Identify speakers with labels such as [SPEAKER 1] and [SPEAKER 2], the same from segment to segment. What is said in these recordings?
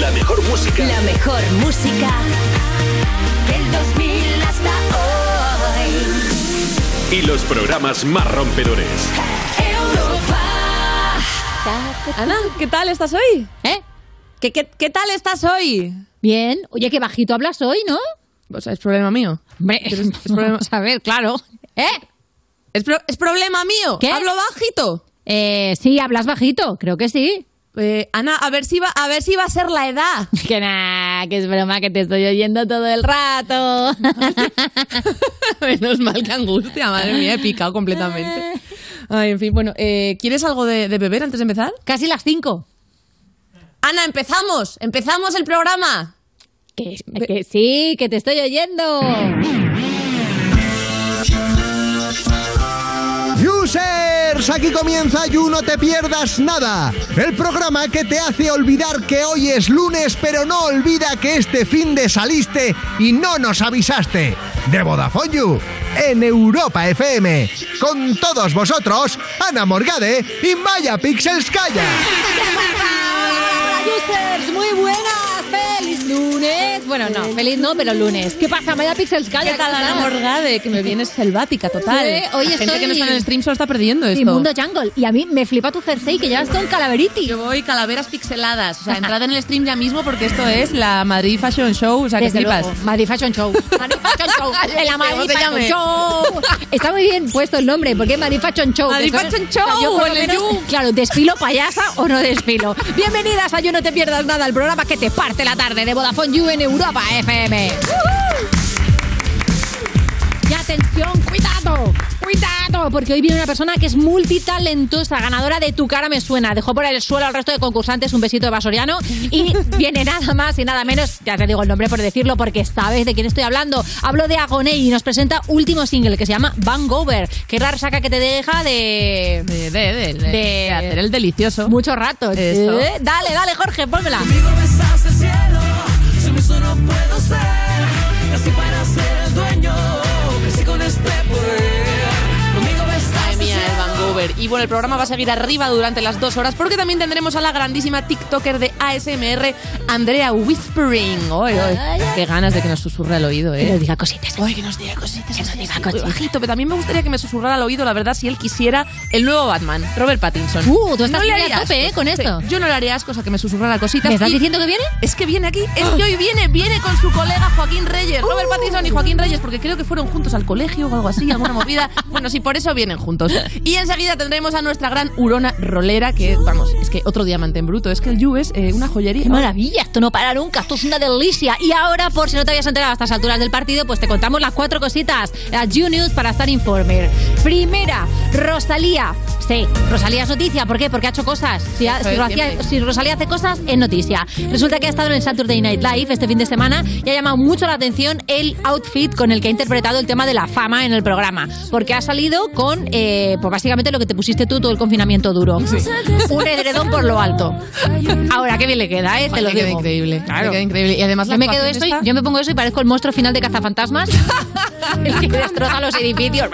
[SPEAKER 1] La mejor música.
[SPEAKER 2] La mejor música del 2000 hasta hoy.
[SPEAKER 1] Y los programas más rompedores.
[SPEAKER 2] Europa.
[SPEAKER 3] Ana, ¿qué tal estás hoy?
[SPEAKER 4] ¿Eh?
[SPEAKER 3] ¿Qué, qué, qué tal estás hoy?
[SPEAKER 4] Bien. Oye, qué bajito hablas hoy, ¿no?
[SPEAKER 3] Pues es problema mío.
[SPEAKER 4] Hombre,
[SPEAKER 3] es problema-
[SPEAKER 4] vamos a ver, claro. ¿Eh?
[SPEAKER 3] ¿Es, pro- es problema mío?
[SPEAKER 4] ¿Qué?
[SPEAKER 3] ¿Hablo bajito?
[SPEAKER 4] Eh, sí, hablas bajito, creo que sí.
[SPEAKER 3] Eh, Ana, a ver si va, a ver si va a ser la edad.
[SPEAKER 4] Que nada, que es broma, que te estoy oyendo todo el rato.
[SPEAKER 3] Menos mal que angustia, madre mía, he picado completamente. Ay, en fin, bueno, eh, ¿quieres algo de, de beber antes de empezar?
[SPEAKER 4] Casi las cinco.
[SPEAKER 3] Ana, empezamos, empezamos el programa.
[SPEAKER 4] Que, que sí, que te estoy oyendo.
[SPEAKER 5] Users, aquí comienza You No Te Pierdas Nada, el programa que te hace olvidar que hoy es lunes, pero no olvida que este fin de saliste y no nos avisaste. De Vodafone You, en Europa FM, con todos vosotros, Ana Morgade y Maya Pixelskaya.
[SPEAKER 4] Muy buenas. Feliz lunes. Bueno, no, feliz no, pero lunes. ¿Qué pasa, Maya Pixels? Calla,
[SPEAKER 3] ¿Qué tal, Ana Morgade? Que me vienes selvática total.
[SPEAKER 4] Sí, hoy
[SPEAKER 3] La gente
[SPEAKER 4] estoy-
[SPEAKER 3] que no está en el stream solo está perdiendo esto.
[SPEAKER 4] Sí, Mundo Jungle. Y a mí me flipa tu jersey, que llevas con calaveriti.
[SPEAKER 3] Yo voy calaveras pixeladas. O sea, entrad en el stream ya mismo porque esto es la Madrid Fashion Show. O sea, que flipas.
[SPEAKER 4] luego, Madrid Fashion Show. Madrid Fashion Show. En la
[SPEAKER 3] ¿Cómo
[SPEAKER 4] Madrid Fashion? Show. Está muy bien puesto el nombre, porque es Madrid Fashion Show.
[SPEAKER 3] Madrid Fashion Show,
[SPEAKER 4] yo por lo menos. Claro, desfilo payasa o no desfilo. Bienvenidas a You No Te Pierdas Nada, el programa que te parte la tarde de Vodafone You en Europa FM. Cuidado, porque hoy viene una persona que es multitalentosa, ganadora de Tu cara me suena. Dejó por el suelo al resto de concursantes un besito de vasoriano y viene nada más y nada menos, ya te digo el nombre por decirlo, porque sabes de quién estoy hablando. Hablo de Agoney y nos presenta último single que se llama Van Gover, que es la resaca que te deja de...
[SPEAKER 3] De, de, de, de-
[SPEAKER 4] De-
[SPEAKER 3] de hacer el delicioso.
[SPEAKER 4] Mucho rato. Eh, Dale, dale, Jorge, pónmela.
[SPEAKER 3] Madre Y bueno, el programa va a seguir arriba durante las dos horas porque también tendremos a la grandísima TikToker de ASMR, Andrea Whispering. Oy, oy. Qué ganas de que nos susurre al oído,
[SPEAKER 4] Que nos
[SPEAKER 3] ¿eh?
[SPEAKER 4] diga cositas.
[SPEAKER 3] Ay, que nos diga cositas.
[SPEAKER 4] Que nos diga cositas.
[SPEAKER 3] bajito, pero también me gustaría que me susurrara al oído, la verdad, si él quisiera el nuevo Batman, Robert Pattinson.
[SPEAKER 4] Uh, tú estás
[SPEAKER 3] le
[SPEAKER 4] muy a tope. ¿eh? con esto.
[SPEAKER 3] Sí, yo no le haría asco a que me susurrara cositas.
[SPEAKER 4] ¿Me estás
[SPEAKER 3] y-
[SPEAKER 4] diciendo que viene?
[SPEAKER 3] Es que viene aquí, es que hoy viene, viene con su colega Joaquín Reyes, Robert Pattinson y Joaquín Reyes, porque creo que fueron juntos al colegio o algo así, alguna movida. Bueno, sí, por eso vienen juntos. Y enseguida tendremos a nuestra gran Urona Rolera, que, vamos, es que otro diamante en bruto, es que el You es eh, una joyería.
[SPEAKER 4] ¡Qué maravilla! Esto no para nunca, esto es una delicia. Y ahora, por si no te habías enterado a estas alturas del partido, pues te contamos las cuatro cositas. Las News para estar informer. Primera, Rosalía. Sí, Rosalía es noticia. ¿Por qué? Porque ha hecho cosas. Si, ha- si Rosalía, si Rosalía hace cosas, es noticia. Resulta que ha estado en el Saturday Night Live este fin de semana y ha llamado mucho la atención el outfit con el que ha interpretado el tema de la fama en el programa. Porque ha salido con, eh, pues básicamente lo que te pusiste tú todo el confinamiento duro. Un edredón por lo alto. Ahora, qué bien le queda, ¿eh? Te lo digo.
[SPEAKER 3] increíble,
[SPEAKER 4] Claro.
[SPEAKER 3] queda increíble. Y además
[SPEAKER 4] Yo me quedo esto
[SPEAKER 3] está-
[SPEAKER 4] yo me pongo eso y parezco el monstruo final de Cazafantasmas. el que destroza los edificios,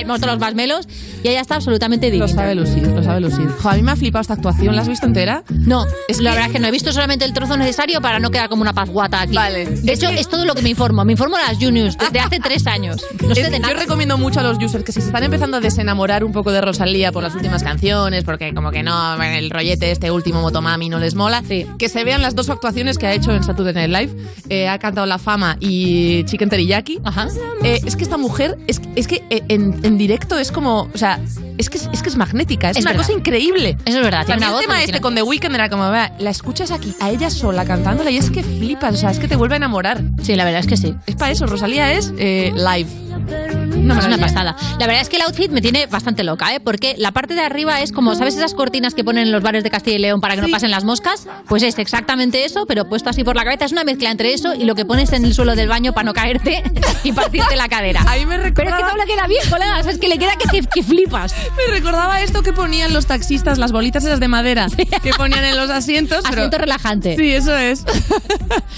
[SPEAKER 4] el monstruo de los masmelos. Y ella está absolutamente
[SPEAKER 3] Lo
[SPEAKER 4] divina.
[SPEAKER 3] sabe lucir, lo sabe lucir. Jo, a mí me ha flipado esta actuación, ¿la has visto entera?
[SPEAKER 4] No,
[SPEAKER 3] Es
[SPEAKER 4] la
[SPEAKER 3] que-
[SPEAKER 4] verdad es que no he visto solamente el trozo necesario para no quedar como una pasguata aquí.
[SPEAKER 3] Vale.
[SPEAKER 4] De hecho, es todo lo que me informo. Me informo de las Juniors desde hace tres años. No sé de
[SPEAKER 3] yo
[SPEAKER 4] nada.
[SPEAKER 3] recomiendo mucho a los users que si se están empezando a desenamorar un poco de Rosalía por las últimas canciones, porque como que no, el rollete este último Motomami no les mola,
[SPEAKER 4] Sí.
[SPEAKER 3] que se vean las dos actuaciones que ha hecho en Saturday Night Live. Eh, ha cantado La Fama y Chicken Teriyaki.
[SPEAKER 4] Ajá.
[SPEAKER 3] Eh, es que esta mujer, es, es que eh, en, en directo es como, o sea, es que es, es que es magnética, es,
[SPEAKER 4] Es
[SPEAKER 3] una
[SPEAKER 4] verdad.
[SPEAKER 3] cosa increíble.
[SPEAKER 4] Eso es verdad, tiene una voz
[SPEAKER 3] el tema este con The Weeknd era como, vea, la escuchas aquí a ella sola cantándola y es que flipas, o sea, es que te vuelve a enamorar.
[SPEAKER 4] Sí, la verdad es que sí.
[SPEAKER 3] Es para eso, Rosalía es eh, live.
[SPEAKER 4] No, es una pasada. La verdad es que el outfit me tiene bastante loca, ¿eh? Porque la parte de arriba es como, ¿sabes esas cortinas que ponen en los bares de Castilla y León para que no pasen las moscas? Pues es exactamente eso, pero puesto así por la cabeza. Es una mezcla entre eso y lo que pones en el suelo del baño para no caerte y partirte la cadera.
[SPEAKER 3] Ahí me
[SPEAKER 4] Pero es que
[SPEAKER 3] recordaba-
[SPEAKER 4] todo le queda bien, colega. O sea, es que le queda que, te- que flipas.
[SPEAKER 3] Me recordaba esto que ponían los taxistas, las bolitas esas de madera que ponían en los asientos. pero-
[SPEAKER 4] Asiento relajante.
[SPEAKER 3] Sí, eso es. es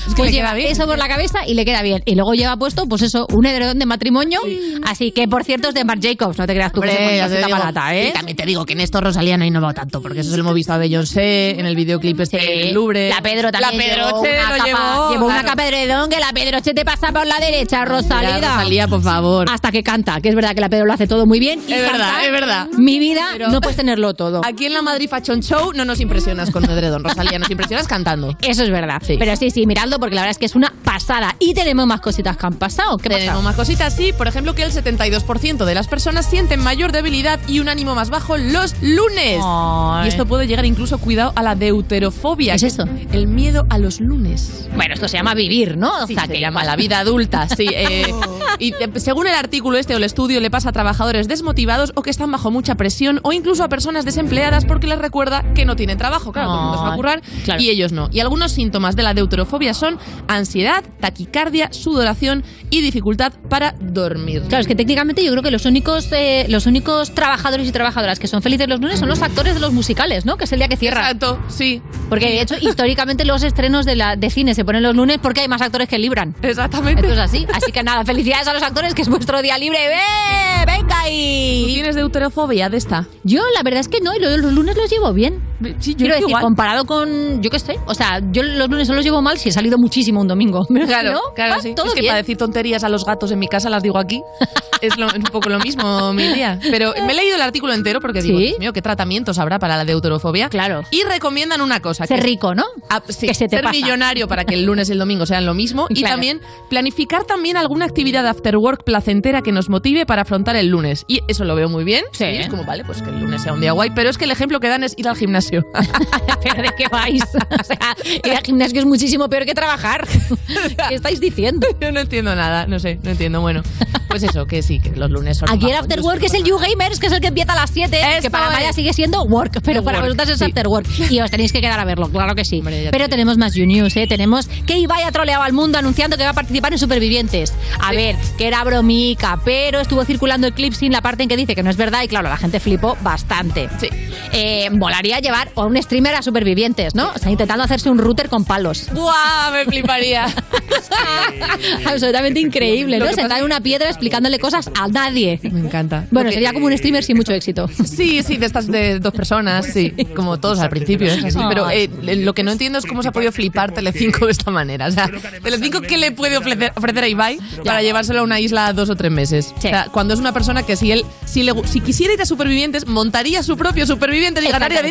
[SPEAKER 3] que
[SPEAKER 4] Pues
[SPEAKER 3] le
[SPEAKER 4] lleva
[SPEAKER 3] bien.
[SPEAKER 4] eso por la cabeza y le queda bien. Y luego lleva puesto, pues eso, un edredón de matrimonio, Así que, por cierto, es de Marc Jacobs, no te creas tú que
[SPEAKER 3] Hombre,
[SPEAKER 4] es
[SPEAKER 3] ya
[SPEAKER 4] una barata, ¿eh?
[SPEAKER 3] Y también te digo que en esto Rosalía no ha innovado tanto, porque eso se lo hemos visto a Beyoncé en el videoclip este
[SPEAKER 4] Sí.
[SPEAKER 3] en el Louvre.
[SPEAKER 4] La Pedro también
[SPEAKER 3] La
[SPEAKER 4] llevó
[SPEAKER 3] Pedroche
[SPEAKER 4] una
[SPEAKER 3] lo
[SPEAKER 4] capa,
[SPEAKER 3] llevó.
[SPEAKER 4] llevó una capa de que la Pedroche te pasa por la derecha, Rosalía.
[SPEAKER 3] Ya, Rosalía, por favor.
[SPEAKER 4] Hasta que canta, que es verdad que la Pedro lo hace todo muy bien. Y
[SPEAKER 3] Es verdad, es verdad.
[SPEAKER 4] Mi vida,
[SPEAKER 3] Pero-
[SPEAKER 4] no puedes tenerlo todo.
[SPEAKER 3] Aquí en la Madrid Fashion Show no nos impresionas con Edredón, Rosalía, nos impresionas cantando.
[SPEAKER 4] Eso es verdad.
[SPEAKER 3] Sí.
[SPEAKER 4] Pero sí, sí, miradlo porque la verdad es que es una pasada. Y tenemos más cositas que han pasado. ¿Qué
[SPEAKER 3] Tenemos más cositas, sí. Por ejemplo, que el 72% de las personas sienten mayor debilidad y un ánimo más bajo los lunes.
[SPEAKER 4] Ay.
[SPEAKER 3] Y esto puede llegar incluso, cuidado, a la deuterofobia.
[SPEAKER 4] ¿Qué es eso?
[SPEAKER 3] El miedo a los lunes.
[SPEAKER 4] Bueno, esto se llama vivir, ¿no? O sea,
[SPEAKER 3] se
[SPEAKER 4] que
[SPEAKER 3] llama la vida adulta, sí. eh, y según el artículo este o el estudio, le pasa a trabajadores desmotivados o que están bajo mucha presión o incluso a personas desempleadas porque les recuerda que no tienen trabajo. Claro, todo el mundo se va a currar
[SPEAKER 4] claro.
[SPEAKER 3] y ellos no. Y algunos síntomas de la deuterofobia son ansiedad, taquicardia, sudoración y dificultad para dormir.
[SPEAKER 4] Claro, es que técnicamente yo creo que los únicos, eh, los únicos trabajadores y trabajadoras que son felices los lunes son los actores de los musicales, ¿no? Que es el día que cierra.
[SPEAKER 3] Exacto, sí.
[SPEAKER 4] Porque de hecho, históricamente los estrenos de, la, de cine se ponen los lunes porque hay más actores que libran.
[SPEAKER 3] Exactamente.
[SPEAKER 4] Esto es así. Así que nada, felicidades a los actores, que es vuestro día libre. ¡Ve! ¡Venga
[SPEAKER 3] ¿Tú
[SPEAKER 4] ahí!
[SPEAKER 3] tienes deuterofobia de esta?
[SPEAKER 4] Yo la verdad es que no, y lo- los lunes los llevo bien.
[SPEAKER 3] Sí, yo
[SPEAKER 4] Quiero decir,
[SPEAKER 3] igual.
[SPEAKER 4] comparado con, yo qué sé, o sea, yo los lunes solo los llevo mal si he salido muchísimo un domingo.
[SPEAKER 3] Claro,
[SPEAKER 4] ¿No?
[SPEAKER 3] claro, sí.
[SPEAKER 4] Todo
[SPEAKER 3] es que
[SPEAKER 4] bien.
[SPEAKER 3] para decir tonterías a los gatos en mi casa las digo aquí. es, lo- es un poco lo mismo mi día. Pero me he leído el artículo entero porque digo,
[SPEAKER 4] ¿Sí?
[SPEAKER 3] Dios mío, ¿qué tratamientos habrá para la deuterofobia?
[SPEAKER 4] Claro.
[SPEAKER 3] Y recomiendan una cosa.
[SPEAKER 4] Ser
[SPEAKER 3] que
[SPEAKER 4] rico, ¿no?
[SPEAKER 3] Ah, sí,
[SPEAKER 4] que se te
[SPEAKER 3] ser
[SPEAKER 4] pasa.
[SPEAKER 3] millonario para que el lunes y el domingo sean lo mismo y también planificar también alguna actividad after work placentera que nos motive para afrontar el lunes. Y eso lo veo muy bien.
[SPEAKER 4] Sí.
[SPEAKER 3] es como, vale, pues que el lunes sea un día guay, pero es que el ejemplo que dan es ir al gimnasio.
[SPEAKER 4] ¿Pero de qué vais? O sea, ir al gimnasio es muchísimo peor que trabajar. ¿Qué estáis diciendo?
[SPEAKER 3] Yo no entiendo nada, no sé, no entiendo. Bueno, pues eso, que sí, que los lunes son
[SPEAKER 4] Aquí el after work es el YouGamers, que es el que empieza a las 7,
[SPEAKER 3] Esto
[SPEAKER 4] que para Maya sigue siendo work, pero para
[SPEAKER 3] work,
[SPEAKER 4] vosotras es
[SPEAKER 3] sí.
[SPEAKER 4] after work. Y os tenéis que quedar a verlo, claro que sí.
[SPEAKER 3] Hombre,
[SPEAKER 4] pero
[SPEAKER 3] te
[SPEAKER 4] tenemos más You News, ¿eh? Tenemos que Ibai ha troleado al mundo anunciando que va a participar en Supervivientes. A
[SPEAKER 3] Sí.
[SPEAKER 4] ver, que era bromica, pero estuvo circulando el clip sin la parte en que dice que no es verdad y claro, la gente flipó bastante.
[SPEAKER 3] Sí.
[SPEAKER 4] Eh, volaría llevar a un streamer a Supervivientes, ¿no? O sea, intentando hacerse un router con palos.
[SPEAKER 3] ¡Guau! Me fliparía.
[SPEAKER 4] Absolutamente increíble, ¿no?
[SPEAKER 3] pasa-
[SPEAKER 4] en una piedra explicándole cosas a nadie.
[SPEAKER 3] Me encanta.
[SPEAKER 4] Bueno, sería como un streamer sin mucho éxito.
[SPEAKER 3] Sí, sí, de estas de dos personas, sí, como todos al principio, es así. Pero eh, lo que no entiendo es cómo se ha podido flipar Telecinco de esta manera. O sea, Telecinco, ¿qué le puede ofrecer, ofrecer a Ibai para llevárselo a una isla dos o tres meses?
[SPEAKER 4] Sí.
[SPEAKER 3] O sea, cuando es una persona que si él, si, le, si quisiera ir a Supervivientes, montaría su propio Supervivientes y ganaría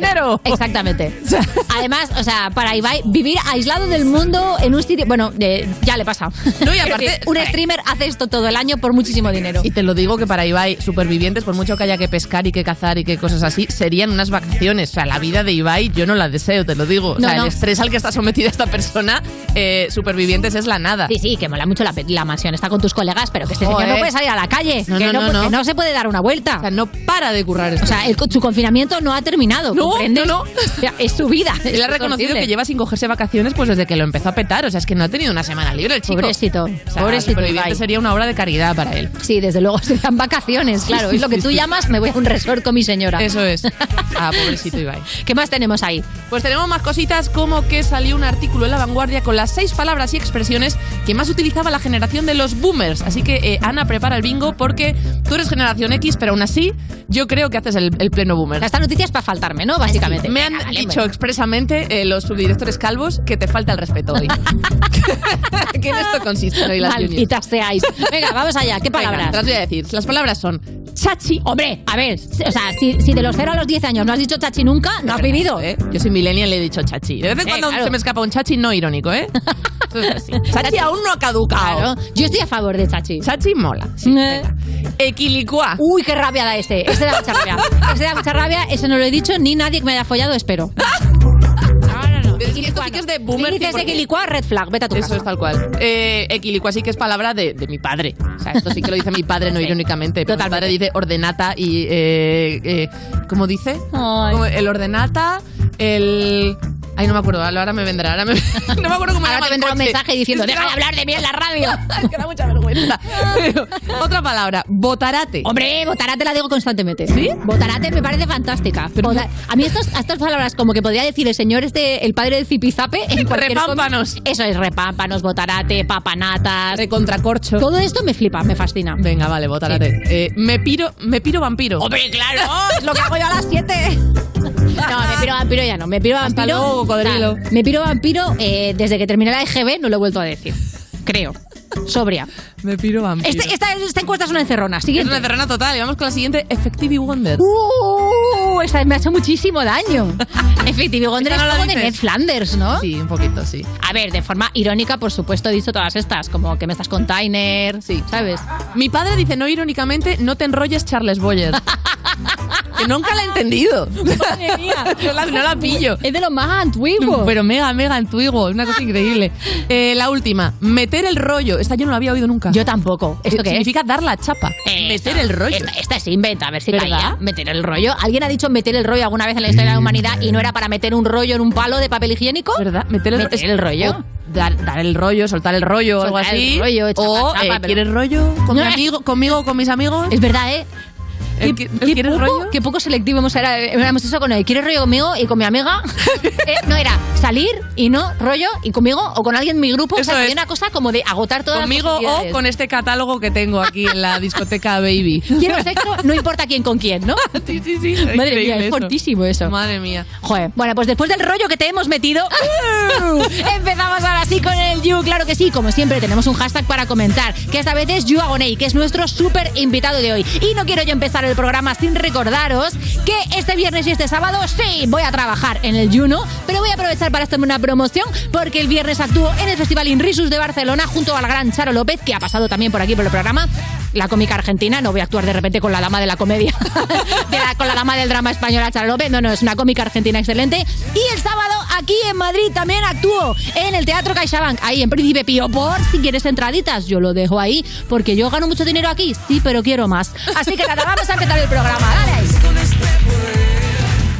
[SPEAKER 4] Exactamente. Además, o sea, para Ibai, vivir aislado del mundo en un sitio. Bueno, eh, ya le pasa.
[SPEAKER 3] No, y aparte-
[SPEAKER 4] un streamer hace esto todo el año por muchísimo dinero.
[SPEAKER 3] Y te lo digo que para Ibai, supervivientes, por mucho que haya que pescar y que cazar y que cosas así, serían unas vacaciones. O sea, la vida de Ibai yo no la deseo, te lo digo. O sea,
[SPEAKER 4] no.
[SPEAKER 3] el estrés al que está sometida esta persona, eh, supervivientes es la nada.
[SPEAKER 4] Sí, sí, que mola mucho la, mansión. Está con tus colegas, pero que este señor
[SPEAKER 3] Joder.
[SPEAKER 4] no puede salir a la calle.
[SPEAKER 3] No,
[SPEAKER 4] que
[SPEAKER 3] no,
[SPEAKER 4] no,
[SPEAKER 3] no,
[SPEAKER 4] que
[SPEAKER 3] no.
[SPEAKER 4] se puede dar una vuelta.
[SPEAKER 3] O sea, no para de currar esto.
[SPEAKER 4] O sea, el- su confinamiento no ha terminado.
[SPEAKER 3] No,
[SPEAKER 4] ¿comprendes?
[SPEAKER 3] No, no.
[SPEAKER 4] O sea, es su vida.
[SPEAKER 3] Él ha reconocido
[SPEAKER 4] horrible.
[SPEAKER 3] que lleva sin cogerse vacaciones pues desde que lo empezó a petar. O sea, es que no ha tenido una semana libre el chico.
[SPEAKER 4] Pobrecito.
[SPEAKER 3] O sea,
[SPEAKER 4] pobrecito.
[SPEAKER 3] Sería una obra de caridad para él.
[SPEAKER 4] Sí, desde luego serían vacaciones, claro.
[SPEAKER 3] Sí,
[SPEAKER 4] es lo que
[SPEAKER 3] sí,
[SPEAKER 4] tú llamas, me voy a un resort con mi señora.
[SPEAKER 3] Eso es. Ah, pobrecito Ibai.
[SPEAKER 4] ¿Qué más tenemos ahí?
[SPEAKER 3] Pues tenemos más cositas como que salió un artículo en La Vanguardia con las seis palabras y expresiones que más utilizaba la generación de los boomers. Así que, eh, Ana, prepara el bingo porque tú eres generación X, pero aún así yo creo que haces el, el pleno boomer.
[SPEAKER 4] Esta noticia es para faltarme, ¿no? Básicamente.
[SPEAKER 3] Me han
[SPEAKER 4] Venga,
[SPEAKER 3] dicho expresamente eh, los subdirectores calvos que te falta el respeto hoy. que en esto consiste hoy las.
[SPEAKER 4] Malditas seáis. Venga, vamos allá. ¿Qué
[SPEAKER 3] Venga,
[SPEAKER 4] palabras?
[SPEAKER 3] te las voy a decir. Las palabras son chachi.
[SPEAKER 4] Hombre, a ver, o sea, si, si de los 0 a los 10 años no has dicho chachi nunca, no has vivido.
[SPEAKER 3] ¿eh? Yo soy millennial y le he dicho chachi. De vez en
[SPEAKER 4] Sí,
[SPEAKER 3] cuando
[SPEAKER 4] claro.
[SPEAKER 3] se me escapa un chachi no irónico, ¿eh? Esto es así. Chachi aún no ha caducado.
[SPEAKER 4] Claro, yo estoy a favor de chachi.
[SPEAKER 3] Chachi mola. Sí,
[SPEAKER 4] Eh.
[SPEAKER 3] venga. Equilicua.
[SPEAKER 4] Uy, qué rabia da este. Este da mucha rabia. Este da mucha rabia. Eso no lo he dicho ni nadie que me haya follado, espero. No.
[SPEAKER 3] Pero es que esto sí que es de boomer,
[SPEAKER 4] Si dices equilicua, red flag. Vete a tu
[SPEAKER 3] Eso
[SPEAKER 4] casa.
[SPEAKER 3] es tal cual. Eh, equilicua sí que es palabra de, de mi padre. O sea, esto sí que lo dice mi padre, no irónicamente. Pero mi padre dice ordenata y... Eh, eh, ¿Cómo dice?
[SPEAKER 4] Ay.
[SPEAKER 3] El ordenata, el... Ay, no me acuerdo, ahora me vendrá. Ahora me... no me acuerdo cómo
[SPEAKER 4] Ahora te vendrá un mensaje diciendo, deja de hablar de mí en la radio.
[SPEAKER 3] Es que da mucha vergüenza. Pero, otra palabra, botarate.
[SPEAKER 4] Hombre, botarate la digo constantemente. ¿Sí? Botarate me parece fantástica. Bota- A mí estas, estas palabras, como que podría decir el señor este, el padre de Zipizape, en cualquier com-
[SPEAKER 3] Repámpanos.
[SPEAKER 4] Eso es, repámpanos, botarate, papanatas.
[SPEAKER 3] De contracorcho.
[SPEAKER 4] Todo esto me flipa, me fascina.
[SPEAKER 3] Venga, vale, botárate. Eh, me piro, me piro vampiro.
[SPEAKER 4] Hombre, claro, es lo que hago yo a las 7. No, me piro vampiro ya no. Me piro
[SPEAKER 3] Hasta
[SPEAKER 4] vampiro.
[SPEAKER 3] luego, cocodrilo.
[SPEAKER 4] me piro vampiro eh, desde que terminé la EGB, no lo he vuelto a decir. Creo. Sobria.
[SPEAKER 3] Me piro vampiro.
[SPEAKER 4] Este- esta, esta encuesta es una encerrona.
[SPEAKER 3] es
[SPEAKER 4] Siguiente.
[SPEAKER 3] una terrena total. Y vamos con la siguiente, Effective Wonder.
[SPEAKER 4] Uh, esta me ha hecho muchísimo daño.
[SPEAKER 3] Esta
[SPEAKER 4] es
[SPEAKER 3] no
[SPEAKER 4] como de. Ned Flanders, ¿no?
[SPEAKER 3] Sí, un poquito, sí.
[SPEAKER 4] A ver, de forma irónica, por supuesto, he dicho todas estas, como que me estás con Tyner,
[SPEAKER 3] Sí.
[SPEAKER 4] ¿sabes?
[SPEAKER 3] Mi padre dice, no irónicamente, no te enrolles Charles Boyer. que nunca la he entendido.
[SPEAKER 4] Madre mía.
[SPEAKER 3] no, la, no la pillo.
[SPEAKER 4] Es de lo más antiguo.
[SPEAKER 3] Pero mega, mega antiguo. Es una cosa increíble. Eh, la última, meter el rollo. Esta yo no la había oído nunca.
[SPEAKER 4] Yo tampoco. ¿Esto qué es?
[SPEAKER 3] Significa dar la chapa.
[SPEAKER 4] Eh,
[SPEAKER 3] meter
[SPEAKER 4] esta-
[SPEAKER 3] el rollo.
[SPEAKER 4] Esta, esta es inventa, a ver si
[SPEAKER 3] ¿Verdad?
[SPEAKER 4] caía. Meter el rollo. ¿Alguien ha dicho meter el rollo alguna vez en la historia de la humanidad y no era para meter un rollo en un palo de papel higiénico?
[SPEAKER 3] ¿Verdad? Meter el,
[SPEAKER 4] Meter
[SPEAKER 3] es-
[SPEAKER 4] el rollo.
[SPEAKER 3] Dar, dar el rollo, soltar el rollo o algo
[SPEAKER 4] Soltar el
[SPEAKER 3] así.
[SPEAKER 4] rollo, chapa,
[SPEAKER 3] o,
[SPEAKER 4] chapa,
[SPEAKER 3] eh,
[SPEAKER 4] pero-
[SPEAKER 3] ¿quieres rollo? ¿Con mi
[SPEAKER 4] No,
[SPEAKER 3] amigo, ¿Conmigo o con mis amigos?
[SPEAKER 4] Es verdad, ¿eh?
[SPEAKER 3] ¿El
[SPEAKER 4] Qué-
[SPEAKER 3] el quieres
[SPEAKER 4] poco-
[SPEAKER 3] rollo?
[SPEAKER 4] Qué poco selectivo hemos, era, éramos eso con el ¿quieres rollo conmigo y con mi amiga? Eh, no, era salir y no rollo y conmigo o con alguien en mi grupo.
[SPEAKER 3] Eso
[SPEAKER 4] o sea,
[SPEAKER 3] es.
[SPEAKER 4] una cosa como de agotar todas
[SPEAKER 3] ¿Conmigo
[SPEAKER 4] las
[SPEAKER 3] o con este catálogo que tengo aquí en la discoteca Baby?
[SPEAKER 4] Quiero sexo, no importa quién con quién, ¿no?
[SPEAKER 3] sí, sí, sí.
[SPEAKER 4] Madre mía, es
[SPEAKER 3] eso.
[SPEAKER 4] fortísimo eso.
[SPEAKER 3] Madre mía.
[SPEAKER 4] Joder, bueno, pues después del rollo que te hemos metido, empezamos ahora sí con el You. Claro que sí, como siempre, tenemos un hashtag para comentar, que esta vez es YouAgoney, que es nuestro súper invitado de hoy. Y no quiero yo empezar el programa sin recordaros que este viernes y este sábado, sí, voy a trabajar en el Juno, pero voy a aprovechar para hacerme una promoción, porque el viernes actúo en el Festival Inrisus de Barcelona junto a la gran Charo López, que ha pasado también por aquí por el programa. La cómica argentina, no voy a actuar de repente con la dama de la comedia, de la- con la dama del drama española, Charo López. No, no, es una cómica argentina excelente. Y el sábado aquí en Madrid también actúo en el Teatro CaixaBank, ahí en Príncipe Pío, por si quieres entraditas. Yo lo dejo ahí, porque yo gano mucho dinero aquí, sí, pero quiero más. Así que nada, vamos a empezar el programa. Dale ahí.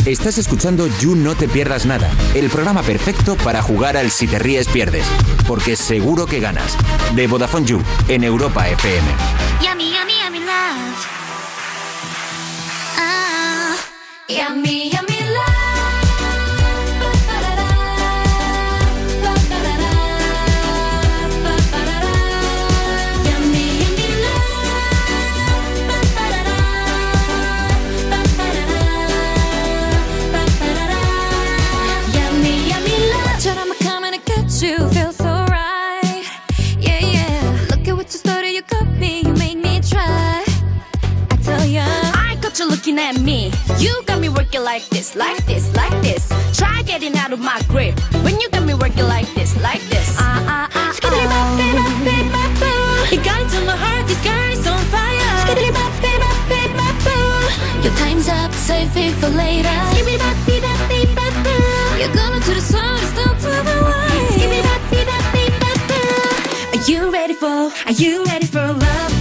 [SPEAKER 6] Estás escuchando You No Te Pierdas Nada, el programa perfecto para jugar al Si Te Ríes Pierdes, porque seguro que ganas. De Vodafone You, en Europa FM.
[SPEAKER 2] Yummy, yummy, yummy love. Ah, yummy, yummy looking at me. You got me working like this, like this, like this. Try getting out of my grip when you got me working like this, like this. Ah ah ah. Skiddly bop, bip, bop, bip, bop. You got into my heart, this girl is on fire. Skiddly bop, bip, bop, bip, bop. Your time's up, save it for later. Skiddly bop, bip, bop, bip, bop. You're gonna do the sun, it's down to the right. Skiddly bop, bip, bop, bip, bop. Are you ready for? Are you ready for love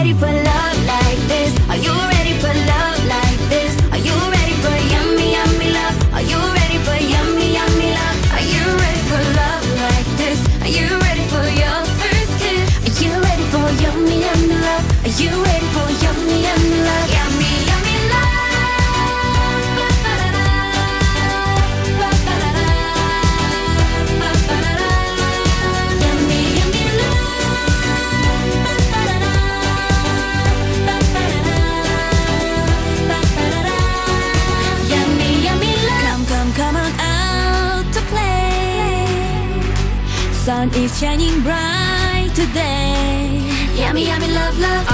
[SPEAKER 2] shining bright today. Yummy, yummy, love, love.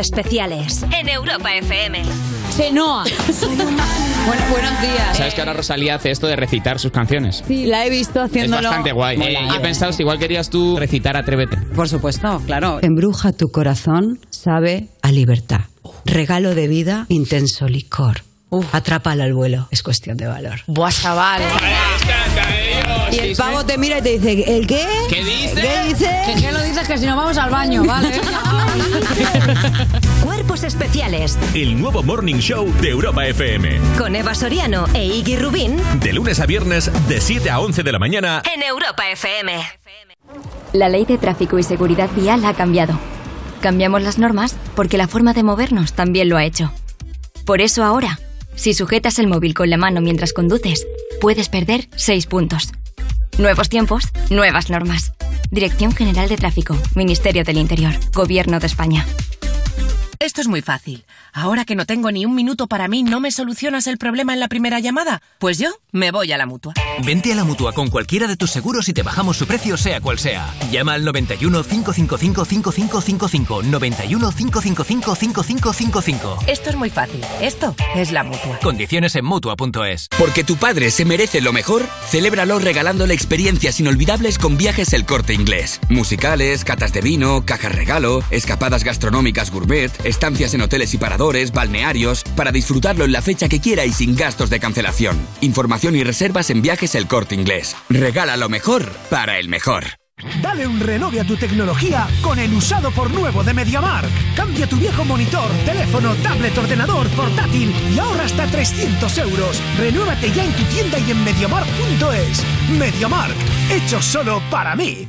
[SPEAKER 7] Especiales en Europa FM.
[SPEAKER 8] Chenoa.
[SPEAKER 9] Bueno, buenos días.
[SPEAKER 10] ¿Sabes que ahora Rosalía hace esto de recitar sus canciones?
[SPEAKER 9] Sí, la he visto
[SPEAKER 10] Es
[SPEAKER 9] haciéndolo.
[SPEAKER 10] bastante guay. Eh, y he pensado si igual querías tú recitar Atrévete.
[SPEAKER 9] Por supuesto, claro. Embruja tu corazón, sabe a libertad. Regalo de vida, intenso licor. Atrápala al vuelo, es cuestión de valor.
[SPEAKER 3] Buah, chaval.
[SPEAKER 9] Y el pavo te mira y te dice, ¿el qué?
[SPEAKER 10] ¿Qué dice?
[SPEAKER 9] ¿Qué dice?
[SPEAKER 8] Que, que lo dices que si no vamos al baño, ¿vale?
[SPEAKER 7] Cuerpos especiales
[SPEAKER 1] El nuevo Morning Show de Europa FM.
[SPEAKER 7] con Eva Soriano e Iggy Rubín
[SPEAKER 1] De lunes a viernes, de 7 a 11 de la mañana.
[SPEAKER 7] en Europa FM.
[SPEAKER 11] La ley de tráfico y seguridad vial ha cambiado. Cambiamos las normas porque la forma de movernos también lo ha hecho. Por eso ahora, si sujetas el móvil con la mano mientras conduces, puedes perder 6 puntos. Nuevos tiempos, nuevas normas. Dirección General de Tráfico, Ministerio del Interior, Gobierno de España.
[SPEAKER 12] Esto es muy fácil. Ahora que no tengo ni un minuto para mí, ¿no me solucionas el problema en la primera llamada? Pues yo me voy a la mutua.
[SPEAKER 13] Vente a la mutua con cualquiera de tus seguros y te bajamos su precio, sea cual sea. Llama al 91 555 5555. 91 555 5555.
[SPEAKER 12] Esto es muy fácil. Esto es la mutua.
[SPEAKER 13] Condiciones en mutua.es.
[SPEAKER 14] Porque tu padre se merece lo mejor, celébralo regalándole experiencias inolvidables con viajes El Corte Inglés. Musicales, catas de vino, cajas regalo, escapadas gastronómicas gourmet, estancias en hoteles y paradores, balnearios, para disfrutarlo en la fecha que quiera y sin gastos de cancelación. Información y reservas en viajes El Corte Inglés. Regala lo mejor para el mejor.
[SPEAKER 15] Dale un renove a tu tecnología con el usado por nuevo de MediaMark. Cambia tu viejo monitor, teléfono, tablet, ordenador, portátil y ahorra hasta 300 euros. Renuévate ya en tu tienda y en MediaMark.es. MediaMark, hecho solo para mí.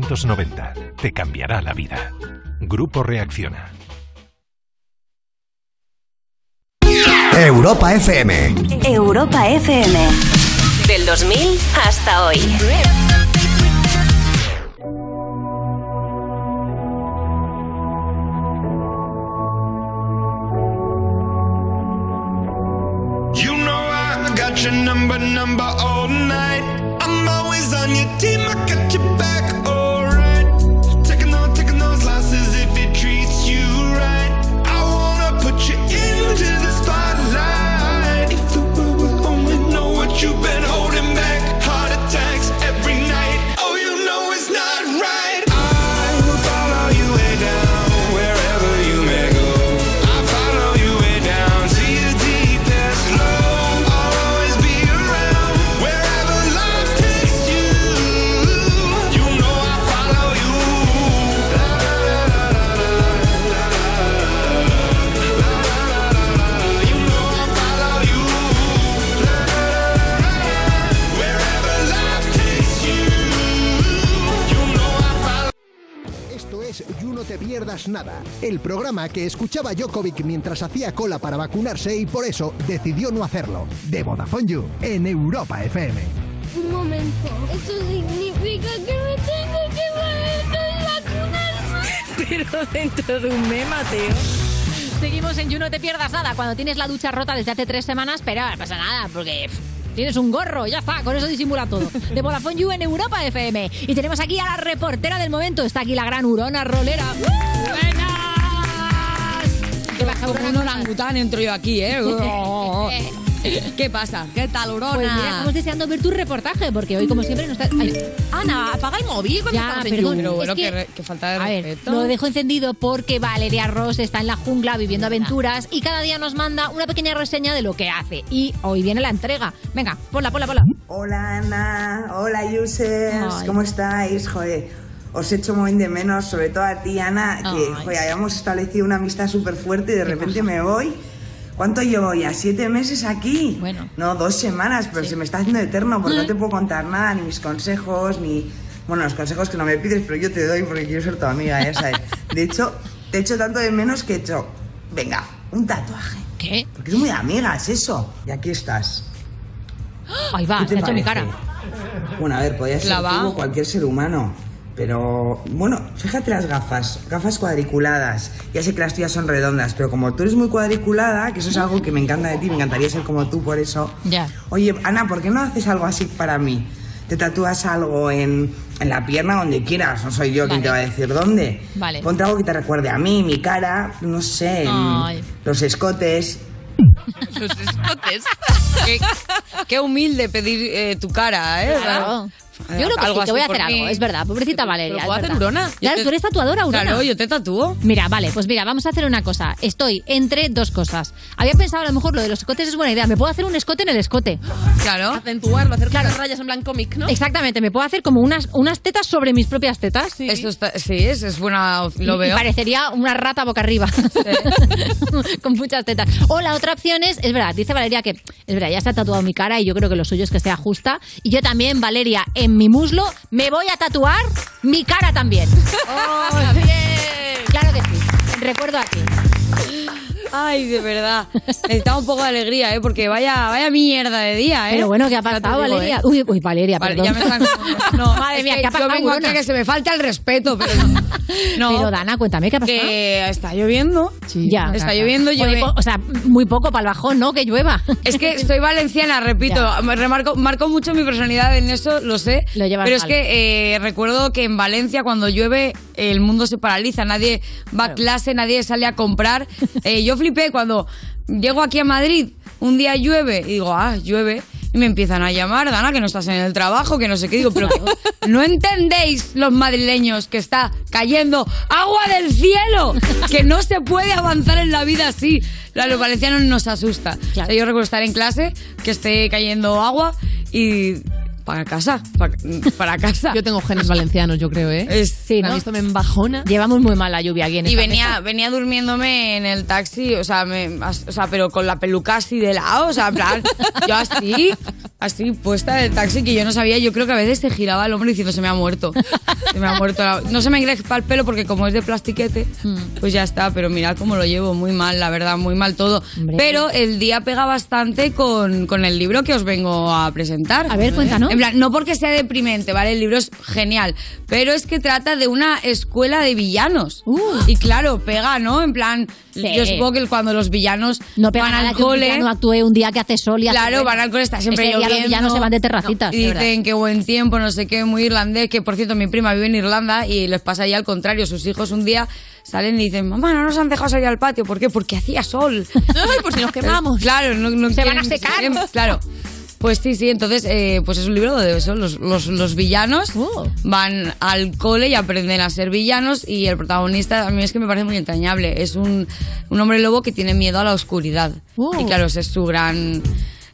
[SPEAKER 16] Te cambiará la vida. Grupo Reacciona.
[SPEAKER 5] Europa FM.
[SPEAKER 7] Europa FM. Del 2000 hasta hoy.
[SPEAKER 17] You know I got your number, number all night. I'm always on your team, I got your back,
[SPEAKER 5] Nada, el programa que escuchaba Jokovic mientras hacía cola para vacunarse y por eso decidió no hacerlo. De Vodafone You, en Europa FM.
[SPEAKER 2] Un momento. Eso significa que me tengo que vacunarme.
[SPEAKER 4] Pero dentro de un mes, Mateo. Seguimos en You No Te Pierdas Nada, cuando tienes la ducha rota desde hace tres semanas, pero no pasa nada, porque Tienes un gorro, ya está, con eso disimula todo. De Vodafone You en Europa FM. Y tenemos aquí a la reportera del momento. Está aquí la gran Urona Rolera.
[SPEAKER 8] ¿Qué pasa, Como un orangután entro yo aquí, ¿eh? ¿Qué pasa?
[SPEAKER 3] ¿Qué tal, Urona?
[SPEAKER 4] Pues mira, estamos deseando ver tu reportaje, porque hoy, como siempre, no está... Ay,
[SPEAKER 3] Ana, apaga el móvil cuando
[SPEAKER 4] Ya,
[SPEAKER 3] estamos en
[SPEAKER 4] perdón.
[SPEAKER 8] Pero bueno,
[SPEAKER 4] Es que-
[SPEAKER 8] que, falta de
[SPEAKER 4] A ver,
[SPEAKER 8] respeto.
[SPEAKER 4] lo dejo encendido porque Valeria Ross está en la jungla viviendo aventuras y cada día nos manda una pequeña reseña de lo que hace. Y hoy viene la entrega. Venga, ponla, ponla, ponla.
[SPEAKER 18] Hola Ana, hola users,
[SPEAKER 4] Ay.
[SPEAKER 18] ¿cómo estáis? Joder, os echo muy de menos, sobre todo a ti Ana, que joder, habíamos establecido una amistad súper fuerte y de repente me voy. ¿Cuánto llevo ya? ¿Siete meses aquí?
[SPEAKER 4] Bueno.
[SPEAKER 18] No, dos semanas, pero se me está haciendo eterno porque no te puedo contar nada, ni mis consejos, ni... Bueno, los consejos que no me pides, pero yo te doy porque quiero ser tu amiga, ya sabes. De hecho, te echo tanto de menos que he hecho... Venga, un tatuaje.
[SPEAKER 4] ¿Qué?
[SPEAKER 18] Porque es muy amigas eso. Y aquí estás.
[SPEAKER 4] Ahí va,
[SPEAKER 18] ¿Qué te
[SPEAKER 4] se ha hecho mi cara.
[SPEAKER 18] Bueno, a ver, podría ser tú o cualquier ser humano. Pero, bueno, fíjate las gafas, gafas cuadriculadas. Ya sé que las tuyas son redondas, pero como tú eres muy cuadriculada, que eso es algo que me encanta de ti, me encantaría ser como tú por eso.
[SPEAKER 4] Ya.
[SPEAKER 18] Oye, Ana, ¿por qué no haces algo así para mí? Te tatúas algo en, en la pierna donde quieras, no soy yo quien
[SPEAKER 4] Vale.
[SPEAKER 18] te va a decir dónde.
[SPEAKER 4] Vale.
[SPEAKER 18] Ponte algo que te recuerde a mí, mi cara, no sé, en
[SPEAKER 4] Ay.
[SPEAKER 18] los escotes.
[SPEAKER 3] Los escotes.
[SPEAKER 8] Qué, qué humilde pedir eh, tu cara, ¿eh?
[SPEAKER 4] Claro. Yo creo que
[SPEAKER 8] Algo
[SPEAKER 4] sí, te voy a hacer algo,
[SPEAKER 8] mí.
[SPEAKER 4] es verdad. Pobrecita Valeria.
[SPEAKER 3] lo puedo hacer. Urona.
[SPEAKER 4] Claro, tú eres tatuadora, Urona.
[SPEAKER 8] Claro, yo te tatúo.
[SPEAKER 4] Mira, vale, pues mira, vamos a hacer una cosa. Estoy entre dos cosas. Había pensado a lo mejor lo de los escotes es buena idea. Me puedo hacer un escote en el escote.
[SPEAKER 8] Claro.
[SPEAKER 3] Acentuarlo, hacer unas rayas en plan cómic, ¿no?
[SPEAKER 4] Exactamente, me puedo hacer como unas, unas tetas sobre mis propias tetas.
[SPEAKER 8] Eso está, sí, es, es buena. Lo veo.
[SPEAKER 4] Y parecería una rata boca arriba. Con muchas tetas. O la otra opción es, es verdad, dice Valeria que, es verdad, ya se ha tatuado mi cara y yo creo que lo suyo es que sea justa. Y yo también, Valeria, en mi muslo me voy a tatuar mi cara también.
[SPEAKER 3] ¡Oh, bien!
[SPEAKER 4] Claro que sí. Recuerdo aquí.
[SPEAKER 8] Ay, de verdad. Necesitaba un poco de alegría, ¿eh? Porque vaya, vaya mierda de día, ¿eh?
[SPEAKER 4] Pero bueno, ¿qué ha pasado,
[SPEAKER 8] digo,
[SPEAKER 4] Valeria?
[SPEAKER 8] ¿eh?
[SPEAKER 4] Uy, uy, Valeria,
[SPEAKER 8] Vale,
[SPEAKER 4] perdón.
[SPEAKER 8] ya me están... No,
[SPEAKER 4] Madre mía, ¿qué ha pasado,
[SPEAKER 8] Yo vengo aquí a que se me falta el respeto, pero no.
[SPEAKER 4] Pero Dana, cuéntame, ¿qué ha pasado?
[SPEAKER 8] Que está lloviendo.
[SPEAKER 4] Ya.
[SPEAKER 8] Está lloviendo, llueve.
[SPEAKER 4] O sea, muy poco para el bajón, ¿no? Que llueva.
[SPEAKER 8] Es que soy valenciana, repito,
[SPEAKER 4] Ya.
[SPEAKER 8] remarco, marco mucho mi personalidad en eso, lo sé.
[SPEAKER 4] Lo llevas
[SPEAKER 8] pero es que eh, recuerdo que en Valencia cuando llueve el mundo se paraliza, nadie va a clase, nadie sale a comprar. Eh, yo flipé cuando llego aquí a Madrid, un día llueve y digo, ah, llueve. Y me empiezan a llamar, Dana, que no estás en el trabajo, que no sé qué. Digo, pero ¿no entendéis los madrileños que está cayendo agua del cielo? Que no se puede avanzar en la vida así. A los valencianos nos asusta. O sea, yo recuerdo estar en clase, que esté cayendo agua y para casa, para, para casa.
[SPEAKER 3] Yo tengo genes valencianos, yo creo, ¿eh?
[SPEAKER 8] Es-
[SPEAKER 4] Sí, ¿no?
[SPEAKER 3] esto me embajona.
[SPEAKER 4] Llevamos muy mal la lluvia aquí en
[SPEAKER 8] Y
[SPEAKER 4] esta
[SPEAKER 8] venía,
[SPEAKER 4] mesa.
[SPEAKER 8] venía durmiéndome en el taxi, o sea, me- o sea, pero con la peluca así de lado, o sea, en plan, yo así, así puesta en el taxi que yo no sabía, yo creo que a veces se giraba el hombre diciendo se me ha muerto, se me ha muerto. la-". No se me engrespa el pelo porque como es de plastiquete, pues ya está, pero mirad cómo lo llevo, muy mal, la verdad, muy mal todo.
[SPEAKER 4] Hombre.
[SPEAKER 8] Pero el día pega bastante con, con el libro que os vengo a presentar.
[SPEAKER 4] A ver, cuéntanos.
[SPEAKER 8] En plan, no porque sea deprimente, ¿vale? El libro es genial, pero es que trata de una escuela de villanos. Y claro, pega, ¿no? En plan,
[SPEAKER 4] Uh. Sí.
[SPEAKER 8] yo supongo que cuando los villanos
[SPEAKER 4] No
[SPEAKER 8] van al cole...
[SPEAKER 4] villano actúe un día que hace sol y hace
[SPEAKER 8] Claro, van al cole, está siempre
[SPEAKER 4] Ese día
[SPEAKER 8] lloviendo.
[SPEAKER 4] los villanos se van de terracitas.
[SPEAKER 8] Y
[SPEAKER 4] verdad.
[SPEAKER 8] dicen que buen tiempo, no sé qué, muy irlandés, que por cierto mi prima vive en Irlanda y les pasa ahí al contrario, sus hijos un día salen y dicen, mamá, no nos han dejado salir al patio, ¿por qué? Porque hacía sol.
[SPEAKER 3] Ay, por si nos quemamos.
[SPEAKER 8] Claro, no, no
[SPEAKER 4] Se van a
[SPEAKER 8] quieren-
[SPEAKER 4] secar.
[SPEAKER 8] Claro. Pues sí, sí, entonces, eh, pues es un libro de eso. Los, los, los villanos
[SPEAKER 4] Oh.
[SPEAKER 8] van al cole y aprenden a ser villanos y el protagonista a mí es que me parece muy entrañable. Es un, un hombre lobo que tiene miedo a la oscuridad.
[SPEAKER 4] Oh.
[SPEAKER 8] Y claro, ese es su gran,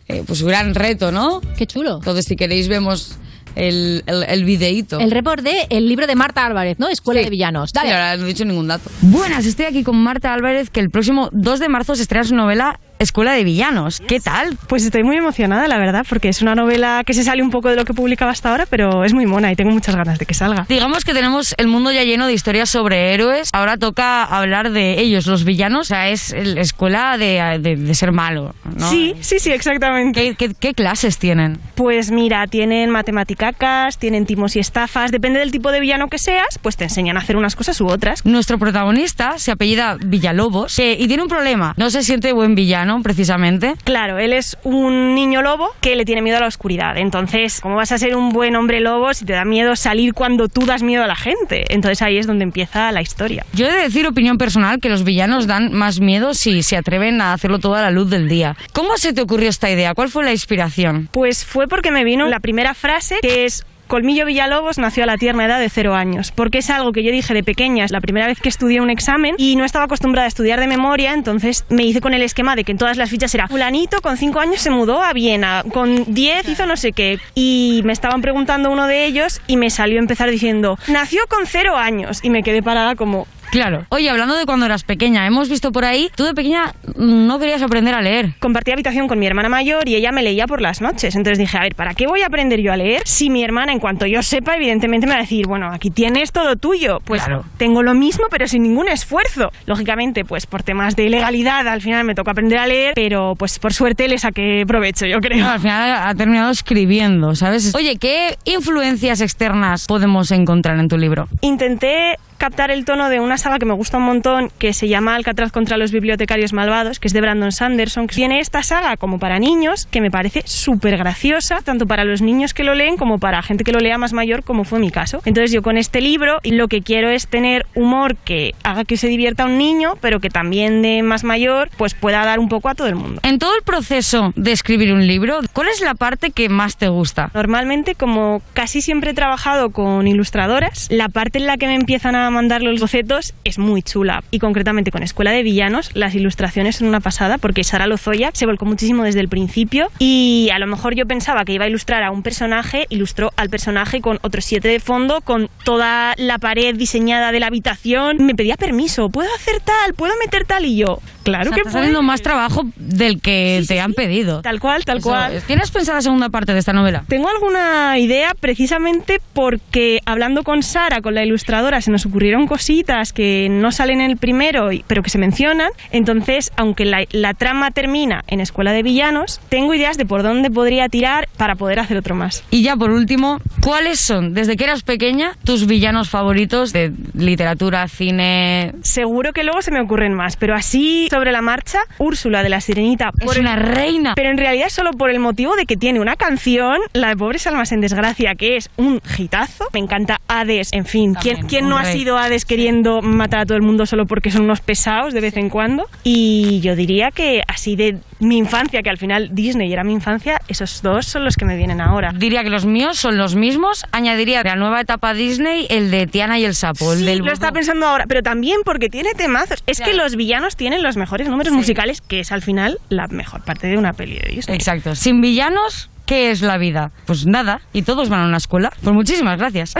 [SPEAKER 8] eh, pues su gran reto, ¿no?
[SPEAKER 4] Qué chulo.
[SPEAKER 8] Entonces, si queréis, vemos el, el, el videíto.
[SPEAKER 4] El report de el libro de Marta Álvarez, ¿no? Escuela
[SPEAKER 8] Sí.
[SPEAKER 4] de Villanos.
[SPEAKER 8] Sí,
[SPEAKER 4] Dale.
[SPEAKER 8] ahora no he dicho ningún dato. Buenas, estoy aquí con Marta Álvarez, que el próximo 2 de marzo se estrena su novela Escuela de Villanos. ¿Qué tal?
[SPEAKER 19] Pues estoy muy emocionada, la verdad, porque es una novela que se sale un poco de lo que publicaba hasta ahora, pero es muy mona y tengo muchas ganas de que salga.
[SPEAKER 8] Digamos que tenemos el mundo ya lleno de historias sobre héroes. Ahora toca hablar de ellos, los villanos. O sea, es la escuela de, de- de ser malo, ¿no?
[SPEAKER 19] Sí, sí, sí, exactamente.
[SPEAKER 8] ¿Qué, qué- qué clases tienen?
[SPEAKER 19] Pues mira, tienen matematicacas, tienen timos y estafas, depende del tipo de villano que seas, pues te enseñan a hacer unas cosas u otras.
[SPEAKER 8] Nuestro protagonista se apellida Villalobos eh, y tiene un problema. No se siente buen villano precisamente.
[SPEAKER 19] Claro, él es un niño lobo que le tiene miedo a la oscuridad. Entonces, ¿cómo vas a ser un buen hombre lobo si te da miedo salir cuando tú das miedo a la gente? Entonces ahí es donde empieza la historia.
[SPEAKER 8] Yo he de decir, opinión personal, que los villanos dan más miedo si se atreven a hacerlo todo a la luz del día. ¿Cómo se te ocurrió esta idea? ¿Cuál fue la inspiración?
[SPEAKER 19] Pues fue porque me vino la primera frase que es Colmillo Villalobos nació a la tierna edad de cero años, porque es algo que yo dije de pequeña, es la primera vez que estudié un examen y no estaba acostumbrada a estudiar de memoria, entonces me hice con el esquema de que en todas las fichas era fulanito con cinco años se mudó a Viena, con diez hizo no sé qué, y me estaban preguntando uno de ellos y me salió empezar diciendo, nació con cero años, y me quedé parada como,
[SPEAKER 8] Claro. Oye, hablando de cuando eras pequeña, hemos visto por ahí, tú de pequeña no querías aprender a leer.
[SPEAKER 19] Compartí habitación con mi hermana mayor y ella me leía por las noches. Entonces dije, a ver, ¿para qué voy a aprender yo a leer si mi hermana, en cuanto yo sepa, evidentemente me va a decir, bueno, aquí tienes todo tuyo? Pues tengo lo mismo, pero sin ningún esfuerzo. Lógicamente, pues por temas de legalidad, al final me tocó aprender a leer, pero pues por suerte le saqué provecho, yo creo.
[SPEAKER 8] No, al final ha terminado escribiendo, ¿sabes? Oye, ¿qué influencias externas podemos encontrar en tu libro?
[SPEAKER 19] Intenté captar el tono de una saga que me gusta un montón, que se llama Alcatraz contra los bibliotecarios malvados, que es de Brandon Sanderson, que tiene esta saga como para niños, que me parece súper graciosa, tanto para los niños que lo leen como para gente que lo lea más mayor, como fue mi caso. Entonces yo con este libro lo que quiero es tener humor que haga que se divierta un niño, pero que también de más mayor pues pueda dar un poco a todo el mundo.
[SPEAKER 8] En todo el proceso de escribir un libro, ¿cuál es la parte que más te gusta?
[SPEAKER 19] Normalmente, como casi siempre he trabajado con ilustradoras, la parte en la que me empiezan a mandar los bocetos es muy chula. Y concretamente con Escuela de Villanos, las ilustraciones son una pasada porque Sara Lozoya se volcó muchísimo desde el principio y a lo mejor yo pensaba que iba a ilustrar a un personaje, ilustró al personaje con otros siete de fondo, con toda la pared diseñada de la habitación. Me pedía permiso, ¿puedo hacer tal? ¿Puedo meter tal? Y yo, claro
[SPEAKER 8] O sea,
[SPEAKER 19] que
[SPEAKER 8] estás haciendo más trabajo del que te han pedido.
[SPEAKER 19] Tal cual, tal
[SPEAKER 8] Eso,
[SPEAKER 19] cual.
[SPEAKER 8] ¿Tienes pensada la segunda parte de esta novela?
[SPEAKER 19] Tengo alguna idea precisamente porque hablando con Sara, con la ilustradora, se nos ocurrieron cositas que no salen en el primero, pero que se mencionan. Entonces, aunque la, la trama termina en Escuela de Villanos, tengo ideas de por dónde podría tirar para poder hacer otro más.
[SPEAKER 8] Y ya por último, ¿cuáles son, desde que eras pequeña, tus villanos favoritos de literatura, cine?
[SPEAKER 19] Seguro que luego se me ocurren más, pero así sobre la marcha, Úrsula de la Sirenita.
[SPEAKER 8] Es una reina.
[SPEAKER 19] Pero en realidad solo por el motivo de que tiene una canción, La de Pobres Almas en Desgracia, que es un hitazo. Me encanta Hades, en fin. ¿Quién,
[SPEAKER 8] También,
[SPEAKER 19] quién no ha sido Hades queriendo matar a todo el mundo solo porque son unos pesados de vez en cuando? Y yo diría que así de mi infancia, que al final Disney era mi infancia, esos dos son los que me vienen ahora.
[SPEAKER 8] Diría que los míos son los mismos. Añadiría de la nueva etapa Disney el de Tiana y el sapo, el
[SPEAKER 19] Sí,
[SPEAKER 8] del
[SPEAKER 19] lo estaba pensando ahora, pero también porque tiene temazos. Es que los villanos tienen los mejores números musicales, que es al final la mejor parte de una peli de Disney.
[SPEAKER 8] Exacto. Sin villanos, ¿qué es la vida? Pues nada, y todos van a una escuela. Pues muchísimas gracias.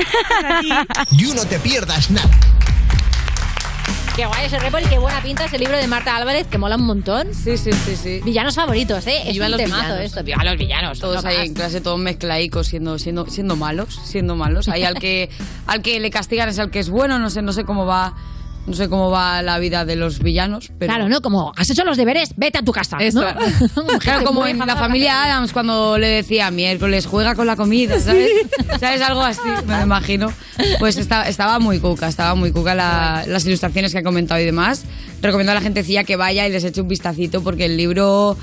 [SPEAKER 5] You no te pierdas nada.
[SPEAKER 4] Qué guay ese report y qué buena pinta ese libro de Marta Álvarez, que mola un montón.
[SPEAKER 8] Sí, sí, sí, sí.
[SPEAKER 4] Villanos favoritos, ¿eh? Es
[SPEAKER 8] Viva
[SPEAKER 4] un
[SPEAKER 8] los
[SPEAKER 4] temazo
[SPEAKER 8] villanos.
[SPEAKER 4] esto. Viva los villanos.
[SPEAKER 8] Todos
[SPEAKER 4] no
[SPEAKER 8] ahí
[SPEAKER 4] más.
[SPEAKER 8] en clase, todos mezclaicos, siendo, siendo, siendo malos, siendo malos. Ahí al que, al que le castigan es al que es bueno, no sé, no sé cómo va, no sé cómo va la vida de los villanos, pero.
[SPEAKER 4] Claro, ¿no? Como, has hecho los deberes, vete a tu casa.
[SPEAKER 8] Eso.
[SPEAKER 4] ¿no?
[SPEAKER 8] Claro, como en la familia Adams cuando le decía miércoles juega con la comida, ¿sabes? ¿Sabes? Algo así, me imagino. Pues estaba, estaba muy cuca, estaba muy cuca la- las ilustraciones que ha comentado y demás. Recomiendo a la gentecilla que vaya y les eche un vistacito porque el libro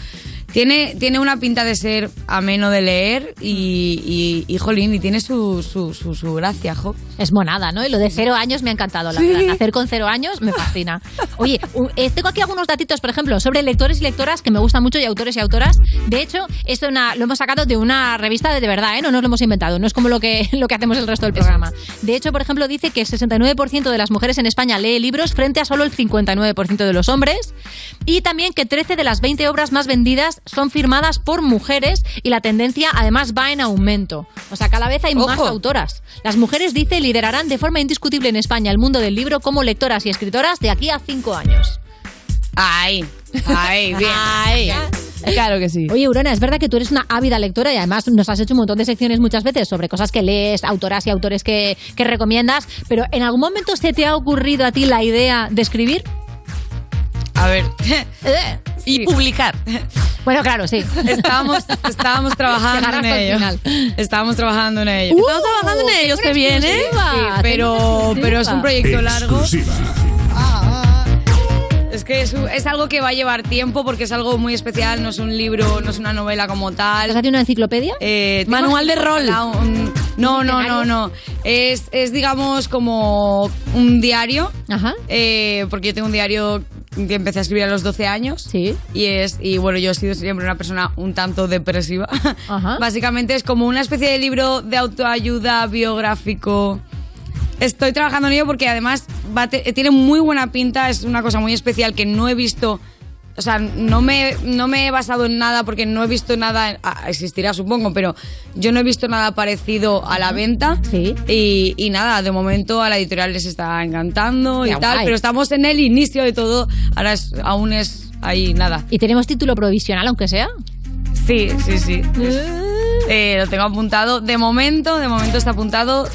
[SPEAKER 8] tiene, tiene una pinta de ser ameno de leer y, y, y, jolín, y tiene su, su, su, su gracia, jo.
[SPEAKER 4] Es monada, ¿no? Y lo de cero años me ha encantado, la
[SPEAKER 8] Sí.
[SPEAKER 4] verdad. Nacer con cero años me fascina. Oye, eh, tengo aquí algunos datitos, por ejemplo, sobre lectores y lectoras que me gustan mucho y autores y autoras. De hecho, esto una- lo hemos sacado de una revista de, de verdad, ¿eh? No nos lo hemos inventado. No es como lo que, lo que hacemos el resto del programa. De hecho, por ejemplo, dice que el 69% de las mujeres en España lee libros frente a solo el 59% de los hombres. Y también que 13 de las 20 obras más vendidas son firmadas por mujeres y la tendencia además va en aumento. O sea, cada vez hay más autoras. Las mujeres, dice, liderarán de forma indiscutible en España el mundo del libro como lectoras y escritoras de aquí a cinco años.
[SPEAKER 8] Ay, ay, bien.
[SPEAKER 4] Ay.
[SPEAKER 3] Claro que sí.
[SPEAKER 4] Oye, Urona, es verdad que tú eres una ávida lectora y además nos has hecho un montón de secciones muchas veces sobre cosas que lees, autoras y autores que, que recomiendas, pero ¿en algún momento se te ha ocurrido a ti la idea de escribir?
[SPEAKER 8] A ver.
[SPEAKER 3] Y publicar.
[SPEAKER 4] Bueno, claro, sí.
[SPEAKER 8] Estábamos, estábamos trabajando en ello.
[SPEAKER 4] final.
[SPEAKER 8] Estábamos trabajando en ello.
[SPEAKER 3] Estamos trabajando en que
[SPEAKER 4] una
[SPEAKER 3] viene.
[SPEAKER 4] exclusiva,
[SPEAKER 8] Sí, pero, pero es un proyecto largo.
[SPEAKER 1] Exclusiva.
[SPEAKER 8] Es es que es, es algo que va a llevar tiempo porque es algo muy especial, no es un libro, no es una novela como tal.
[SPEAKER 4] ¿Has una enciclopedia?
[SPEAKER 8] Eh,
[SPEAKER 3] Manual de rol.
[SPEAKER 8] un- no, no, no, no. Es, es, digamos, como un diario. Eh, porque yo tengo un diario que empecé a escribir a los 12 años.
[SPEAKER 4] Sí.
[SPEAKER 8] Y es, y bueno, yo he sido siempre una persona un tanto depresiva. Básicamente es como una especie de libro de autoayuda biográfico. Estoy trabajando en ello porque además va tiene muy buena pinta, es una cosa muy especial que no he visto. O sea, no me, no me he basado en nada porque no he visto nada, ah, existirá supongo, pero yo no he visto nada parecido a la venta. Y, y nada, de momento a la editorial les está encantando y
[SPEAKER 4] Qué
[SPEAKER 8] tal,
[SPEAKER 4] guay.
[SPEAKER 8] pero estamos en el inicio de todo, ahora es- aún es ahí nada.
[SPEAKER 4] ¿Y tenemos título provisional, aunque sea?
[SPEAKER 8] Sí, sí, sí. Eh, lo tengo apuntado. De momento, de momento está apuntado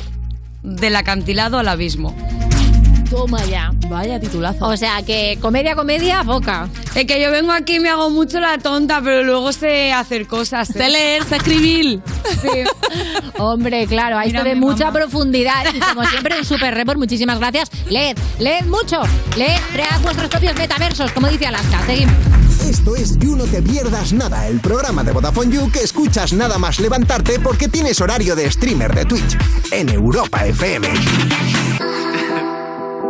[SPEAKER 8] del acantilado al abismo.
[SPEAKER 4] Toma ya.
[SPEAKER 3] Vaya titulazo.
[SPEAKER 4] O sea, que comedia, comedia, boca.
[SPEAKER 8] Es que yo vengo aquí y me hago mucho la tonta, pero luego sé hacer cosas. ¿eh?
[SPEAKER 3] Sé leer, sé escribir.
[SPEAKER 4] Hombre, claro, ahí
[SPEAKER 8] Mira
[SPEAKER 4] se ve mucha
[SPEAKER 8] mamá.
[SPEAKER 4] profundidad. Y como siempre, un super report, muchísimas gracias. Leed, leed mucho. Leed, cread vuestros propios metaversos, como dice Alaska. Seguimos.
[SPEAKER 5] Esto es You No Te Pierdas Nada, el programa de Vodafone You que escuchas nada más levantarte porque tienes horario de streamer de Twitch en Europa FM.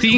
[SPEAKER 20] 16.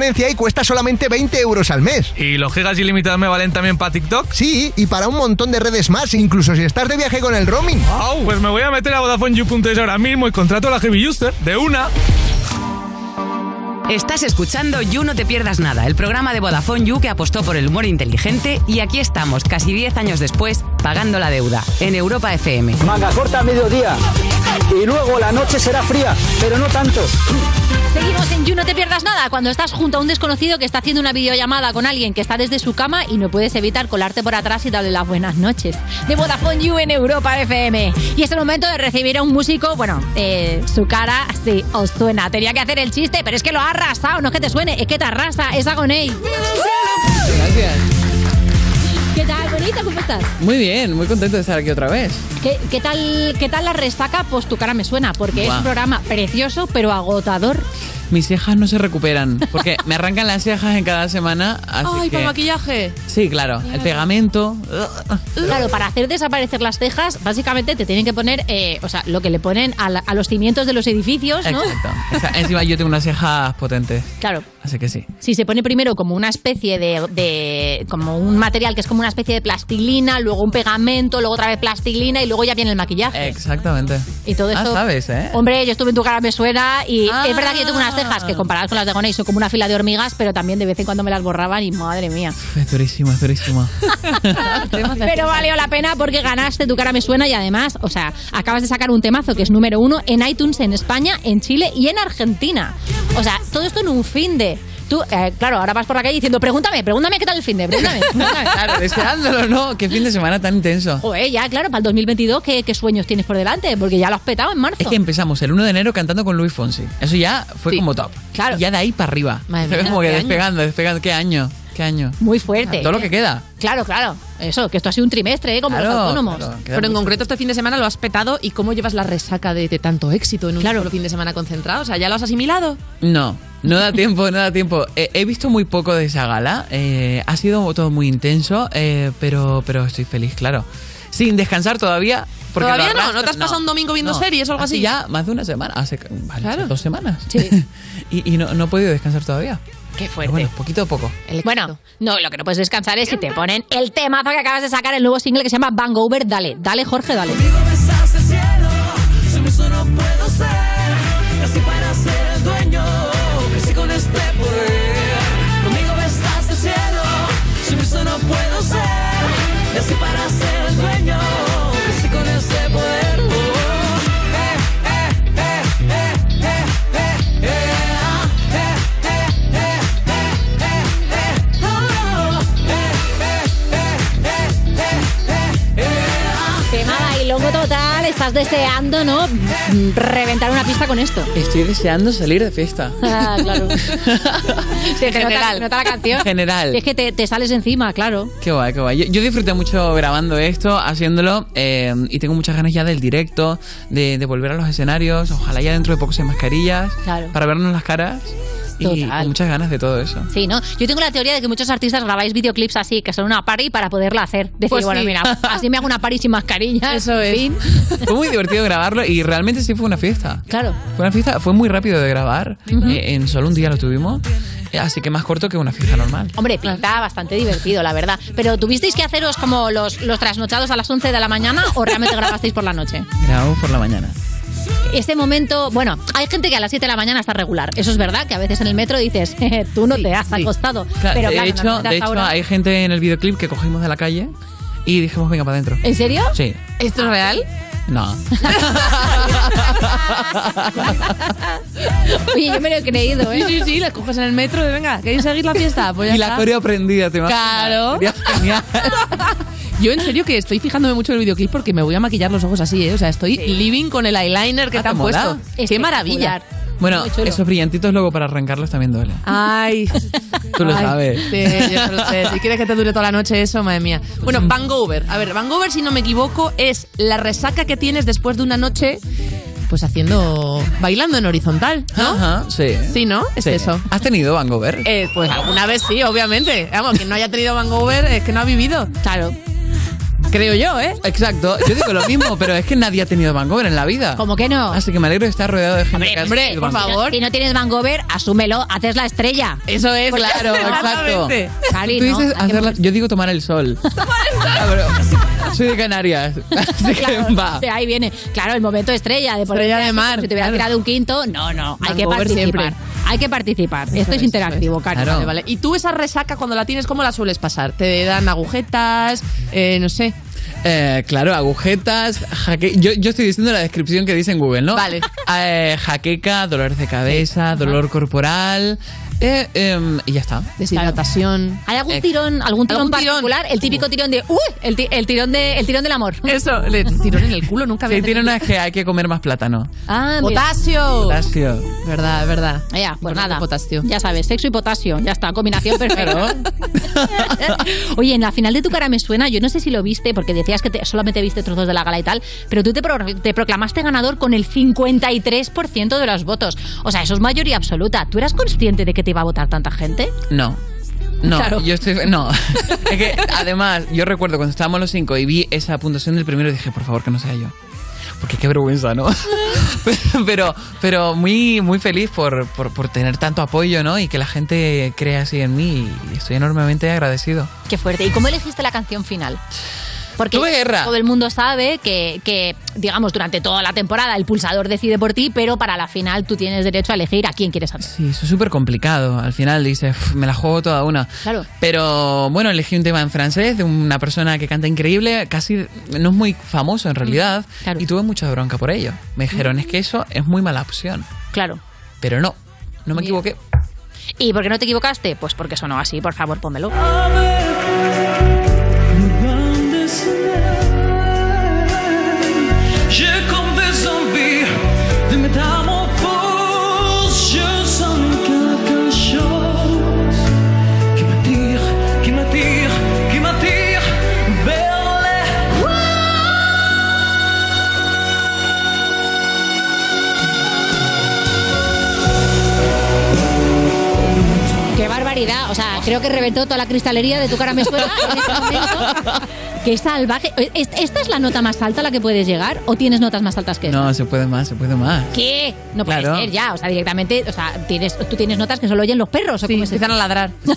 [SPEAKER 5] y cuesta solamente 20 euros al mes.
[SPEAKER 21] ¿Y los gigas ilimitados me valen también para TikTok?
[SPEAKER 5] Sí, y para un montón de redes más, incluso si estás de viaje con el roaming.
[SPEAKER 21] Wow, pues me voy a meter a VodafoneYou.es ahora mismo y contrato la Heavy User de una.
[SPEAKER 22] Estás escuchando You No Te Pierdas Nada, el programa de Vodafone You que apostó por el humor inteligente y aquí estamos, casi 10 años después, pagando la deuda, en Europa FM.
[SPEAKER 23] Manga corta a mediodía. Y luego la noche será fría, pero no tanto.
[SPEAKER 4] Seguimos en You No Te Pierdas Nada, cuando estás junto a un desconocido que está haciendo una videollamada con alguien que está desde su cama y no puedes evitar colarte por atrás y darle las buenas noches. De Vodafone You en Europa FM. Y es el momento de recibir a un músico, bueno, eh, su cara sí os suena. Tenía que hacer el chiste, pero es que lo ha arrasado, no es que te suene, es que te arrasa, es Agoney.
[SPEAKER 24] Gracias.
[SPEAKER 4] ¿Qué tal, bonita? ¿Cómo estás?
[SPEAKER 24] Muy bien, muy contento de estar aquí otra vez.
[SPEAKER 4] ¿Qué, qué tal, ¿Qué tal la resaca? Pues tu cara me suena, porque es un programa precioso, pero agotador.
[SPEAKER 24] Mis cejas no se recuperan, porque me arrancan las cejas en cada semana. Así
[SPEAKER 3] Ay,
[SPEAKER 24] que...
[SPEAKER 3] para maquillaje.
[SPEAKER 24] Sí, claro, el pegamento.
[SPEAKER 4] Claro, para hacer desaparecer las cejas, básicamente te tienen que poner, eh, o sea, lo que le ponen a, la- a los cimientos de los edificios, ¿no?
[SPEAKER 24] Exacto. O sea, encima yo tengo unas cejas potentes,
[SPEAKER 4] Claro.
[SPEAKER 24] así que sí.
[SPEAKER 4] Si se pone primero como una especie de, de- como un material que es como una especie de plastilina, luego un pegamento, luego otra vez plastilina y luego ya viene el maquillaje.
[SPEAKER 24] Exactamente.
[SPEAKER 4] Y todo
[SPEAKER 24] Ah,
[SPEAKER 4] esto.
[SPEAKER 24] sabes, ¿eh?
[SPEAKER 4] Hombre, yo estuve en tu cara, me suena. Y es verdad que yo tengo unas cejas que comparadas con las de Gonei son como una fila de hormigas, pero también de vez en cuando me las borraban y madre mía.
[SPEAKER 24] Es durísimo, es durísimo.
[SPEAKER 4] Pero valió la pena porque ganaste, tu cara me suena y además, o sea, acabas de sacar un temazo que es número uno en iTunes en España, en Chile y en Argentina. O sea, todo esto en un fin de. Tú, eh, claro, ahora vas por la calle diciendo, pregúntame, pregúntame qué tal el fin de, pregúntame. pregúntame".
[SPEAKER 24] claro, deseándolo, ¿no? Qué fin de semana tan intenso.
[SPEAKER 4] Joder, ya, claro, para el 2022, ¿qué, qué sueños tienes por delante? Porque ya lo has petado en marzo.
[SPEAKER 24] Es que empezamos el 1 de enero cantando con Luis Fonsi. Eso ya fue como top.
[SPEAKER 4] Claro.
[SPEAKER 24] Y ya de ahí para arriba.
[SPEAKER 4] Madre mía,
[SPEAKER 24] como que
[SPEAKER 4] año.
[SPEAKER 24] despegando, despegando. ¿Qué año? ¿Qué año?
[SPEAKER 4] Muy fuerte.
[SPEAKER 24] Todo lo
[SPEAKER 4] ¿eh?
[SPEAKER 24] que queda.
[SPEAKER 4] Claro, claro. Eso, que esto ha sido un trimestre, ¿eh? Como los
[SPEAKER 24] Claro,
[SPEAKER 4] autónomos.
[SPEAKER 24] claro,
[SPEAKER 3] Pero en concreto este fin de semana lo has petado y cómo llevas la resaca de, de tanto éxito en un solo fin de semana concentrado. O sea, ¿ya lo has asimilado?
[SPEAKER 24] No, no da tiempo, no da tiempo. Eh, he visto muy poco de esa gala. eh, ha sido todo muy intenso, eh, pero, pero estoy feliz, claro. Sin descansar todavía. Porque
[SPEAKER 3] ¿Todavía no? ¿No te has pasado un domingo viendo
[SPEAKER 24] no.
[SPEAKER 3] series o algo así?
[SPEAKER 24] ya más de una semana. Hace vale,
[SPEAKER 3] Claro.
[SPEAKER 24] dos semanas. y y no, no he podido descansar todavía.
[SPEAKER 4] Qué
[SPEAKER 24] Pero bueno, poquito a poco.
[SPEAKER 4] Bueno, no, lo que no puedes descansar es si te ponen el temazo que acabas de sacar, el nuevo single que se llama Bang Over. Dale, dale, Jorge, dale. Estás deseando, ¿no? Reventar una pista con esto.
[SPEAKER 24] Estoy deseando salir de fiesta.
[SPEAKER 4] Ah, claro. Sí, te nota, nota la canción.
[SPEAKER 24] En general.
[SPEAKER 4] Y es que te, te sales encima, claro.
[SPEAKER 24] Qué guay, qué guay. Yo, yo disfruté mucho grabando esto, haciéndolo, eh, y tengo muchas ganas ya del directo, de, de volver a los escenarios, ojalá ya dentro de poco sin mascarillas,
[SPEAKER 4] Claro.
[SPEAKER 24] para vernos las caras, y
[SPEAKER 4] Total.
[SPEAKER 24] con muchas ganas de todo eso.
[SPEAKER 4] Sí, ¿no? Yo tengo la teoría de que muchos artistas grabáis videoclips así, que son una party para poderla hacer. Decir,
[SPEAKER 24] Pues
[SPEAKER 4] bueno,
[SPEAKER 24] sí.
[SPEAKER 4] mira, así me hago una party sin mascarilla. Eso
[SPEAKER 24] es. Fue muy divertido grabarlo y realmente sí fue una fiesta.
[SPEAKER 4] Claro.
[SPEAKER 24] Fue una fiesta, fue muy rápido de grabar, eh, en solo un día lo tuvimos, eh, así que más corto que una fiesta normal.
[SPEAKER 4] Hombre, pinta bastante divertido, la verdad. Pero ¿tuvisteis que haceros como los, los trasnochados a las 11 de la mañana o realmente grabasteis por la noche?
[SPEAKER 24] Grabamos por la mañana.
[SPEAKER 4] Este momento, bueno, hay gente que a las 7 de la mañana está regular. Eso es verdad, que a veces en el metro dices, "Jeje, tú no te has acostado.
[SPEAKER 24] Claro,
[SPEAKER 4] Pero
[SPEAKER 24] de
[SPEAKER 4] claro,
[SPEAKER 24] hecho,
[SPEAKER 4] normalmente
[SPEAKER 24] de
[SPEAKER 4] hasta
[SPEAKER 24] hecho
[SPEAKER 4] ahora-
[SPEAKER 24] hay gente en el videoclip que cogimos de la calle y dijimos, venga, para adentro.
[SPEAKER 4] ¿En serio?
[SPEAKER 24] Sí.
[SPEAKER 3] ¿Esto es real?
[SPEAKER 24] No.
[SPEAKER 4] Oye, yo me lo he creído, ¿eh?
[SPEAKER 3] Sí, sí, sí, les coges en el metro y venga, ¿queréis seguir la fiesta? Pues ya
[SPEAKER 24] y la coreo aprendida, te imaginas?
[SPEAKER 3] Claro.
[SPEAKER 24] Sería genial.
[SPEAKER 3] Yo en serio que estoy fijándome mucho en el videoclip porque me voy a maquillar los ojos así, ¿eh? O sea, estoy living con el eyeliner que
[SPEAKER 24] Ah,
[SPEAKER 3] te han puesto. Qué maravilla.
[SPEAKER 24] Bueno, esos brillantitos luego para arrancarlos también duele.
[SPEAKER 3] Ay.
[SPEAKER 24] Tú lo
[SPEAKER 3] Ay,
[SPEAKER 24] sabes.
[SPEAKER 3] Sí, yo lo sé. Si quieres que te dure toda la noche eso, madre mía. Bueno, Vangover. A ver, Vangover, si no me equivoco, es la resaca que tienes después de una noche, pues haciendo. bailando en horizontal, ¿no?
[SPEAKER 24] Ajá, sí.
[SPEAKER 3] Sí, ¿no? Es
[SPEAKER 24] Sí.
[SPEAKER 3] eso.
[SPEAKER 24] ¿Has tenido Vancouver?
[SPEAKER 3] Eh, pues alguna vez sí, obviamente. Vamos, quien no haya tenido Vangover es que no ha vivido.
[SPEAKER 4] Claro.
[SPEAKER 3] Creo yo, ¿eh?
[SPEAKER 24] Exacto. Yo digo lo mismo, pero es que nadie ha tenido Vancouver en la vida.
[SPEAKER 4] ¿Cómo que no?
[SPEAKER 24] Así que me alegro de estar rodeado de gente que ha
[SPEAKER 3] hombre, por
[SPEAKER 24] Vancouver.
[SPEAKER 3] favor.
[SPEAKER 4] Si no tienes Vancouver, asúmelo, haces la estrella.
[SPEAKER 3] Eso es,
[SPEAKER 4] Porque-
[SPEAKER 24] Claro, exacto.
[SPEAKER 4] Cari,
[SPEAKER 24] Tú
[SPEAKER 4] ¿no?
[SPEAKER 24] dices yo digo tomar el sol. Claro, soy de Canarias, así que
[SPEAKER 4] Claro,
[SPEAKER 24] va.
[SPEAKER 4] de ahí viene. Claro, el momento estrella de
[SPEAKER 3] Estrella
[SPEAKER 4] ponerte
[SPEAKER 3] de mar,
[SPEAKER 4] Si te hubiera
[SPEAKER 3] claro.
[SPEAKER 4] tirado un quinto, no, no. Hay que
[SPEAKER 3] Vancouver
[SPEAKER 4] participar.
[SPEAKER 3] siempre.
[SPEAKER 4] Hay que participar. Esto es
[SPEAKER 3] es,
[SPEAKER 4] interactivo, Cari.
[SPEAKER 3] Vale, vale. ¿Y tú esa resaca cuando la tienes, cómo la sueles pasar? ¿Te dan agujetas? Eh, no sé.
[SPEAKER 24] Eh, claro, agujetas, jaque... yo, yo estoy diciendo la descripción que dice en Google, ¿no?
[SPEAKER 3] Vale.
[SPEAKER 24] Eh, jaqueca, dolor de cabeza, dolor corporal, eh, em, y ya está.
[SPEAKER 3] Deshidratación.
[SPEAKER 4] ¿Hay algún
[SPEAKER 24] Eh,
[SPEAKER 4] tirón, algún tirón
[SPEAKER 3] ¿Algún tirón?
[SPEAKER 4] particular? El típico tirón de ¡Uy! El, ti- el tirón de el tirón del amor.
[SPEAKER 3] Eso, le tirón en el culo, nunca había
[SPEAKER 24] Sí, tiene
[SPEAKER 3] tenido.
[SPEAKER 24] una que hay que comer más plátano.
[SPEAKER 4] Ah, mira.
[SPEAKER 3] Potasio.
[SPEAKER 24] Potasio.
[SPEAKER 3] Verdad, verdad.
[SPEAKER 4] Ya, pues
[SPEAKER 3] Importante
[SPEAKER 4] nada.
[SPEAKER 3] potasio.
[SPEAKER 4] Ya sabes, sexo y potasio. Ya está, combinación perfecta. Oye, en la final de tu cara me suena, yo no sé si lo viste, porque decías que te- solamente viste trozos de la gala y tal, pero tú te, pro- te proclamaste ganador con el 53% de los votos. O sea, eso es mayoría absoluta. ¿Tú eras consciente de que te iba a votar tanta gente?
[SPEAKER 24] No. No,
[SPEAKER 4] Claro.
[SPEAKER 24] yo estoy. No. es que además, yo recuerdo cuando estábamos los cinco y vi esa puntuación del primero, dije, por favor, que no sea yo. Porque qué vergüenza, ¿no? pero, pero muy, muy feliz por, por, por tener tanto apoyo, ¿no? Y que la gente crea así en mí y estoy enormemente agradecido.
[SPEAKER 4] Qué fuerte. ¿Y cómo elegiste la canción final? Porque
[SPEAKER 24] Tuve guerra.
[SPEAKER 4] todo el mundo sabe que, que, digamos, durante toda la temporada el pulsador decide por ti, pero para la final tú tienes derecho a elegir a quién quieres hacer.
[SPEAKER 24] Sí, eso es súper complicado. Al final dices, "Uf, me la juego toda una.
[SPEAKER 4] Claro.
[SPEAKER 24] Pero bueno, elegí un tema en francés de una persona que canta increíble, casi no es muy famoso en realidad, y tuve mucha bronca por ello. Me dijeron, es que eso es muy mala opción.
[SPEAKER 4] Claro.
[SPEAKER 24] Pero no, no me equivoqué.
[SPEAKER 4] ¿Y por qué no te equivocaste? Pues porque sonó así, por favor, pónmelo. Creo que reventó toda la cristalería de tu cara me suena en este. Qué salvaje. ¿Es- ¿Esta es la nota más alta a la que puedes llegar o tienes notas más altas que esta?
[SPEAKER 24] No, se puede más, se puede más.
[SPEAKER 4] ¿Qué? No puede
[SPEAKER 24] Claro.
[SPEAKER 4] ser ya. O sea, directamente, o sea, tienes, tú tienes notas que solo oyen los perros. ¿o cómo es
[SPEAKER 3] empiezan a ladrar.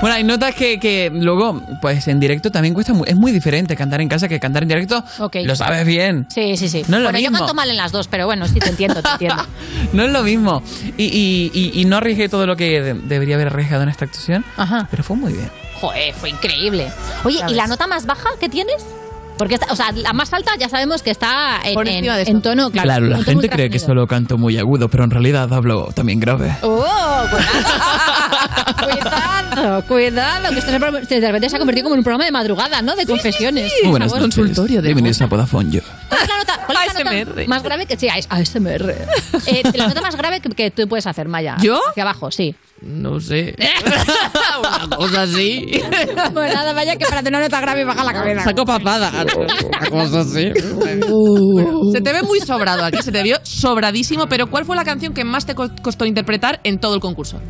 [SPEAKER 24] Bueno, hay notas que, que luego, pues en directo también cuesta, es muy diferente cantar en casa que cantar en directo.
[SPEAKER 4] Ok.
[SPEAKER 24] Lo sabes bien.
[SPEAKER 4] Sí, sí, sí.
[SPEAKER 24] No es lo
[SPEAKER 4] bueno, yo
[SPEAKER 24] mismo.
[SPEAKER 4] canto mal en las dos, pero bueno, sí, te entiendo, te entiendo.
[SPEAKER 24] No es lo mismo. Y, y- y- y no arriesgué todo lo que de- debería haber arriesgado en esta actuación.
[SPEAKER 4] Ajá.
[SPEAKER 24] Pero fue muy bien.
[SPEAKER 4] Joder, fue increíble. Oye,
[SPEAKER 3] Ya
[SPEAKER 4] ¿y la nota más baja que tienes? Porque, está- o sea, la más alta ya sabemos que está en,
[SPEAKER 3] Por
[SPEAKER 4] en- en tono, claro.
[SPEAKER 24] Claro, la gente cree que solo canto muy agudo, pero en realidad hablo también grave.
[SPEAKER 4] ¡Oh! Cuidado, cuidado, cuidado, que esto se- de repente se ha convertido como en un programa de madrugada, ¿no? De confesiones.
[SPEAKER 24] Muy buenas
[SPEAKER 4] Por favor.
[SPEAKER 24] noches. Bienvenidos a Vodafone You.
[SPEAKER 4] ¿Cuál es la nota, cuál es la nota más grave que sí, ASMR? Eh, la nota más grave que, que tú puedes hacer, Maya.
[SPEAKER 3] ¿Yo?
[SPEAKER 4] Hacia abajo, sí.
[SPEAKER 3] No sé. Una cosa así.
[SPEAKER 4] Pues nada, vaya que para tener una nota grave baja la cabeza.
[SPEAKER 3] Saco papada. Una cosa así. Se te ve muy sobrado aquí, se te vio sobradísimo, pero ¿cuál fue la canción que más te co- costó interpretar en todo el concurso?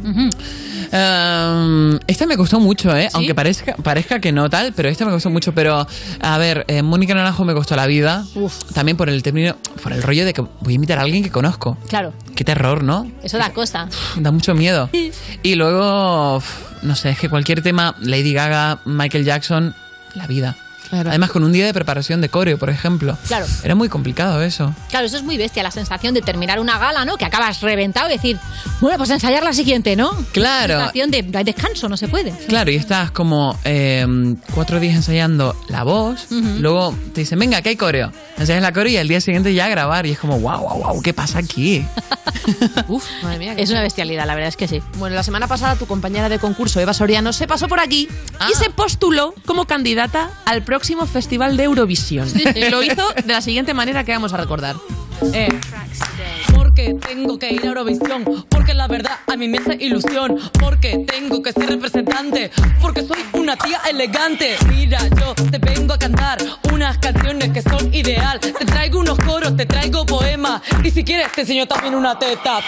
[SPEAKER 24] Um, esta me costó mucho, ¿eh? Aunque parezca, parezca que no tal, pero esta me costó mucho. Pero, a ver, eh, Mónica Naranjo me costó la vida. También por el término, por el rollo de que voy a invitar a alguien que conozco.
[SPEAKER 4] Claro,
[SPEAKER 24] Qué terror, ¿no?
[SPEAKER 4] eso da cosa.
[SPEAKER 24] Da mucho miedo. Y luego, uf, no sé, es que cualquier tema, Lady Gaga, Michael Jackson, la vida. Además, con un día de preparación de coreo, por ejemplo.
[SPEAKER 4] Claro.
[SPEAKER 24] Era muy complicado eso.
[SPEAKER 4] Claro, eso es muy bestia, la sensación de terminar una gala, ¿no? Que acabas reventado y decir, bueno, pues ensayar la siguiente, ¿no?
[SPEAKER 24] Claro.
[SPEAKER 4] Sensación de de descanso, no se puede.
[SPEAKER 24] Claro, y estás como eh, cuatro días ensayando la voz,
[SPEAKER 4] Ujú.
[SPEAKER 24] luego te dicen, venga, que hay coreo. Ensayas la coreo y al día siguiente ya a grabar y es como, wow, wow, wow, ¿qué pasa aquí?
[SPEAKER 3] Uf, madre mía.
[SPEAKER 4] Es una bestialidad, la verdad es que sí.
[SPEAKER 3] Bueno, la semana pasada tu compañera de concurso, Eva Soriano, se pasó por aquí y se postuló como candidata al próximo Festival de Eurovisión.
[SPEAKER 4] Sí, sí.
[SPEAKER 3] Y lo hizo de la siguiente manera que vamos a recordar. Eh, porque
[SPEAKER 25] tengo que ir a Eurovisión, porque la verdad a mí me hace ilusión, porque tengo que ser representante, porque soy una tía elegante. Mira, yo te vengo a cantar unas canciones que son ideal. Te traigo unos coros, te traigo poemas y si quieres te enseño también una teta.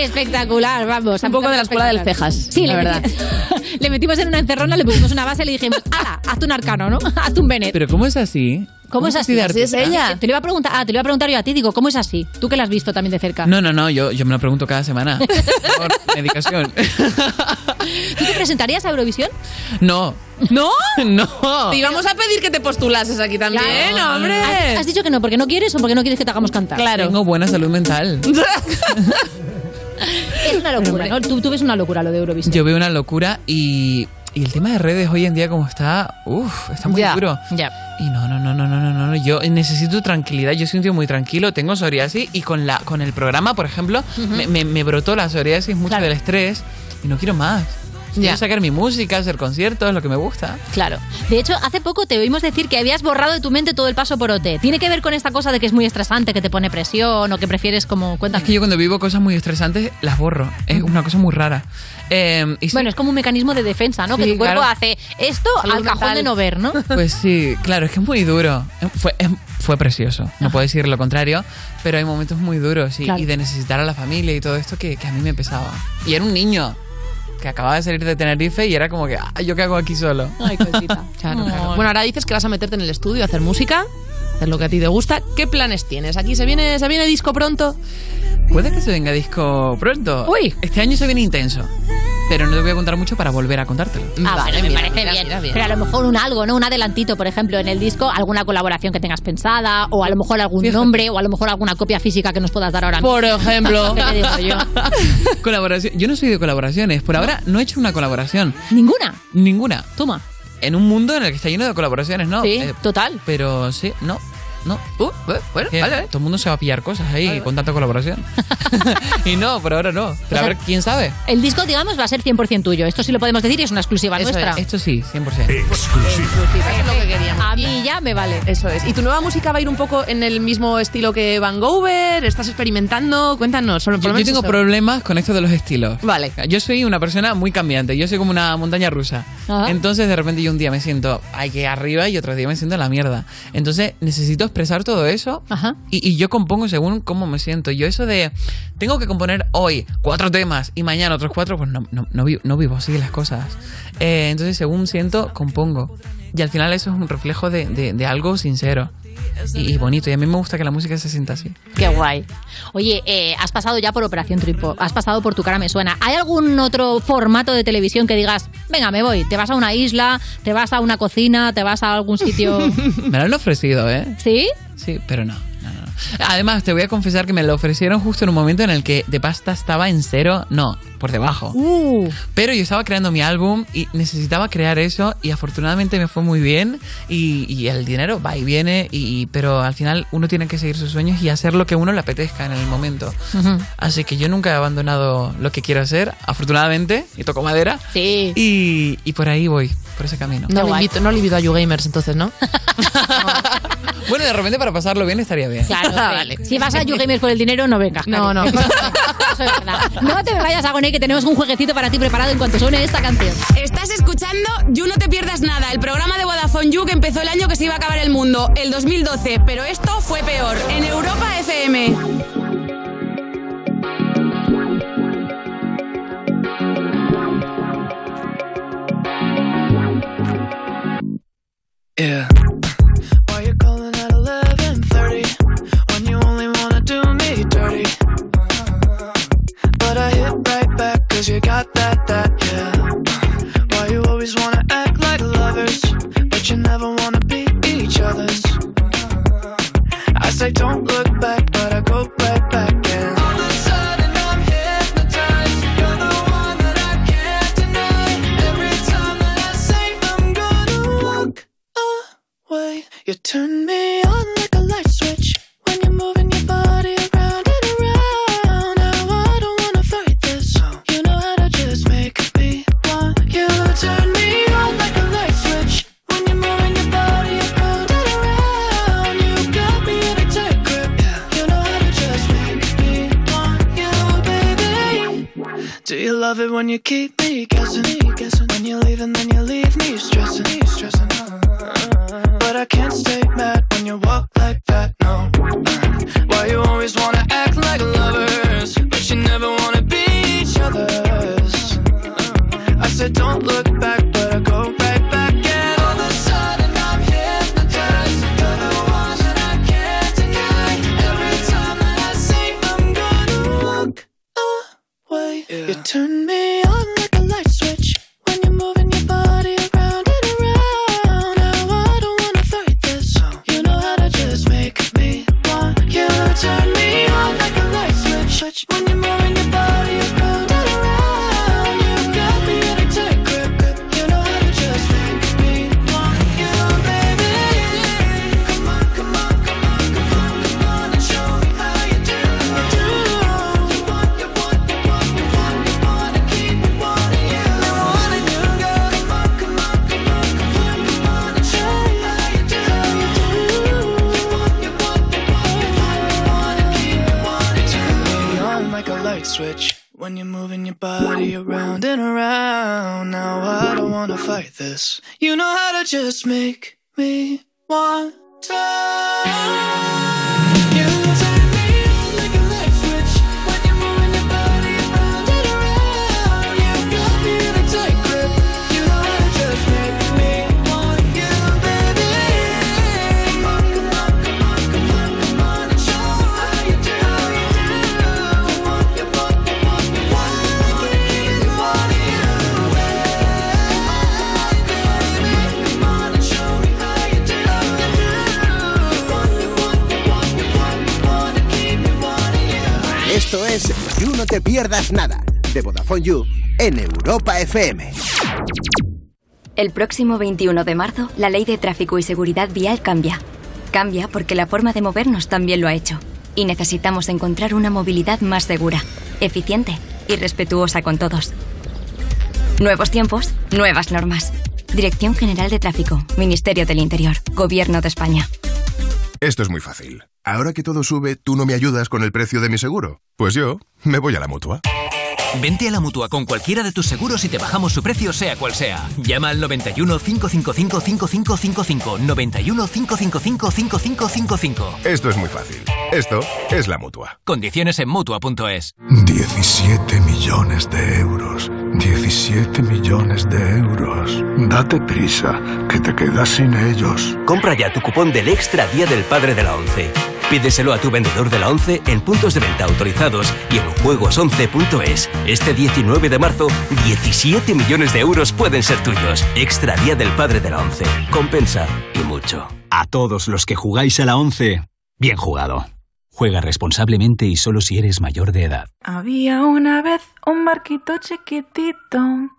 [SPEAKER 4] Espectacular, vamos.
[SPEAKER 3] Un poco de la escuela del cejas,
[SPEAKER 4] Sí,
[SPEAKER 3] la
[SPEAKER 4] le
[SPEAKER 3] verdad.
[SPEAKER 4] meti- le metimos en una encerrona, le pusimos una base y le dijimos, ¡hala! Hazte un arcano, ¿no? Hazte un Bennett.
[SPEAKER 24] Pero ¿cómo es así?
[SPEAKER 4] ¿Cómo es así?
[SPEAKER 24] de artista?
[SPEAKER 4] Te lo iba a preguntar, ah, te lo iba a preguntar yo a ti, digo, ¿cómo es así? Tú que la has visto también de cerca.
[SPEAKER 24] No, no, no, yo, yo me lo pregunto cada semana. Por medicación.
[SPEAKER 4] ¿Tú te presentarías a Eurovisión?
[SPEAKER 24] No.
[SPEAKER 3] ¿No?
[SPEAKER 24] No.
[SPEAKER 3] Te íbamos a pedir que te postulases aquí también,
[SPEAKER 4] Claro.
[SPEAKER 3] hombre.
[SPEAKER 4] ¿Has, has dicho que no porque no quieres o porque no quieres que te hagamos cantar?
[SPEAKER 24] Tengo buena salud mental.
[SPEAKER 4] Es una locura, ¿no? Tú, tú ves una locura lo de Eurovisión.
[SPEAKER 24] Yo veo una locura y, y el tema de redes hoy en día como está, uff, está muy
[SPEAKER 4] yeah,
[SPEAKER 24] duro.
[SPEAKER 4] Yeah.
[SPEAKER 24] Y no, no, no, no, no, no, no, yo necesito tranquilidad. Yo soy un tío muy tranquilo, tengo psoriasis y con la con el programa, por ejemplo,
[SPEAKER 4] uh -huh.
[SPEAKER 24] me, me, me, brotó la psoriasis mucho claro. del estrés y no quiero más. Quiero sacar mi música, hacer conciertos, lo que me gusta.
[SPEAKER 4] Claro. De hecho, hace poco te oímos decir que habías borrado de tu mente todo el paso por OT. ¿Tiene que ver con esta cosa de que es muy estresante, que te pone presión o que prefieres como cuentas?
[SPEAKER 24] Es que yo cuando vivo cosas muy estresantes las borro. Es una cosa muy rara. Eh, y sí,
[SPEAKER 4] Bueno, es como un mecanismo de defensa, ¿no? que
[SPEAKER 24] Sí,
[SPEAKER 4] tu cuerpo
[SPEAKER 24] claro.
[SPEAKER 4] hace esto
[SPEAKER 3] Salud
[SPEAKER 4] al cajón
[SPEAKER 3] mental.
[SPEAKER 4] de no ver, ¿no?
[SPEAKER 24] Pues sí, claro, es que es muy duro. Eh, Fue, es- fue precioso, no puedo decir lo contrario, pero hay momentos muy duros y,
[SPEAKER 4] Claro.
[SPEAKER 24] y de necesitar a la familia y todo esto que, que a mí me pesaba. Y era un niño que acababa de salir de Tenerife y era como que, ah, ¿yo qué hago aquí solo?
[SPEAKER 4] Ay, cosita.
[SPEAKER 3] Claro, claro. Bueno, ahora dices que vas a meterte en el estudio a hacer música, hacer lo que a ti te gusta. ¿Qué planes tienes? ¿Aquí se viene, se viene disco pronto?
[SPEAKER 24] Puede que se venga disco pronto. Uy. Este año se viene intenso, pero no te voy a contar mucho para volver a contártelo.
[SPEAKER 4] Ah, bueno, me
[SPEAKER 3] mira,
[SPEAKER 4] parece
[SPEAKER 3] mira,
[SPEAKER 4] bien.
[SPEAKER 3] mira, bien.
[SPEAKER 4] Pero a lo mejor un algo, ¿no? Un adelantito, por ejemplo, en el disco, alguna colaboración que tengas pensada, o a lo mejor algún
[SPEAKER 24] Fíjate.
[SPEAKER 4] nombre, o a lo mejor alguna copia física que nos puedas dar ahora.
[SPEAKER 3] Por ejemplo.
[SPEAKER 4] ¿Qué te digo yo?
[SPEAKER 24] Colaboración. Yo no soy de colaboraciones. Por ahora no he hecho una colaboración.
[SPEAKER 4] ¿Ninguna?
[SPEAKER 24] Ninguna.
[SPEAKER 4] Toma.
[SPEAKER 24] En un mundo en el que está lleno de colaboraciones, ¿no?
[SPEAKER 4] Sí,
[SPEAKER 24] total. Pero sí, no. No. Uh, bueno, Todo el mundo se va a pillar cosas ahí con tanta colaboración. y no, por ahora no. Pero a ver, quién sabe.
[SPEAKER 4] El disco, digamos, va a ser 100% tuyo. Esto sí lo podemos decir y es una exclusiva
[SPEAKER 24] Eso
[SPEAKER 4] nuestra.
[SPEAKER 24] es, esto sí, 100%.
[SPEAKER 3] Eso es lo que queríamos.
[SPEAKER 4] A mí ya me vale.
[SPEAKER 3] Eso es. ¿Y tu nueva música va a ir un poco en el mismo estilo que Van Gogh? ¿Estás experimentando? Cuéntanos. Por
[SPEAKER 24] Yo, yo tengo problemas con esto de los estilos.
[SPEAKER 3] Vale.
[SPEAKER 24] Yo soy una persona muy cambiante. Yo soy como una montaña rusa.
[SPEAKER 3] Ajá.
[SPEAKER 24] Entonces, de repente, yo un día me siento aquí arriba y otro día me siento en la mierda. Entonces, necesito expresar todo eso. Y, y yo compongo según cómo me siento. Yo, eso de tengo que componer hoy cuatro temas y mañana otros cuatro, pues no, no, no, vi- no vivo así las cosas. Eh, entonces, según siento, compongo. Y al final, eso es un reflejo de, de- de algo sincero y, y bonito. Y a mí me gusta que la música se sienta así.
[SPEAKER 4] Qué guay. Oye, eh, has pasado ya por Operación Triunfo, has pasado por Tu cara me suena. ¿Hay algún otro formato de televisión que digas, venga, me voy, te vas a una isla, te vas a una cocina, te vas a algún sitio?
[SPEAKER 24] Me lo han ofrecido, ¿eh?
[SPEAKER 4] ¿Sí?
[SPEAKER 24] Sí, pero no. No, no, no. Además, te voy a confesar que me lo ofrecieron justo en un momento en el que de pasta estaba en cero, no, por debajo.
[SPEAKER 4] Uh.
[SPEAKER 24] Pero yo estaba creando mi álbum y necesitaba crear eso y afortunadamente me fue muy bien y, y el dinero va y viene, y, pero al final uno tiene que seguir sus sueños y hacer lo que uno le apetezca en el momento. Así que yo nunca he abandonado lo que quiero hacer, afortunadamente, y toco madera.
[SPEAKER 4] Sí.
[SPEAKER 24] Y, y por ahí voy, por ese camino.
[SPEAKER 3] No le, invito, no le invito a YouGamers entonces, ¿no?
[SPEAKER 24] Bueno, de repente para pasarlo bien estaría bien.
[SPEAKER 4] Claro, sí. Si vas a YouGamers por el dinero, no vengas.
[SPEAKER 3] No, no.
[SPEAKER 4] Eso es verdad. No te me vayas a Goné, que tenemos un jueguecito para ti preparado en cuanto suene esta canción.
[SPEAKER 26] Estás escuchando You No Te Pierdas Nada, el programa de Vodafone You que empezó el año que se iba a acabar el mundo, el 2012, pero esto fue peor, en Europa FM.
[SPEAKER 27] Yeah.
[SPEAKER 5] FM.
[SPEAKER 28] El próximo 21 de marzo, la ley de tráfico y seguridad vial cambia. Cambia porque la forma de movernos también lo ha hecho. Y necesitamos encontrar una movilidad más segura, eficiente y respetuosa con todos. Nuevos tiempos, nuevas normas. Dirección General de Tráfico, Ministerio del Interior, Gobierno de España.
[SPEAKER 29] Esto es muy fácil. Ahora que todo sube, ¿tú no me ayudas con el precio de mi seguro? Pues yo me voy a la mutua.
[SPEAKER 30] Vente a la mutua con cualquiera de tus seguros y te bajamos su precio, sea cual sea. Llama al 91 555 5555. 91 555 5555.
[SPEAKER 29] Esto es muy fácil. Esto es la mutua.
[SPEAKER 30] Condiciones en mutua.es.
[SPEAKER 31] 17 millones de euros. 17 millones de euros. Date prisa, que te quedas sin ellos.
[SPEAKER 13] Compra ya tu cupón del Extra Día del Padre de la ONCE. Pídeselo a tu vendedor de la ONCE en puntos de venta autorizados y en juegos11.es. Este 19 de marzo, 17 millones de euros pueden ser tuyos. Extra Día del Padre de la ONCE. Compensa y mucho.
[SPEAKER 32] A todos los que jugáis a la 11, bien jugado. Juega responsablemente y solo si eres mayor de edad.
[SPEAKER 33] Había una vez un barquito chiquitito.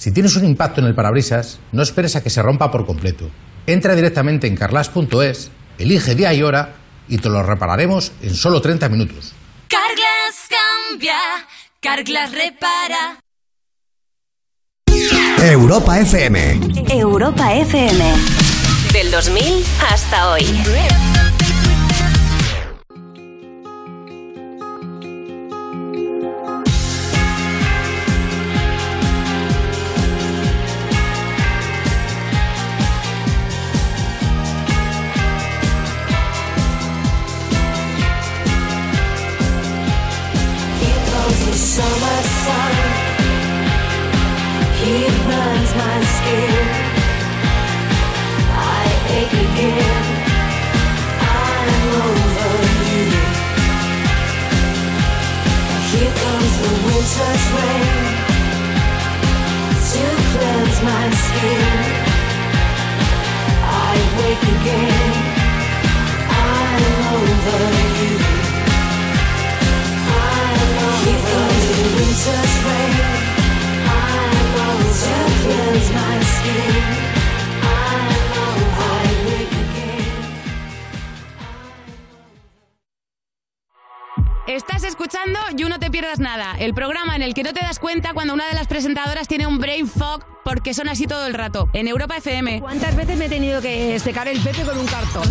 [SPEAKER 34] Si tienes un impacto en el parabrisas, no esperes a que se rompa por completo. Entra directamente en carlas.es, elige día y hora y te lo repararemos en solo 30 minutos.
[SPEAKER 7] Carglass cambia, Carglass repara.
[SPEAKER 5] Europa FM.
[SPEAKER 4] Europa FM. Del 2000 hasta hoy.
[SPEAKER 8] No te das cuenta cuando una de las presentadoras tiene un brain fog porque son así todo el rato, en Europa FM.
[SPEAKER 35] ¿Cuántas veces me he tenido que secar el pepe con un cartón?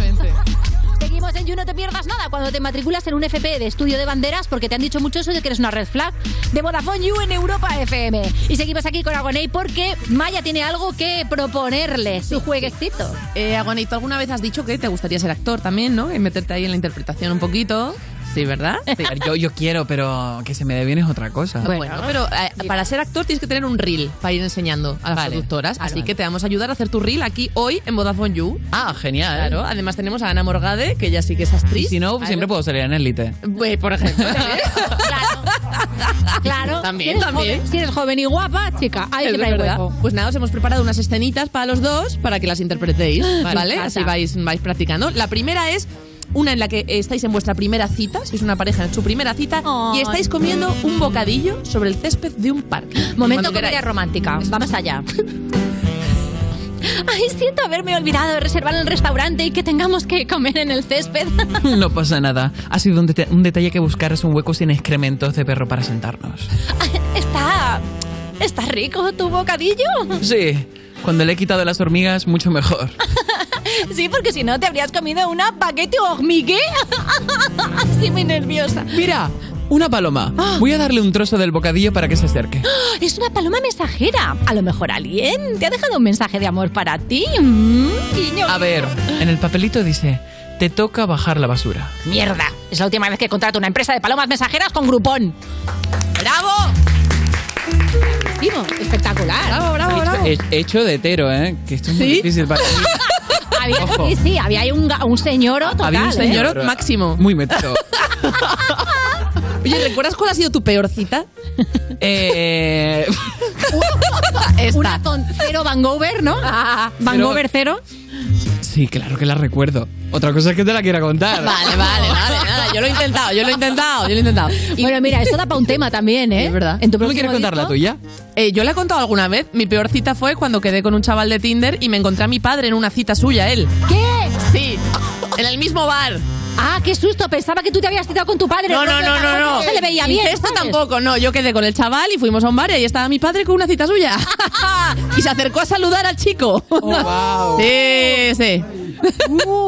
[SPEAKER 4] Seguimos en You No Te Pierdas Nada cuando te matriculas en un FP de estudio de banderas porque te han dicho mucho eso de que eres una red flag de Vodafone You en Europa FM. Y seguimos aquí con Agoney porque Maya tiene algo que proponerle, su jueguecito.
[SPEAKER 3] Eh, Agoney, ¿tú alguna vez has dicho que te gustaría ser actor también, no? Y meterte ahí en la interpretación un poquito. Sí, ¿verdad?
[SPEAKER 24] Sí, yo, yo quiero, pero que se me dé bien es otra cosa.
[SPEAKER 3] Bueno, pero eh, para ser actor tienes que tener un reel para ir enseñando a las
[SPEAKER 24] Vale.
[SPEAKER 3] productoras.
[SPEAKER 24] Vale,
[SPEAKER 3] así
[SPEAKER 24] vale.
[SPEAKER 3] que te vamos a ayudar a hacer tu reel aquí hoy en Vodafone You.
[SPEAKER 24] Ah, genial.
[SPEAKER 3] Claro, además tenemos a Ana Morgade, que ella sí que es actriz.
[SPEAKER 24] Y si no, siempre puedo salir en élite.
[SPEAKER 3] Pues, por ejemplo.
[SPEAKER 4] Claro.
[SPEAKER 3] También,
[SPEAKER 4] si eres
[SPEAKER 3] también.
[SPEAKER 4] Joven, si eres joven y guapa, chica,
[SPEAKER 3] Es
[SPEAKER 4] hay
[SPEAKER 3] verdad.
[SPEAKER 4] hueco.
[SPEAKER 3] Pues nada, os hemos preparado unas escenitas para los dos para que las interpretéis,
[SPEAKER 4] Vale.
[SPEAKER 3] Así vais, vais practicando. La primera es una en la que estáis en vuestra primera cita, sois una pareja en su primera cita, y estáis comiendo un bocadillo sobre el césped de un parque.
[SPEAKER 4] Momento
[SPEAKER 3] queráis.
[SPEAKER 4] romántica. Vamos allá. Ay, siento haberme olvidado de reservar el restaurante y que tengamos que comer en el césped.
[SPEAKER 24] No pasa nada. Ha sido un, deta- un detalle que buscaras un hueco sin excrementos de perro para sentarnos.
[SPEAKER 4] Está. ¿Está rico tu bocadillo?
[SPEAKER 24] Sí, cuando le he quitado las hormigas, mucho mejor.
[SPEAKER 4] Sí, porque si no te habrías comido una paquete hormigue. Estoy muy nerviosa.
[SPEAKER 24] Mira, una paloma. Voy a darle un trozo del bocadillo para que se acerque.
[SPEAKER 4] Es una paloma mensajera. A lo mejor alguien te ha dejado un mensaje de amor para ti. Mm.
[SPEAKER 24] A ver, en el papelito dice, te toca bajar la basura.
[SPEAKER 4] Mierda. Es la última vez que contrato una empresa de palomas mensajeras con Groupon. ¡Bravo! Espectacular.
[SPEAKER 3] Bravo, bravo,
[SPEAKER 24] Hecho,
[SPEAKER 3] bravo.
[SPEAKER 24] he- hecho de hetero, ¿eh? Que esto es muy
[SPEAKER 3] ¿Sí?
[SPEAKER 24] difícil para mí.
[SPEAKER 4] Había, sí, sí, había ahí un, un señor total.
[SPEAKER 24] Había un
[SPEAKER 4] ¿eh?
[SPEAKER 24] señor
[SPEAKER 3] máximo.
[SPEAKER 24] Muy metido.
[SPEAKER 3] Oye, ¿recuerdas cuál ha sido tu peor cita?
[SPEAKER 24] eh,
[SPEAKER 4] Una con cero Vangover, ¿no? Vangover cero.
[SPEAKER 24] Sí, claro que la recuerdo. Otra cosa es que te la quiera contar.
[SPEAKER 3] Vale, vale, vale, nada, yo lo he intentado, yo lo he intentado, yo lo he intentado.
[SPEAKER 4] Bueno, mira, esto da para un tema también, ¿eh?
[SPEAKER 3] Es verdad.
[SPEAKER 4] En tu
[SPEAKER 24] ¿Tú me quieres contar la tuya?
[SPEAKER 3] Eh, yo le he contado alguna vez. Mi peor cita fue cuando quedé con un chaval de Tinder y me encontré a mi padre en una cita suya, él.
[SPEAKER 4] ¿Qué?
[SPEAKER 3] Sí, en el mismo bar.
[SPEAKER 4] Ah, qué susto. Pensaba que tú te habías citado con tu padre.
[SPEAKER 3] No, no, no, no, no.
[SPEAKER 4] se le veía bien.
[SPEAKER 3] Esto tampoco, no. Yo quedé con el chaval y fuimos a un bar y ahí estaba mi padre con una cita suya. y se acercó a saludar al chico.
[SPEAKER 24] wow.
[SPEAKER 3] Sí, sí.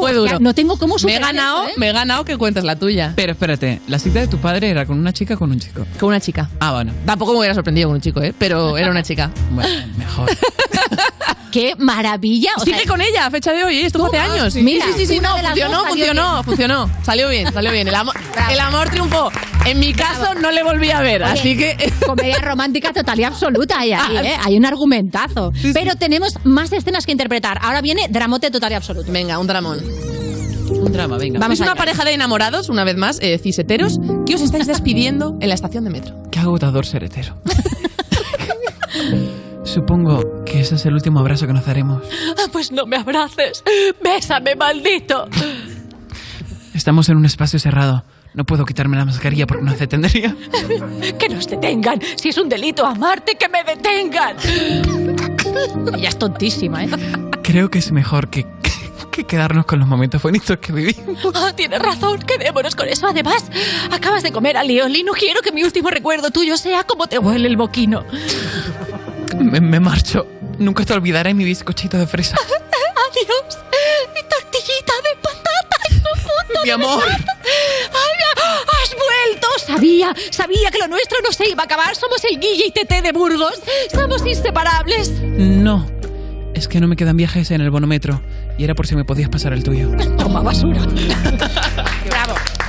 [SPEAKER 3] Fue duro.
[SPEAKER 4] Ya, no tengo cómo
[SPEAKER 3] Me he ganado,
[SPEAKER 4] esto, ¿eh?
[SPEAKER 3] me he ganado que cuentes la tuya.
[SPEAKER 24] Pero espérate, ¿la cita de tu padre era con una chica o con un chico?
[SPEAKER 3] Con una chica.
[SPEAKER 24] Ah, bueno.
[SPEAKER 3] Tampoco me hubiera sorprendido con un chico, ¿eh? Pero era una chica.
[SPEAKER 24] Bueno, mejor.
[SPEAKER 4] ¡Qué maravilla! O sea,
[SPEAKER 3] Sigue con ella a fecha de hoy, ¿eh? esto fue hace
[SPEAKER 4] ¿Tú?
[SPEAKER 3] años.
[SPEAKER 4] Mira,
[SPEAKER 3] sí, sí, sí, no, funcionó, funcionó,
[SPEAKER 4] bien.
[SPEAKER 3] funcionó. Salió bien, salió bien. El amor, el amor triunfó. En mi caso no le volví a ver,
[SPEAKER 4] Oye,
[SPEAKER 3] así que...
[SPEAKER 4] Comedia romántica total y absoluta hay ahí,
[SPEAKER 3] Ah,
[SPEAKER 4] ¿eh? Hay un argumentazo. Pero tenemos más escenas que interpretar. Ahora viene dramote total y absoluto.
[SPEAKER 3] Venga, un dramón.
[SPEAKER 24] Un drama, venga.
[SPEAKER 3] Vamos
[SPEAKER 4] Vamos
[SPEAKER 3] una pareja de enamorados, una vez más, eh, ciseteros, que os estáis despidiendo en la estación de metro.
[SPEAKER 24] Qué agotador ser hetero. Supongo que ese es el último abrazo que nos daremos.
[SPEAKER 4] Ah, pues no me abraces. Bésame, maldito.
[SPEAKER 24] Estamos en un espacio cerrado. No puedo quitarme la mascarilla porque no se tendría.
[SPEAKER 4] Que nos detengan. Si es un delito amarte, que me detengan. Ella es tontísima, ¿eh?
[SPEAKER 24] Creo que es mejor que, que quedarnos con los momentos bonitos que vivimos.
[SPEAKER 4] Ah, tienes razón, quedémonos con eso. Además, acabas de comer alioli. No quiero que mi último recuerdo tuyo sea como te huele el boquino.
[SPEAKER 24] Me, me marcho. Nunca te olvidaré mi bizcochito de fresa.
[SPEAKER 4] Adiós, mi tortillita de puedo,
[SPEAKER 24] Mi
[SPEAKER 4] de
[SPEAKER 24] amor.
[SPEAKER 4] ¡Has vuelto! Sabía, sabía que lo nuestro no se iba a acabar. Somos el Guille y Tete de Burgos. Somos inseparables.
[SPEAKER 24] No. Es que no me quedan viajes en el bonometro. Y era por si me podías pasar el tuyo.
[SPEAKER 4] Toma basura.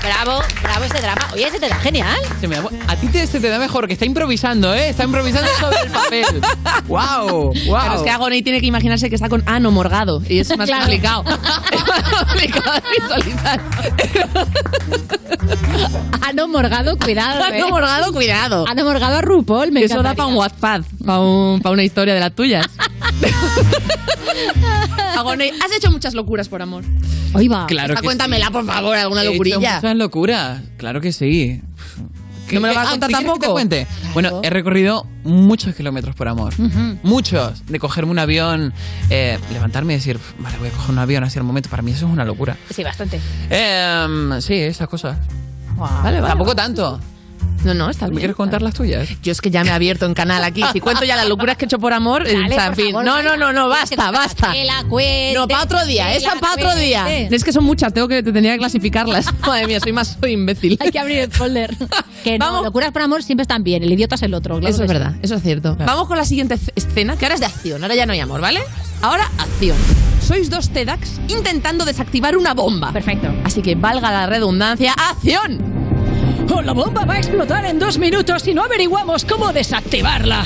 [SPEAKER 4] bravo, bravo, ese drama. Oye, ese te da genial.
[SPEAKER 24] Se me da- a ti te, se te da mejor, que está improvisando, ¿eh? Está improvisando sobre el papel. ¡Wow! ¡Wow!
[SPEAKER 3] Pero es que Agoney tiene que imaginarse que está con ano morgado y es más
[SPEAKER 4] Claro.
[SPEAKER 3] complicado. es más complicado de visualizar.
[SPEAKER 4] Ano Morgado, cuidado.
[SPEAKER 3] Ano
[SPEAKER 4] eh.
[SPEAKER 3] Morgado, cuidado.
[SPEAKER 4] Ano Morgado a RuPaul, me
[SPEAKER 3] eso da
[SPEAKER 4] encantaría.
[SPEAKER 3] para un WhatsApp, para un, pa' una historia de las tuyas. Agoney, has hecho muchas locuras por amor.
[SPEAKER 4] Hoy va.
[SPEAKER 24] Claro
[SPEAKER 3] Esta
[SPEAKER 24] que
[SPEAKER 3] cuéntamela,
[SPEAKER 24] sí.
[SPEAKER 3] por favor, alguna
[SPEAKER 24] He hecho
[SPEAKER 3] locurilla.
[SPEAKER 24] muchas locuras. Claro que sí.
[SPEAKER 3] ¿No me lo vas a
[SPEAKER 24] Ah,
[SPEAKER 3] contar
[SPEAKER 24] ¿quieres que te
[SPEAKER 3] tampoco?
[SPEAKER 24] cuente? Bueno, he recorrido muchos kilómetros por amor. Muchos. De cogerme un avión, eh, levantarme y decir, vale, voy a coger un avión así al momento. Para mí eso es una locura.
[SPEAKER 4] Sí, bastante.
[SPEAKER 24] Em, sí, esas cosas.
[SPEAKER 3] Vale, vale.
[SPEAKER 24] Tampoco tanto.
[SPEAKER 3] No, no, está
[SPEAKER 24] ¿Me
[SPEAKER 3] bien.
[SPEAKER 24] quieres contar las tuyas?
[SPEAKER 3] Yo es que ya me he abierto en canal aquí. Si cuento ya las locuras que he hecho por amor,
[SPEAKER 4] Dale,
[SPEAKER 3] o sea, en
[SPEAKER 4] por
[SPEAKER 3] fin.
[SPEAKER 4] favor,
[SPEAKER 3] no, no, no, no, basta, basta.
[SPEAKER 4] Que la cuente.
[SPEAKER 3] No, para otro día, esa para otro día. Es que son muchas, tengo que, te tenía que clasificarlas. Madre mía, soy más soy imbécil.
[SPEAKER 4] Hay que abrir el folder. Que no, locuras por amor siempre están bien. El idiota es el otro. claro
[SPEAKER 3] Eso es
[SPEAKER 4] sí.
[SPEAKER 3] verdad, eso es cierto. Vamos con la siguiente escena, que ahora es de acción, ahora ya no hay amor, ¿vale? Ahora, acción. Sois dos TEDx intentando desactivar una bomba.
[SPEAKER 4] Perfecto.
[SPEAKER 3] Así que valga la redundancia, ¡acción!
[SPEAKER 36] Oh, la bomba va a explotar en dos minutos si no averiguamos cómo desactivarla.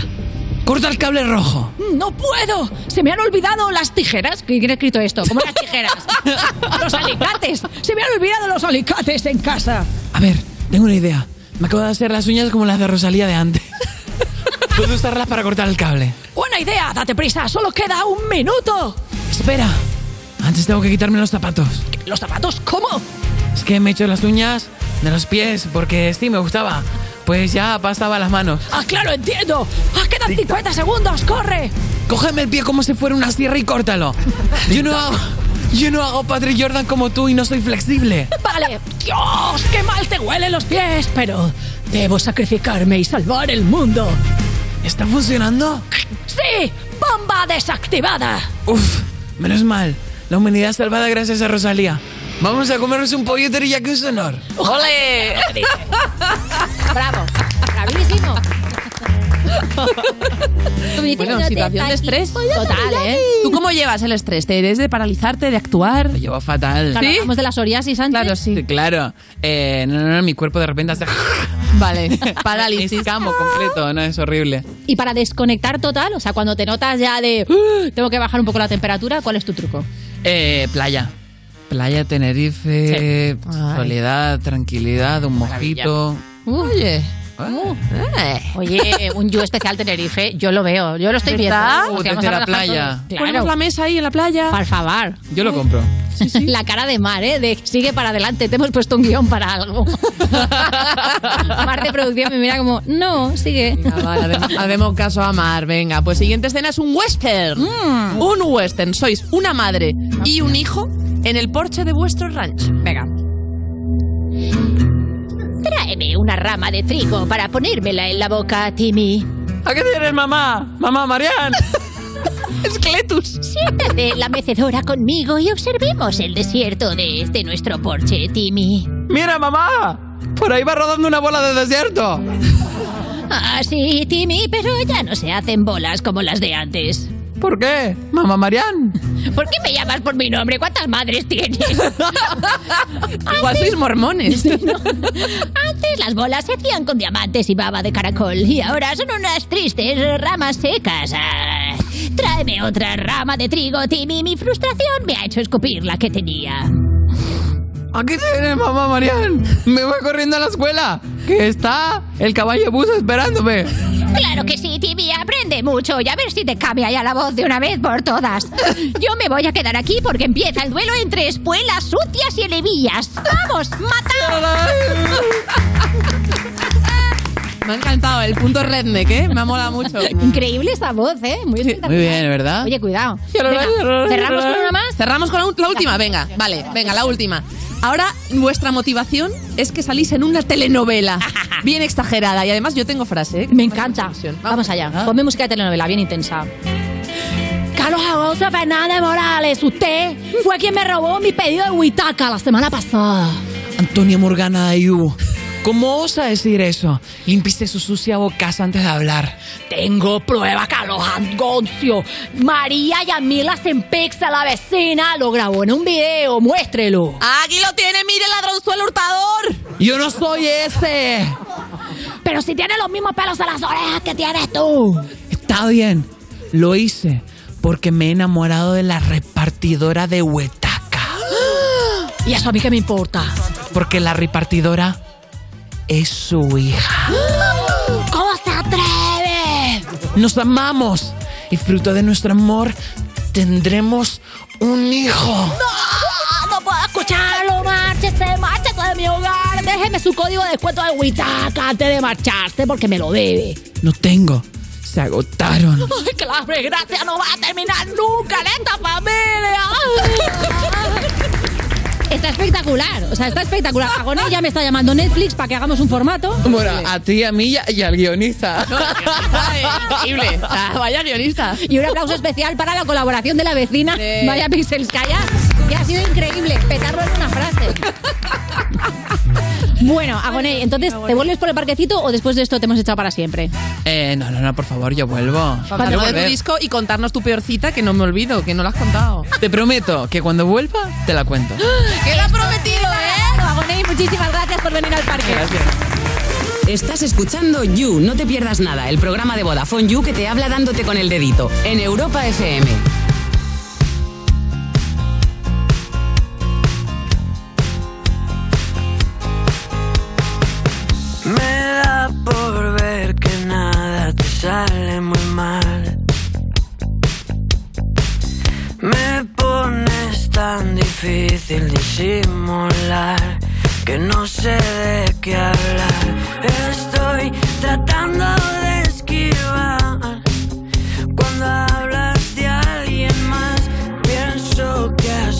[SPEAKER 24] Corta el cable rojo.
[SPEAKER 36] ¡No puedo! Se me han olvidado las tijeras.
[SPEAKER 4] ¿Quién ha escrito esto? ¿Cómo las tijeras?
[SPEAKER 36] ¡Los alicates! ¡Se me han olvidado los alicates en casa!
[SPEAKER 24] A ver, tengo una idea. Me acabo de hacer las uñas como las de Rosalía de antes. Puedo usarlas para cortar el cable.
[SPEAKER 36] ¡Buena idea! ¡Date prisa! ¡Solo queda un minuto!
[SPEAKER 24] Espera. Antes tengo que quitarme los zapatos.
[SPEAKER 36] ¿Los zapatos cómo?
[SPEAKER 24] Es que me he hecho las uñas de los pies porque sí me gustaba. Pues ya pasaba las manos.
[SPEAKER 36] ¡Ah, claro, entiendo! ¡Ah, quedan 50 segundos! ¡Corre!
[SPEAKER 24] Cógeme el pie como si fuera una sierra y córtalo. Yo no hago, yo no hago Patrick Jordan como tú y no soy flexible.
[SPEAKER 36] Vale. ¡Dios! ¡Qué mal te huelen los pies! Pero debo sacrificarme y salvar el mundo.
[SPEAKER 24] ¿Está funcionando?
[SPEAKER 36] ¡Sí! ¡Bomba desactivada!
[SPEAKER 24] Uf, menos mal. La humanidad salvada gracias a Rosalía. Vamos a comernos un pollo teriyaki en su honor.
[SPEAKER 3] ¡Ole!
[SPEAKER 4] Bravo. Bravísimo.
[SPEAKER 3] Bueno, situación de estrés.
[SPEAKER 4] Total, ¿eh?
[SPEAKER 3] ¿Tú cómo llevas el estrés? ¿Te eres de paralizarte, de actuar?
[SPEAKER 24] Lo llevo fatal.
[SPEAKER 4] Claro, hablamos de la psoriasis antes.
[SPEAKER 3] Claro, sí.
[SPEAKER 24] Sí, claro. Eh, no, no, no, mi cuerpo de repente hace...
[SPEAKER 3] Vale, parálisis.
[SPEAKER 24] Escamo completo, no, es horrible.
[SPEAKER 4] Y para desconectar total, o sea, cuando te notas ya de "Uh, tengo que bajar un poco la temperatura, ¿cuál es tu truco?
[SPEAKER 24] Eh, playa. Playa, Tenerife, soledad, tranquilidad, un mojito.
[SPEAKER 3] Oye.
[SPEAKER 4] Oye, un yo especial Tenerife, yo lo veo, yo lo estoy
[SPEAKER 3] ¿Verdad?
[SPEAKER 4] viendo.
[SPEAKER 24] Uh, desde la playa.
[SPEAKER 4] todos.
[SPEAKER 3] Ponemos
[SPEAKER 4] Claro.
[SPEAKER 3] la mesa ahí en la playa.
[SPEAKER 4] Por favor.
[SPEAKER 24] Yo lo compro.
[SPEAKER 4] La cara de Mar, ¿eh? De sigue para adelante, te hemos puesto un guion para algo. Mar de producción me mira como, no, sigue.
[SPEAKER 3] Haremos caso a Mar. Venga, pues siguiente escena es un western.
[SPEAKER 4] Mm.
[SPEAKER 3] Un western. Sois una madre y un hijo en el porche de vuestro rancho.
[SPEAKER 4] Venga. Tráeme una rama de trigo para ponérmela en la boca, Timmy.
[SPEAKER 24] ¿A qué tienes, mamá? Mamá, Marian.
[SPEAKER 3] Escletus.
[SPEAKER 4] Siéntate en la mecedora conmigo y observemos el desierto desde nuestro porche, Timmy.
[SPEAKER 24] Mira, mamá. Por ahí va rodando una bola de desierto.
[SPEAKER 4] Ah, sí, Timmy, pero ya no se hacen bolas como las de antes.
[SPEAKER 24] ¿Por qué? Mamá Marian.
[SPEAKER 4] ¿Por qué me llamas por mi nombre? ¿Cuántas madres tienes?
[SPEAKER 3] Igual sois mormones.
[SPEAKER 4] Antes las bolas se hacían con diamantes y baba de caracol y ahora son unas tristes ramas secas. Ah, tráeme otra rama de trigo, Timmy. Mi frustración me ha hecho escupir la que tenía.
[SPEAKER 24] Aquí tienes, mamá Marian. Me voy corriendo a la escuela. Que está el caballo bus esperándome.
[SPEAKER 4] Claro que sí, Timmy. Aprende mucho y a ver si te cambia ya la voz de una vez por todas. Yo me voy a quedar aquí porque empieza el duelo entre espuelas sucias y elevillas. ¡Vamos, mata!
[SPEAKER 3] Me ha encantado el punto redneck, ¿eh? Me ha molado mucho.
[SPEAKER 4] Increíble esa voz, ¿eh? Muy espectacular.
[SPEAKER 24] Muy bien, ¿verdad?
[SPEAKER 4] Oye, cuidado. Venga, ¿Cerramos con una más?
[SPEAKER 3] Cerramos con la, la última, venga, vale, venga, la última. Ahora, vuestra motivación es que salís en una telenovela bien exagerada. Y además yo tengo frase, ¿eh?
[SPEAKER 4] Me encanta. Vamos allá. Ponme música de telenovela, bien intensa. Carlos Alonso Fernández Morales, usted fue quien me robó mi pedido de Huitaca la semana pasada.
[SPEAKER 24] Antonio Morgana de Ayubo. ¿Cómo osa decir eso? Limpiste su sucia bocaza antes de hablar.
[SPEAKER 36] Tengo prueba, Carlos Angoncio.
[SPEAKER 4] María Yamila Sempexa, la vecina, lo grabó en un video. Muéstrelo.
[SPEAKER 3] Aquí lo tiene, mire, ladronzuelo hurtador.
[SPEAKER 24] Yo no soy ese.
[SPEAKER 4] Pero si tiene los mismos pelos en las orejas que tienes tú.
[SPEAKER 24] Está bien. Lo hice porque me he enamorado de la repartidora de Huetaca.
[SPEAKER 36] ¿Y eso a mí qué me importa?
[SPEAKER 24] Porque la repartidora es su hija.
[SPEAKER 4] ¿Cómo se atreve?
[SPEAKER 24] Nos amamos y fruto de nuestro amor tendremos un hijo.
[SPEAKER 4] No, no puedo escuchar Chalo, márchese, márchese de mi hogar. Déjeme su código de descuento de Huitaca antes de marcharse porque me lo debe.
[SPEAKER 24] No tengo. Se agotaron.
[SPEAKER 4] Ay, que la desgracia no va a terminar nunca en esta familia. Está espectacular, o sea, está espectacular. Agoné ya me está llamando Netflix para que hagamos un formato.
[SPEAKER 24] Bueno, a ti, a mí y a- y al guionista.
[SPEAKER 3] Increíble. Ah, Vaya guionista.
[SPEAKER 4] Y un aplauso especial para la colaboración de la vecina,
[SPEAKER 3] Sí.
[SPEAKER 4] Maya Pixelskaya, que ha sido increíble, petarlo en una frase. Bueno, Agoné, entonces, ¿te vuelves por el parquecito o después de esto te hemos echado para siempre?
[SPEAKER 24] Eh, no, no, no, por favor, yo vuelvo.
[SPEAKER 3] Hablar de tu disco y contarnos tu peor cita, que no me olvido, que no lo has contado.
[SPEAKER 24] Te prometo que cuando vuelva te la cuento.
[SPEAKER 3] ¡Queda prometido, eh!
[SPEAKER 4] Agoné, muchísimas gracias por venir al parque.
[SPEAKER 26] Estás escuchando You, no te pierdas nada, el programa de Vodafone You que te habla dándote con el dedito en Europa FM.
[SPEAKER 37] Me da por ver que nada te sale muy mal. Me pones tan difícil disimular que no sé de qué hablar. Estoy tratando de esquivar cuando hablas de alguien más. Pienso que ha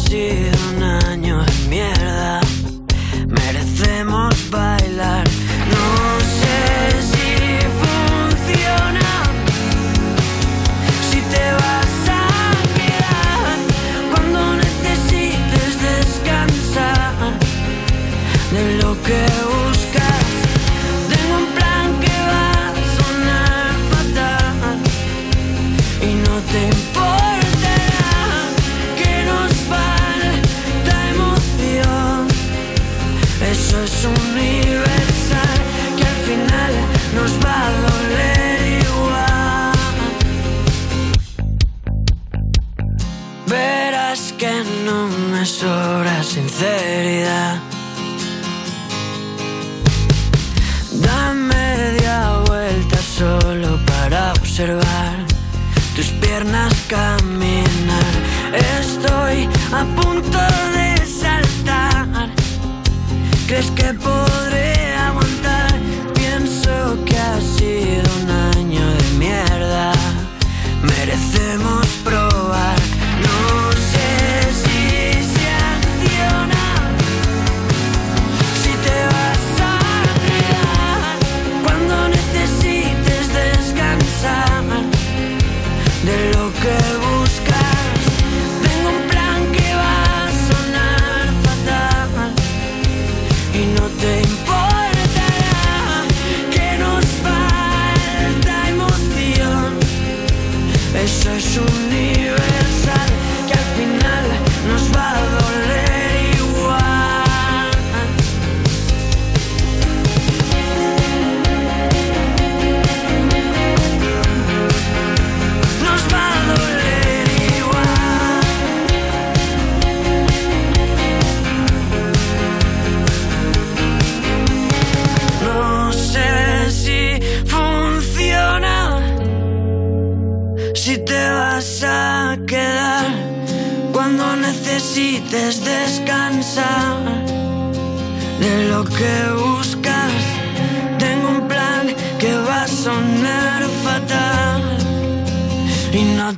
[SPEAKER 37] no me sobra sinceridad. Da media vuelta solo para observar tus piernas caminar. Estoy a punto de saltar. ¿Crees que podré aguantar? Pienso que ha sido un año de mierda. Merecemos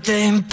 [SPEAKER 37] te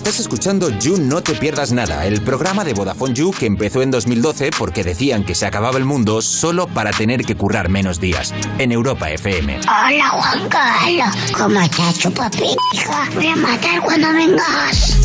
[SPEAKER 38] Estás escuchando You No Te Pierdas Nada, el programa de Vodafone You que empezó en 2012 porque decían que se acababa el mundo solo para tener que currar menos días. En Europa FM.
[SPEAKER 39] Hola Juan Carlos, ¿cómo estás, chupapija? Voy a matar cuando vengas.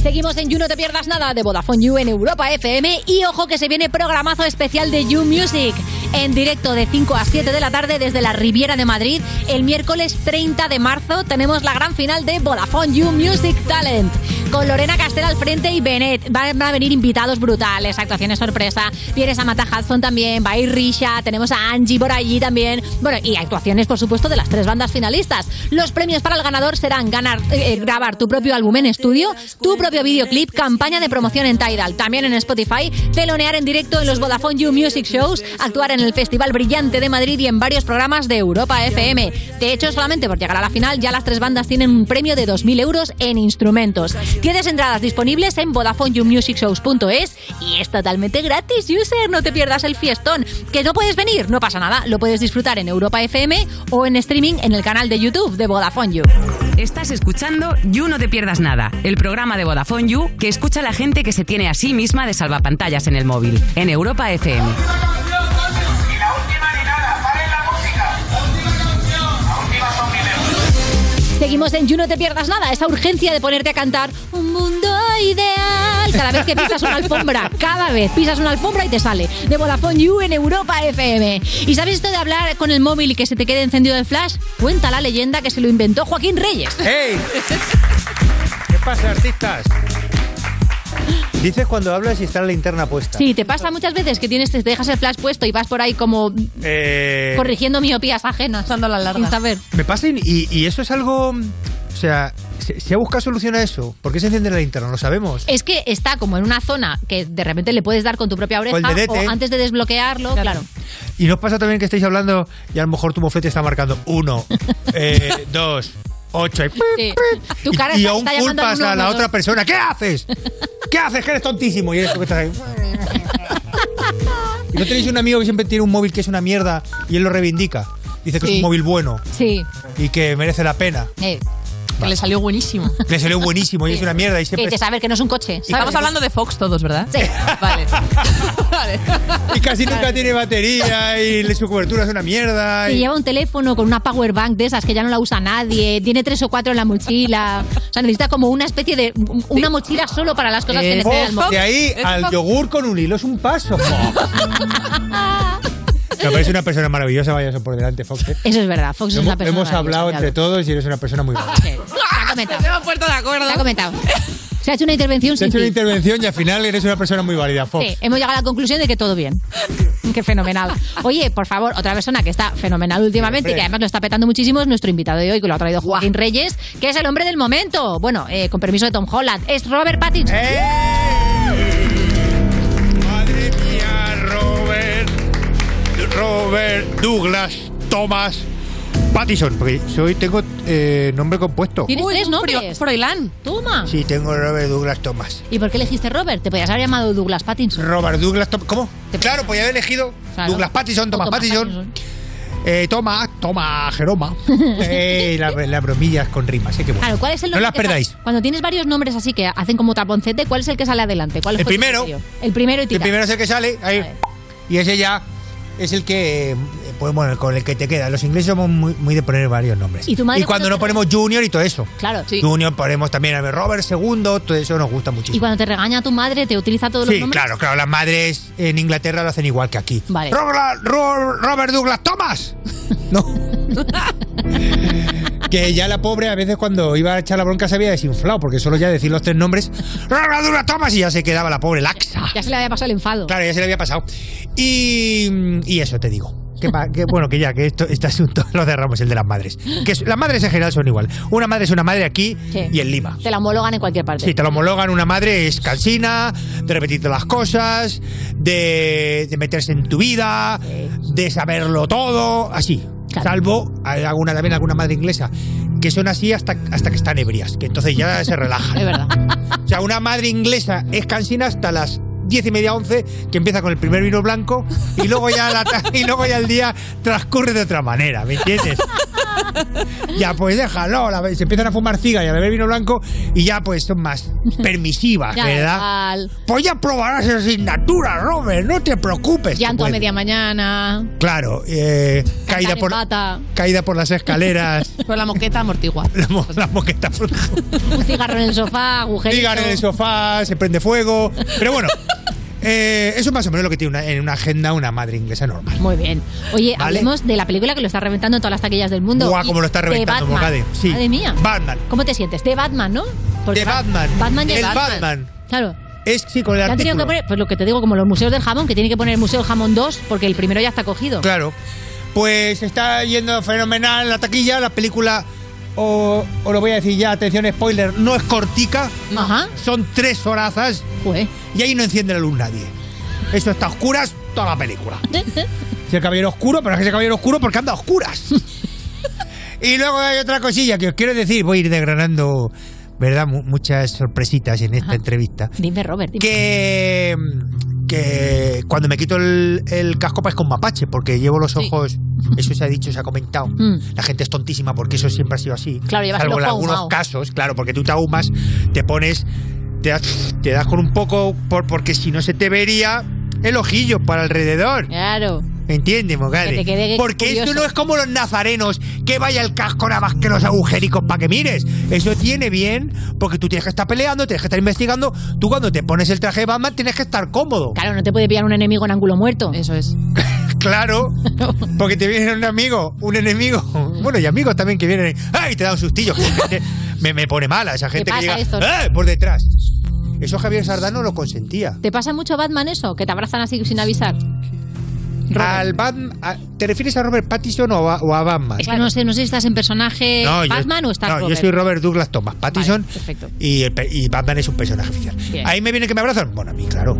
[SPEAKER 4] Seguimos en You No Te Pierdas Nada de Vodafone You en Europa FM y ojo que se viene programazo especial de You Music en directo de 5 a 7 de la tarde desde la Riviera de Madrid. El miércoles 30 de marzo tenemos la gran final de Vodafone You Music Talent. Con Lorena Castell al frente y Bennett. Van a venir invitados brutales, actuaciones sorpresa. Viene Samantha Hudson también, va a ir Risha, tenemos a Angie por allí también. Bueno, y actuaciones, por supuesto, de las tres bandas finalistas. Los premios para el ganador serán ganar, eh, grabar tu propio álbum en estudio, tu propio videoclip, campaña de promoción en Tidal, también en Spotify, telonear en directo en los Vodafone You Music Shows, actuar en el Festival Brillante de Madrid y en varios programas de Europa FM. De hecho, solamente por llegar a la final, ya las tres bandas tienen un premio de 2.000 euros en instrumentos. Tienes entradas disponibles en VodafoneYouMusicShows.es y es totalmente gratis, user. No te pierdas el fiestón. ¿Que no puedes venir? No pasa nada. Lo puedes disfrutar en Europa FM o en streaming en el canal de YouTube de Vodafone You.
[SPEAKER 26] Estás escuchando You No Te Pierdas Nada, el programa de Vodafone You que escucha a la gente que se tiene a sí misma de salvapantallas en el móvil, en Europa FM.
[SPEAKER 4] Seguimos en You No Te Pierdas Nada, esa urgencia de ponerte a cantar un mundo ideal cada vez que pisas una alfombra, cada vez pisas una alfombra y te sale de Vodafone You en Europa FM. ¿Y sabes esto de hablar con el móvil y que se te quede encendido el flash? Cuenta la leyenda que se lo inventó Joaquín Reyes.
[SPEAKER 40] ¡Hey! ¿Qué pasa, artistas? Dices cuando hablas y está la linterna puesta.
[SPEAKER 4] Sí, te pasa muchas veces que tienes, te dejas el flash puesto y vas por ahí como
[SPEAKER 40] Eh,
[SPEAKER 4] corrigiendo miopías ajenas. Dando la larga. Sin saber.
[SPEAKER 40] me pasa y, y- eso es algo... O sea, ¿se, ha buscado solución a eso? ¿Por qué se enciende la linterna? Lo sabemos.
[SPEAKER 4] Es que está como en una zona que de repente le puedes dar con tu propia oreja o antes de desbloquearlo, claro.
[SPEAKER 40] Y nos pasa también que estáis hablando y a lo mejor tu moflete está marcando uno, eh, dos, ocho y...
[SPEAKER 4] Sí. Tu cara
[SPEAKER 40] y
[SPEAKER 4] está,
[SPEAKER 40] aún culpas a la
[SPEAKER 4] 112.
[SPEAKER 40] otra persona. ¿Qué haces? ¿Qué haces? Que eres tontísimo. Y tú que estás ahí. ¿Y no tenéis un amigo que siempre tiene un móvil que es una mierda y él lo reivindica? Dice que es un móvil bueno
[SPEAKER 4] Sí.
[SPEAKER 40] y que merece la pena.
[SPEAKER 4] Eh,
[SPEAKER 3] Que le salió buenísimo.
[SPEAKER 40] Le salió buenísimo y es una mierda y
[SPEAKER 4] que
[SPEAKER 40] siempre...
[SPEAKER 4] te saber que no es un coche. ¿sabes?
[SPEAKER 3] Estamos hablando de Fox todos, ¿verdad?
[SPEAKER 4] Sí.
[SPEAKER 3] Vale.
[SPEAKER 40] Y casi nunca tiene batería y su cobertura es una mierda.
[SPEAKER 4] Y
[SPEAKER 40] Y...
[SPEAKER 4] lleva un teléfono con una power bank de esas que ya no la usa nadie, tiene tres o cuatro en la mochila. O sea, necesita como una especie de. una mochila solo para las cosas que
[SPEAKER 40] Eh,
[SPEAKER 4] necesita el
[SPEAKER 40] de ahí al yogur con un hilo es un paso. Me parece una persona maravillosa, vaya eso por delante, Fox. ¿eh?
[SPEAKER 4] Eso es verdad, Fox es una persona.
[SPEAKER 40] hemos hablado entre todos y eres una persona muy buena.
[SPEAKER 4] Te ha comentado.
[SPEAKER 3] Nos hemos puesto de acuerdo.
[SPEAKER 4] Te ha comentado. Se ha hecho una intervención
[SPEAKER 40] Se ha hecho una intervención y al final eres una persona muy válida, Fox.
[SPEAKER 4] Sí, hemos llegado a la conclusión de que todo bien. Qué fenomenal. Oye, por favor, otra persona que está fenomenal últimamente y que además lo está petando muchísimo es nuestro invitado de hoy, que lo ha traído Joaquín Reyes, que es el hombre del momento. Bueno, eh, con permiso de Tom Holland, es Robert Pattinson.
[SPEAKER 40] Madre Robert Douglas Thomas Pattison. Porque soy, tengo eh, nombre compuesto.
[SPEAKER 4] Tienes
[SPEAKER 3] Uy,
[SPEAKER 4] tres nombres.
[SPEAKER 3] Fro- Froilán.
[SPEAKER 4] Toma.
[SPEAKER 40] Sí, tengo Robert Douglas Thomas.
[SPEAKER 4] ¿Y por qué elegiste Robert? Te podías haber llamado Douglas Pattinson.
[SPEAKER 40] Robert Douglas Thomas. ¿Cómo? Claro, podía haber elegido
[SPEAKER 4] Claro.
[SPEAKER 40] Douglas Pattison,
[SPEAKER 4] O
[SPEAKER 40] Thomas
[SPEAKER 4] Thomas
[SPEAKER 40] Pattison. Eh, toma, toma, Jeroma. eh, las la bromillas con rimas, eh, qué bueno.
[SPEAKER 4] Claro, ¿cuál es el
[SPEAKER 40] No las perdáis.
[SPEAKER 4] Cuando tienes varios nombres así que hacen como taponcete, ¿cuál es el que sale adelante? ¿Cuál
[SPEAKER 40] El primero.
[SPEAKER 4] El primero y tira.
[SPEAKER 40] El primero es el que sale, ahí. Y ese ya es el que, pues bueno, con el que te queda. Los ingleses somos muy, muy de poner varios nombres.
[SPEAKER 4] ¿Y tu madre
[SPEAKER 40] cuando
[SPEAKER 4] cuando
[SPEAKER 40] no
[SPEAKER 4] te-
[SPEAKER 40] ponemos Junior y todo eso.
[SPEAKER 4] Claro.
[SPEAKER 40] Junior ponemos también a ver, Robert II, todo eso nos gusta muchísimo.
[SPEAKER 4] Y cuando te regaña tu madre, ¿te utiliza todos los
[SPEAKER 40] Sí,
[SPEAKER 4] nombres?
[SPEAKER 40] claro, claro. Las madres en Inglaterra lo hacen igual que aquí.
[SPEAKER 4] Vale.
[SPEAKER 40] Robert, Ro- Robert Douglas Thomas. No. que ya la pobre a veces cuando iba a echar la bronca se había desinflado, porque solo ya decir los tres nombres, Robert Douglas Thomas, y ya se quedaba la pobre laxa.
[SPEAKER 4] Ya se le había pasado el enfado.
[SPEAKER 40] Claro, ya se le había pasado. Y, y eso te digo. Que, pa- que, bueno, que ya, que esto, este asunto lo cerramos, el de las madres. Que las madres en general son igual. Una madre es una madre aquí
[SPEAKER 4] Sí.
[SPEAKER 40] y en Lima.
[SPEAKER 4] Te la homologan en cualquier parte.
[SPEAKER 40] Sí, te lo homologan. Una madre es cansina, de repetirte las cosas, de, de meterse en tu vida, de saberlo todo, así. Salvo alguna también alguna madre inglesa que son así hasta, hasta que están ebrias, que entonces ya se relajan.
[SPEAKER 4] Es verdad.
[SPEAKER 40] O sea, una madre inglesa es cansina hasta las diez y media, once, que empieza con el primer vino blanco y luego ya la y luego ya el día transcurre de otra manera, ¿me entiendes? ya pues déjalo, la- se empiezan a fumar ciga y a beber vino blanco y ya pues son más permisivas,
[SPEAKER 4] Ya.
[SPEAKER 40] Pues ya probarás esa asignatura, Robert, no te preocupes.
[SPEAKER 4] Llanto a media mañana.
[SPEAKER 40] Claro, eh, caída, por, caída por las escaleras,
[SPEAKER 3] Con la moqueta amortigua.
[SPEAKER 40] la, mo- la moqueta por
[SPEAKER 4] Un cigarro en el sofá, agujerito.
[SPEAKER 40] Digan en el sofá, se prende fuego. Pero bueno, eh, eso es más o menos lo que tiene una- en una agenda una madre inglesa normal.
[SPEAKER 4] Muy bien. Oye,
[SPEAKER 40] Vale.
[SPEAKER 4] hablemos de la película que lo está reventando en todas las taquillas del mundo.
[SPEAKER 40] Guau,
[SPEAKER 4] Y
[SPEAKER 40] cómo lo está
[SPEAKER 4] de
[SPEAKER 40] reventando,
[SPEAKER 4] Batman.
[SPEAKER 40] Sí.
[SPEAKER 4] Madre mía.
[SPEAKER 40] Batman.
[SPEAKER 4] ¿Cómo te sientes? De Batman, ¿no? Porque
[SPEAKER 40] de
[SPEAKER 4] Ba-
[SPEAKER 40] Batman.
[SPEAKER 4] Batman ya
[SPEAKER 40] el Batman.
[SPEAKER 4] Batman. Claro.
[SPEAKER 40] Es sí, con el
[SPEAKER 4] han tenido que poner, pues lo que te digo, como los museos del jamón, que tiene que poner el Museo del Jamón 2, porque el primero ya está cogido.
[SPEAKER 40] Claro. Pues está yendo fenomenal la taquilla. La película, o, o lo voy a decir ya, atención, spoiler, no es cortica.
[SPEAKER 4] Ajá.
[SPEAKER 40] Son tres horazas.
[SPEAKER 4] Pues.
[SPEAKER 40] Y ahí no enciende la luz nadie. Eso está a oscuras toda la película. Es el caballero oscuro, pero es que ese caballero oscuro porque anda a oscuras. y luego hay otra cosilla que os quiero decir. Voy a ir desgranando, ¿verdad? Mu- muchas sorpresitas en esta entrevista.
[SPEAKER 4] Dime, Robert. dime.
[SPEAKER 40] Que, que cuando me quito el, el casco parezco un mapache porque llevo los ojos. Eso se ha dicho, se ha comentado.
[SPEAKER 4] Mm.
[SPEAKER 40] La gente es tontísima porque eso siempre ha sido así.
[SPEAKER 4] Claro, llevas
[SPEAKER 40] Salvo
[SPEAKER 4] el
[SPEAKER 40] en
[SPEAKER 4] ojo
[SPEAKER 40] algunos
[SPEAKER 4] ahumado.
[SPEAKER 40] casos, claro, porque tú te ahumas, te pones, te das, te das con un poco, por, porque si no se te vería el ojillo para alrededor.
[SPEAKER 4] Claro.
[SPEAKER 40] ¿Entiendes, Mogade?
[SPEAKER 4] Que
[SPEAKER 40] Porque
[SPEAKER 4] curioso.
[SPEAKER 40] esto no es como los nazarenos, que vaya el casco nada más que los agujericos para que mires. Eso tiene bien, porque tú tienes que estar peleando, tienes que estar investigando. Tú cuando te pones el traje de Batman tienes que estar cómodo.
[SPEAKER 4] Claro, no te puede pillar un enemigo en ángulo muerto.
[SPEAKER 3] Eso es.
[SPEAKER 40] Claro, porque te viene un amigo, un enemigo, bueno, y amigos también que vienen, ¡ay! Te da un sustillo. me, me pone mala esa gente que llega
[SPEAKER 4] esto?
[SPEAKER 40] ¡ay! por detrás. Eso Javier Sardano lo consentía.
[SPEAKER 4] ¿Te pasa mucho Batman eso? Que te abrazan así sin avisar.
[SPEAKER 40] Al Batman, a- ¿Te refieres a Robert Pattinson o a, o a Batman?
[SPEAKER 4] Es que no sé, no sé si estás en personaje
[SPEAKER 40] No, yo-
[SPEAKER 4] Batman o estás
[SPEAKER 40] no,
[SPEAKER 4] Robert.
[SPEAKER 40] yo soy Robert Douglas Thomas Pattinson
[SPEAKER 4] perfecto.
[SPEAKER 40] y, el y Batman es un personaje oficial.
[SPEAKER 4] Bien.
[SPEAKER 40] Ahí me viene que me abrazan. Bueno, a mí, claro.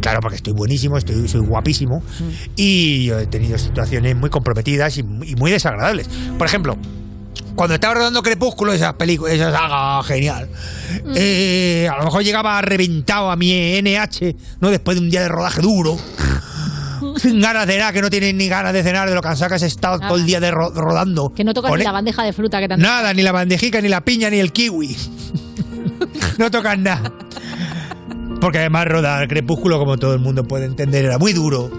[SPEAKER 40] Claro, porque estoy buenísimo, estoy, soy guapísimo
[SPEAKER 4] Mm.
[SPEAKER 40] y yo he tenido situaciones muy comprometidas y, muy- y muy desagradables. Por ejemplo, cuando estaba rodando Crepúsculo, esa película, esa saga genial,
[SPEAKER 4] Mm.
[SPEAKER 40] eh, a lo mejor llegaba reventado a mi NH, ¿no? Después de un día de rodaje duro. Sin ganas de nada, que no tienes ni ganas de cenar de lo cansado que has estado todo el día de ro- rodando.
[SPEAKER 4] Que no tocas ni la bandeja de fruta que han
[SPEAKER 40] Nada, ni la bandejica, ni la piña, ni el kiwi. no tocan nada. Porque además rodar Crepúsculo, como todo el mundo puede entender, era muy duro.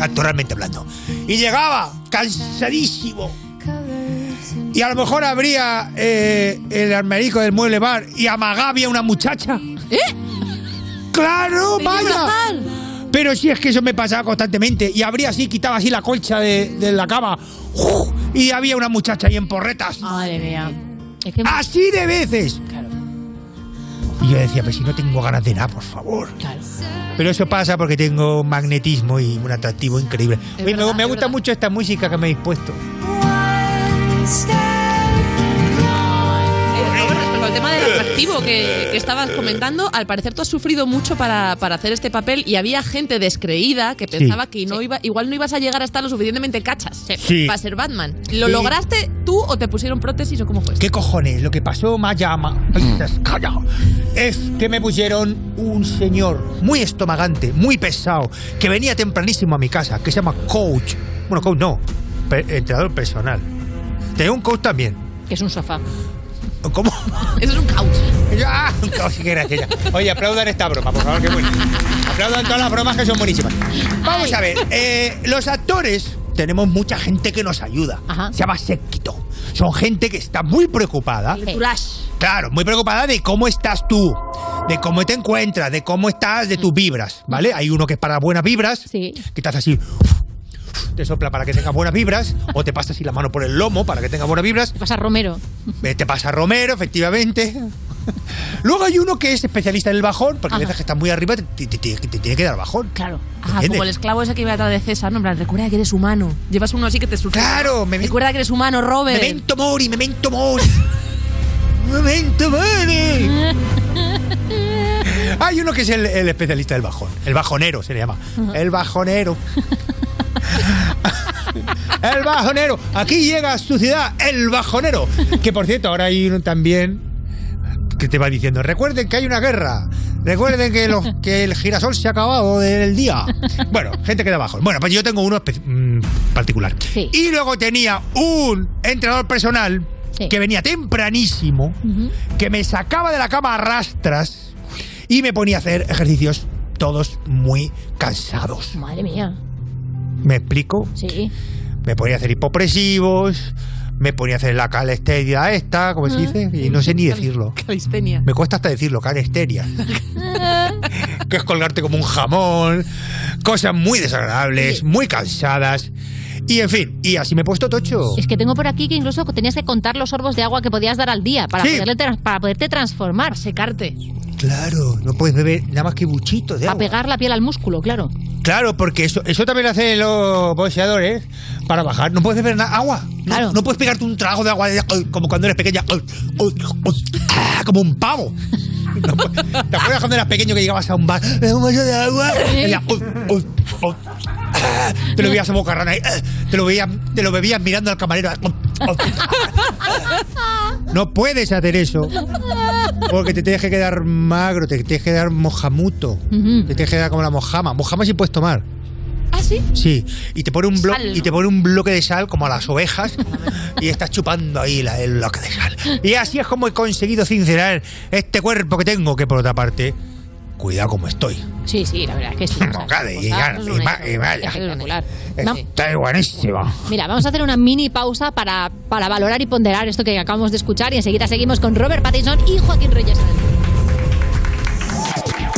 [SPEAKER 40] Actoralmente hablando. Y llegaba cansadísimo. Y a lo mejor abría eh, el armarico del mueble bar y amagaba a una muchacha.
[SPEAKER 3] ¿Eh?
[SPEAKER 40] ¡Claro,
[SPEAKER 3] ¿Te iba a
[SPEAKER 40] vaya! Pero si es que eso me pasaba constantemente. Y abría así, quitaba así la colcha de, de la cama. ¡Uf! Y había una muchacha ahí en porretas.
[SPEAKER 4] Madre mía.
[SPEAKER 40] Así de veces. Y yo decía, pues si no tengo ganas de nada, por favor. Pero eso pasa porque tengo un magnetismo y un atractivo increíble. Oye, me-
[SPEAKER 3] verdad,
[SPEAKER 40] me gusta mucho esta música que me habéis puesto.
[SPEAKER 3] Tema del atractivo que, que estabas comentando, al parecer tú has sufrido mucho para, para hacer este papel y había gente descreída que pensaba que no iba, igual no ibas a llegar a estar lo suficientemente cachas
[SPEAKER 40] Sí.
[SPEAKER 3] para ser Batman. ¿Lo
[SPEAKER 40] Sí.
[SPEAKER 3] lograste tú o te pusieron prótesis o cómo fue?
[SPEAKER 40] ¿Qué cojones? Lo que pasó, te has callado, es que me pusieron un señor muy estomagante, muy pesado, que venía tempranísimo a mi casa, que se llama Coach. Bueno, Coach no, entrenador personal. Tenía un coach también.
[SPEAKER 4] Que es un sofá.
[SPEAKER 40] ¿Cómo?
[SPEAKER 3] Eso es un couch.
[SPEAKER 40] ¡Ah! Un couch, qué. Oye, aplaudan esta broma, por favor, que buena. Aplaudan todas las bromas que son buenísimas. Vamos a ver, eh, los actores tenemos mucha gente que nos ayuda. Se llama séquito. Son gente que está muy preocupada. Claro, muy preocupada de cómo estás tú, de cómo te encuentras, de cómo estás, de tus vibras, ¿vale? Hay uno que es para buenas vibras, que te hace así, te sopla para que tengas buenas vibras, o te pasa así la mano por el lomo para que tengas buenas vibras. Te
[SPEAKER 4] pasa Romero.
[SPEAKER 40] Te pasa Romero, efectivamente. Luego hay uno que es especialista en el bajón, porque a veces que estás muy arriba te, te- te- te- te tiene que dar bajón.
[SPEAKER 4] Claro.
[SPEAKER 40] ¿Entiendes?
[SPEAKER 3] como el esclavo ese que iba atrás de César, no, en plan, recuerda que eres humano. Llevas uno así que te susurra.
[SPEAKER 40] Claro, me
[SPEAKER 3] Recuerda que eres humano, Robert.
[SPEAKER 40] Memento mori, memento mori. memento mori. Hay uno que es el, el especialista del bajón. El bajonero se le llama. El bajonero. el bajonero. Aquí llega a su ciudad, el bajonero. Que por cierto, ahora hay uno también que te va diciendo, recuerden que hay una guerra. Recuerden que, los- que el girasol se ha acabado del día. Bueno, gente que da bajón. Bueno, pues yo tengo uno mm, particular. Y luego tenía un entrenador personal que venía tempranísimo, que me sacaba de la cama a rastras y me ponía a hacer ejercicios todos muy cansados.
[SPEAKER 4] Madre mía.
[SPEAKER 40] ¿Me explico?
[SPEAKER 4] Sí.
[SPEAKER 40] Me ponía a hacer hipopresivos, me ponía a hacer la calesteria esta, como se dice, y no sé ni decirlo.
[SPEAKER 3] Calistenia.
[SPEAKER 40] Me cuesta hasta decirlo, calesteria. que es colgarte como un jamón, cosas muy desagradables, muy cansadas. Y en fin, y así me he puesto tocho.
[SPEAKER 4] Es que tengo por aquí que incluso tenías que contar los sorbos de agua que podías dar al día para,
[SPEAKER 40] Sí.
[SPEAKER 4] poderle para poderte transformar, secarte.
[SPEAKER 40] Claro, no puedes beber nada más que buchitos de
[SPEAKER 4] A pegar la piel al músculo, claro.
[SPEAKER 40] Claro, porque eso, eso también lo hacen los boxeadores para bajar. No puedes beber nada, agua. No, no puedes pegarte un trago de agua como cuando eres pequeña. Ah, Como un pavo. No ¿Te acuerdas cuando eras pequeño que llegabas a un bar? "Eh, ¿Un vaso de agua?
[SPEAKER 4] Sí.
[SPEAKER 40] Te lo veías a boca rana. ahí, eh, Te lo, veías, te lo bebías mirando al camarero. "Oh, oh". No puedes hacer eso. Porque te tienes que quedar magro, te tienes que quedar mojamuto. Te tienes que quedar como la mojama. Mojama sí puedes tomar.
[SPEAKER 4] ¿Ah, sí?
[SPEAKER 40] Sí, y te pone un bloque y te pone un bloque de sal como a las ovejas y estás chupando ahí la- el bloque de sal. Y así es como he conseguido sincerar este cuerpo que tengo, que por otra parte, cuidado como estoy.
[SPEAKER 4] Sí, sí, la verdad es que sí.
[SPEAKER 40] Y gana, y ma- y vaya.
[SPEAKER 4] Espectacular.
[SPEAKER 40] Está buenísimo.
[SPEAKER 4] Mira, vamos a hacer una mini pausa para, para valorar y ponderar esto que acabamos de escuchar y enseguida seguimos con Robert Pattinson y Joaquín Reyes.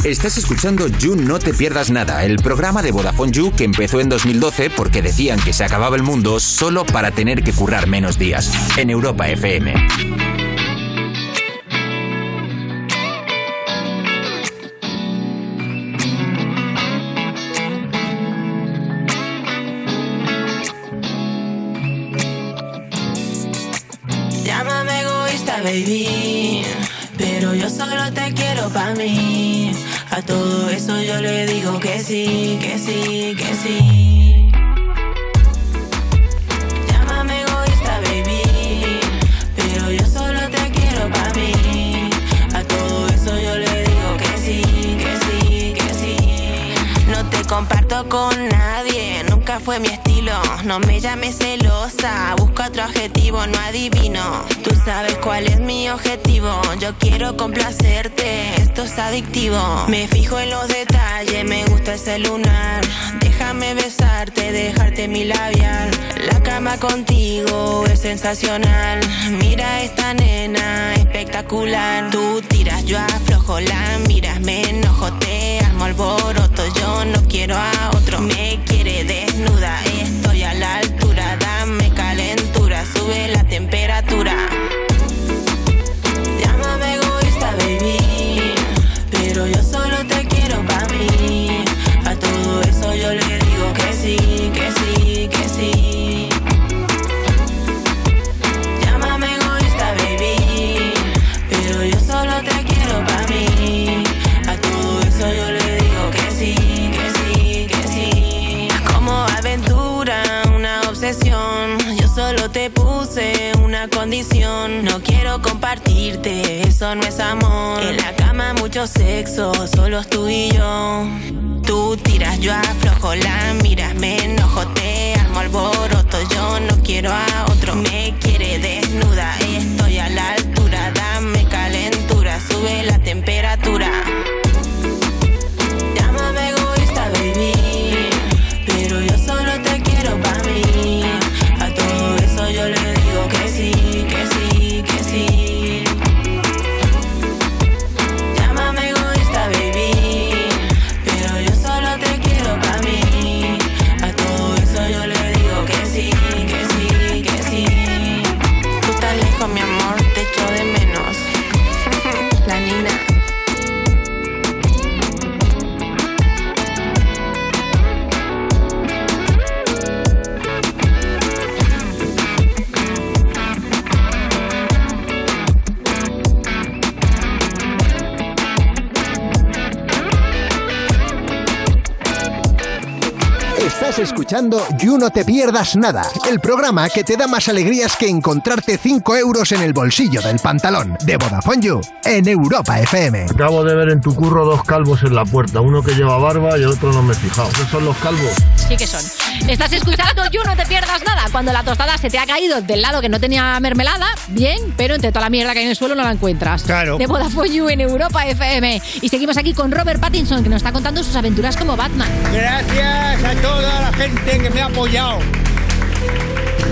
[SPEAKER 38] Estás escuchando You No Te Pierdas Nada, el programa de Vodafone You que empezó en 2012 porque decían que se acababa el mundo solo para tener que currar menos días. En Europa FM.
[SPEAKER 41] Baby. Pero yo solo te quiero pa' mí. A todo eso yo le digo que sí, que sí, que sí. Llámame egoísta, baby. Pero yo solo te quiero pa' mí. A todo eso yo le digo que sí, que sí, que sí. No te comparto con nadie, nunca fue mi estilo. No me llames celosa, busco otro adjetivo, no adivino. Tú sabes cuál es mi objetivo, yo quiero complacerte, esto es adictivo. Me fijo en los detalles, me gusta ese lunar. Déjame besarte, dejarte mi labial. La cama contigo es sensacional. Mira esta nena, espectacular. Tú tiras, yo aflojo, la miras, me enojo, te alboroto. Yo no quiero a otro, me quiere desnuda. Eso no es amor. En la cama mucho sexo, solo es tú y yo. Tú tiras, yo aflojo, la miras, me enojo, te armo alboroto. Yo no quiero a otro, me quiere desnuda. Estoy a la altura, dame calentura, sube la temperatura.
[SPEAKER 5] Escuchando You No Te Pierdas Nada, el programa que te da más alegrías que encontrarte 5 euros en el bolsillo del pantalón de Vodafone You en Europa FM.
[SPEAKER 42] Acabo de ver en tu curro dos calvos en la puerta, uno que lleva barba y el otro no me he fijado. ¿Qué son los calvos?
[SPEAKER 4] Sí que son. Estás escuchando You, no te pierdas nada. Cuando la tostada se te ha caído del lado que no tenía mermelada, bien, pero entre toda la mierda que hay en el suelo no la encuentras.
[SPEAKER 40] Claro.
[SPEAKER 4] De Vodafone You en Europa FM. Y seguimos aquí con Robert Pattinson, que nos está contando sus aventuras como Batman.
[SPEAKER 40] Gracias a toda la gente que me ha apoyado.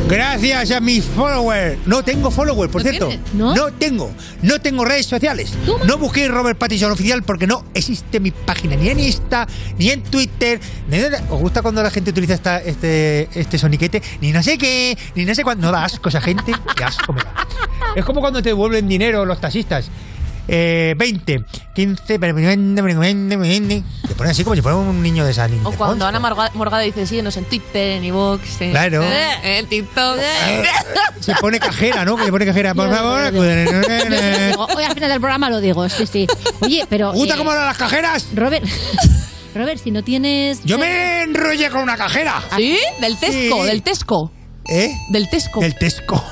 [SPEAKER 40] Gracias a mis followers. No tengo followers, por cierto.
[SPEAKER 4] ¿No?
[SPEAKER 40] tengo. No tengo redes sociales. No busquéis Robert Pattinson oficial porque no existe mi página ni en Insta, ni en Twitter. Ni. ¿Os gusta cuando la gente utiliza esta, este, este soniquete? Ni no sé qué, ni no sé cuándo. No da asco esa gente. Qué asco me da. Es como cuando te devuelven dinero los taxistas. Eh, 20, 15, te ponen así como si fuera un niño de esa
[SPEAKER 3] O cuando Ana Morga- Morgado dice, síguenos en Twitter, en iVoox, en,
[SPEAKER 40] Claro.
[SPEAKER 3] eh, en TikTok.
[SPEAKER 40] Se pone cajera, ¿no? Que le pone cajera, por favor.
[SPEAKER 4] Hoy al final del programa lo digo, sí, sí. Oye, pero.
[SPEAKER 40] ¿Te gusta
[SPEAKER 4] eh,
[SPEAKER 40] cómo hablan las cajeras?
[SPEAKER 4] Robert, Robert, si no tienes.
[SPEAKER 40] Yo me enrollé con una cajera.
[SPEAKER 3] ¿Sí? Del Tesco, del Tesco.
[SPEAKER 40] ¿Eh?
[SPEAKER 3] Del Tesco.
[SPEAKER 40] Del Tesco.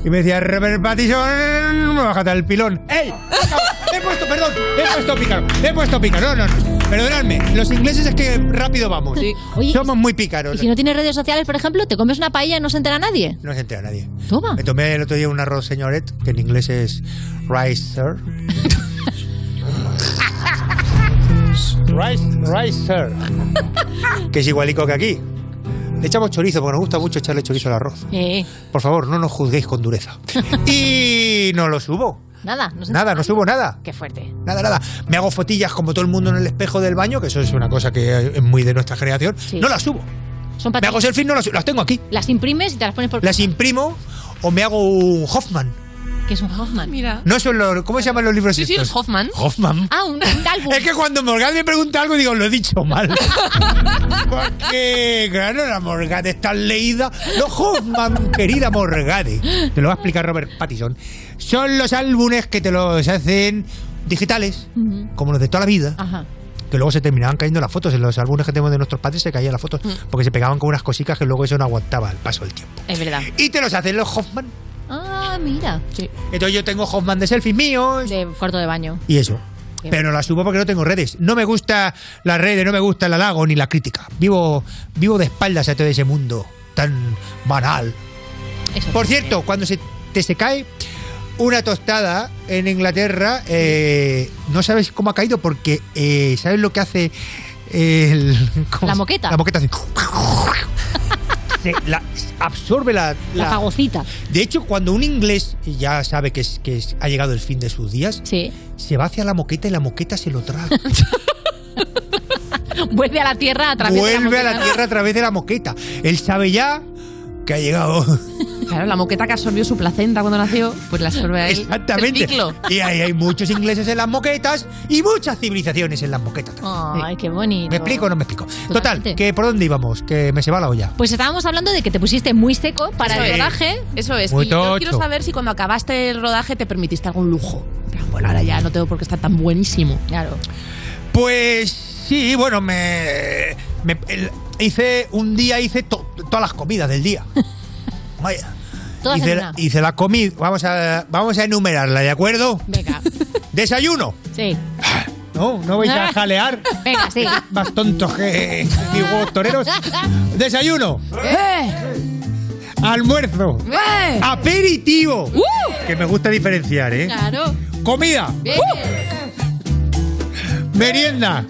[SPEAKER 4] Eh,
[SPEAKER 40] Y me decía, Robert Pattinson, bájate el pilón. ¡Ey! He puesto, perdón, he puesto pícaro. He puesto pícaro. No, no, no. Perdonadme. Los ingleses es que rápido vamos. Somos muy pícaros.
[SPEAKER 4] Y si no tienes redes sociales, por ejemplo, te comes una paella y no se entera nadie.
[SPEAKER 40] No se entera nadie.
[SPEAKER 4] Toma.
[SPEAKER 40] Me tomé el otro día un arroz señoret, que en inglés es ricer. rice, ricer. Que es igualico que aquí. Le echamos chorizo, porque nos gusta mucho echarle chorizo al arroz.
[SPEAKER 4] Eh,
[SPEAKER 40] Por favor, no nos juzguéis con dureza. Y no lo subo.
[SPEAKER 4] nada, no
[SPEAKER 40] Nada, no subo nada.
[SPEAKER 4] Qué fuerte.
[SPEAKER 40] Nada, nada. Me hago fotillas como todo el mundo en el espejo del baño, que eso es una cosa que es muy de nuestra generación. No las subo.
[SPEAKER 4] Son
[SPEAKER 40] Me hago selfies, no las, las tengo aquí.
[SPEAKER 4] Las imprimes y te las pones por.
[SPEAKER 40] Las imprimo o me hago un Hoffman.
[SPEAKER 4] Que es un Hoffman.
[SPEAKER 3] Mira.
[SPEAKER 40] No son los. ¿Cómo se llaman los libros
[SPEAKER 3] Sí, sí,
[SPEAKER 40] estos?
[SPEAKER 3] los Hoffman.
[SPEAKER 40] Hoffman.
[SPEAKER 4] Ah, un, un álbum.
[SPEAKER 40] Es que cuando Morgade me pregunta algo, digo, lo he dicho mal. Porque, claro, la Morgade está leída. Los Hoffman, querida Morgade, te lo va a explicar Robert Pattinson, son los álbumes que te los hacen digitales,
[SPEAKER 4] Ujú.
[SPEAKER 40] como los de toda la vida.
[SPEAKER 4] Ajá.
[SPEAKER 40] Que luego se terminaban cayendo las fotos. En los álbumes que tenemos de nuestros padres se caían las fotos. Porque se pegaban con unas cositas que luego eso no aguantaba el paso del tiempo.
[SPEAKER 4] Es verdad.
[SPEAKER 40] Y te los hacen los Hoffman.
[SPEAKER 4] Ah, mira. Sí.
[SPEAKER 40] Entonces yo tengo Hoffman de selfies míos.
[SPEAKER 4] De cuarto de baño.
[SPEAKER 40] Y eso. Pero no la subo porque no tengo redes. No me gusta las redes, no me gusta el halago ni la crítica. Vivo, vivo de espaldas a todo ese mundo tan banal. Por cierto, cuando se te se cae una tostada en Inglaterra, eh, no sabes cómo ha caído porque eh, ¿sabes lo que hace el, ¿cómo
[SPEAKER 4] La moqueta.
[SPEAKER 40] La moqueta hace- se- la- absorbe la,
[SPEAKER 4] La fagocita.
[SPEAKER 40] De hecho, cuando un inglés ya sabe que, es, que es- ha llegado el fin de sus días, se va hacia la moqueta y la moqueta se lo traga.
[SPEAKER 4] Vuelve a la tierra a través de
[SPEAKER 40] Vuelve a
[SPEAKER 4] moqueta.
[SPEAKER 40] la tierra a través de la moqueta. Él sabe ya que ha llegado.
[SPEAKER 3] Claro, la moqueta que absorbió su placenta cuando nació, pues la absorbe a él.
[SPEAKER 40] Exactamente. Y ahí hay muchos ingleses en las moquetas y muchas civilizaciones en las moquetas.
[SPEAKER 4] Ay, qué bonito.
[SPEAKER 40] ¿Me explico o no me explico? Total,
[SPEAKER 4] Totalmente.
[SPEAKER 40] que ¿por dónde íbamos? Que me se va la olla.
[SPEAKER 4] Pues estábamos hablando de que te pusiste muy seco para
[SPEAKER 3] Eso
[SPEAKER 4] el
[SPEAKER 3] es.
[SPEAKER 4] rodaje.
[SPEAKER 3] Eso es.
[SPEAKER 40] Muy
[SPEAKER 3] y yo
[SPEAKER 40] tocho.
[SPEAKER 3] quiero saber si cuando acabaste el rodaje te permitiste algún lujo. Bueno, ahora ya no tengo por qué estar tan buenísimo.
[SPEAKER 4] Claro.
[SPEAKER 40] Pues sí, bueno, me, me- el- hice un día hice to- todas las comidas del día. Vaya.
[SPEAKER 4] Todas
[SPEAKER 40] hice,
[SPEAKER 4] una.
[SPEAKER 40] hice la comida, vamos a vamos a enumerarla, ¿de acuerdo?
[SPEAKER 4] Venga.
[SPEAKER 40] Desayuno.
[SPEAKER 4] Sí.
[SPEAKER 40] No, no vais a jalear.
[SPEAKER 4] Venga, sí.
[SPEAKER 40] Más tontos que huevos toreros. Desayuno. Almuerzo. Aperitivo. Que me gusta diferenciar, ¿eh?
[SPEAKER 4] Claro.
[SPEAKER 40] Comida.
[SPEAKER 4] Bien.
[SPEAKER 40] Merienda.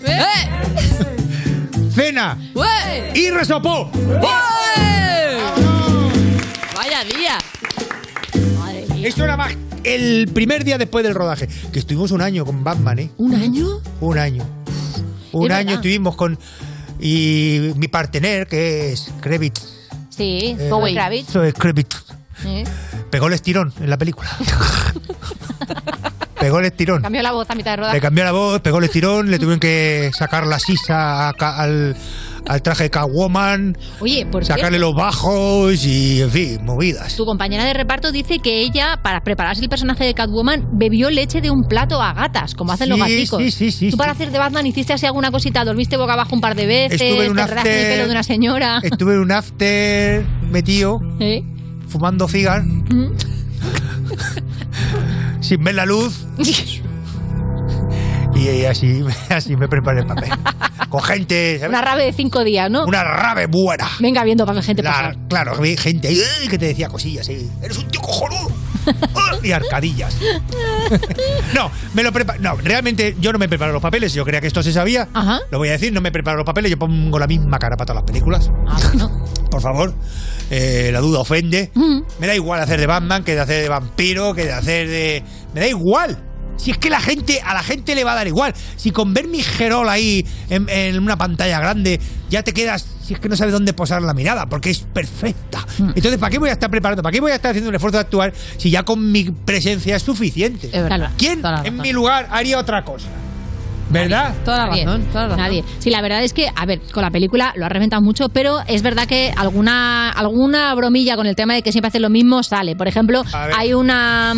[SPEAKER 40] Cena. Y resopó.
[SPEAKER 3] Vaya día.
[SPEAKER 40] Eso era más el primer día después del rodaje. Que estuvimos un año con Batman, ¿eh?
[SPEAKER 3] ¿Un año?
[SPEAKER 40] Un año. Un
[SPEAKER 4] Es
[SPEAKER 40] año
[SPEAKER 4] verdad.
[SPEAKER 40] estuvimos con. Y mi partener, que es Kravitz.
[SPEAKER 4] Sí,
[SPEAKER 40] Eh,
[SPEAKER 4] Zoe Kravitz.
[SPEAKER 40] Zoe Kravitz.
[SPEAKER 4] Eh,
[SPEAKER 40] Pegó el estirón en la película. pegó el estirón.
[SPEAKER 4] Cambió la voz a mitad de rodaje.
[SPEAKER 40] Le cambió la voz, pegó el estirón, le tuvieron que sacar la sisa a al, al traje de Catwoman,
[SPEAKER 4] Oye, por
[SPEAKER 40] sacarle los bajos y, en fin, movidas.
[SPEAKER 4] tu compañera de reparto dice que ella, para prepararse el personaje de Catwoman, bebió leche de un plato a gatas, como hacen los
[SPEAKER 40] Sí,
[SPEAKER 4] gaticos.
[SPEAKER 40] sí, sí, sí,
[SPEAKER 4] Tú para
[SPEAKER 40] sí.
[SPEAKER 4] hacer de Batman hiciste así alguna cosita, dormiste boca abajo un par de veces,
[SPEAKER 40] Estuve en un
[SPEAKER 4] te en el
[SPEAKER 40] after-
[SPEAKER 4] pelo de una señora.
[SPEAKER 40] Estuve en un after metido,
[SPEAKER 4] ¿Eh?
[SPEAKER 40] fumando figas,
[SPEAKER 4] Mm.
[SPEAKER 40] sin ver la luz. Y así, así me preparé el papel. Con gente, ¿sabes?
[SPEAKER 4] Una rave de cinco días, ¿no?
[SPEAKER 40] Una rave buena.
[SPEAKER 4] Venga viendo para gente
[SPEAKER 40] La-
[SPEAKER 4] pasar.
[SPEAKER 40] claro, gente ¡ay! que te decía cosillas. ¿eh? Eres un tío cojonudo. ¡Ah! y arcadillas. no, me lo preparo. No, realmente yo no me preparo los papeles. Yo creía que esto se sabía.
[SPEAKER 4] Ajá.
[SPEAKER 40] Lo voy a decir, no me preparo los papeles. Yo pongo la misma cara para todas las películas.
[SPEAKER 4] Ah.
[SPEAKER 40] Por favor. Eh, la duda ofende.
[SPEAKER 4] Mm.
[SPEAKER 40] Me da igual hacer de Batman que de hacer de vampiro, que de hacer de. Me da igual. Si es que la gente, a la gente le va a dar igual. Si con ver mi Gerol ahí en, en una pantalla grande ya te quedas, si es que no sabes dónde posar la mirada, porque es perfecta.
[SPEAKER 4] Mm.
[SPEAKER 40] Entonces, ¿para qué voy a estar preparando? ¿Para qué voy a estar haciendo un esfuerzo de actuar si ya con mi presencia es suficiente?
[SPEAKER 4] verdad.
[SPEAKER 40] ¿Quién en mi lugar haría otra cosa? ¿Verdad?
[SPEAKER 4] Nadie, Nadie. Sí, la verdad es que, a ver, con la película lo ha reventado mucho, pero es verdad que alguna, alguna bromilla con el tema de que siempre hacen lo mismo sale. Por ejemplo, hay una.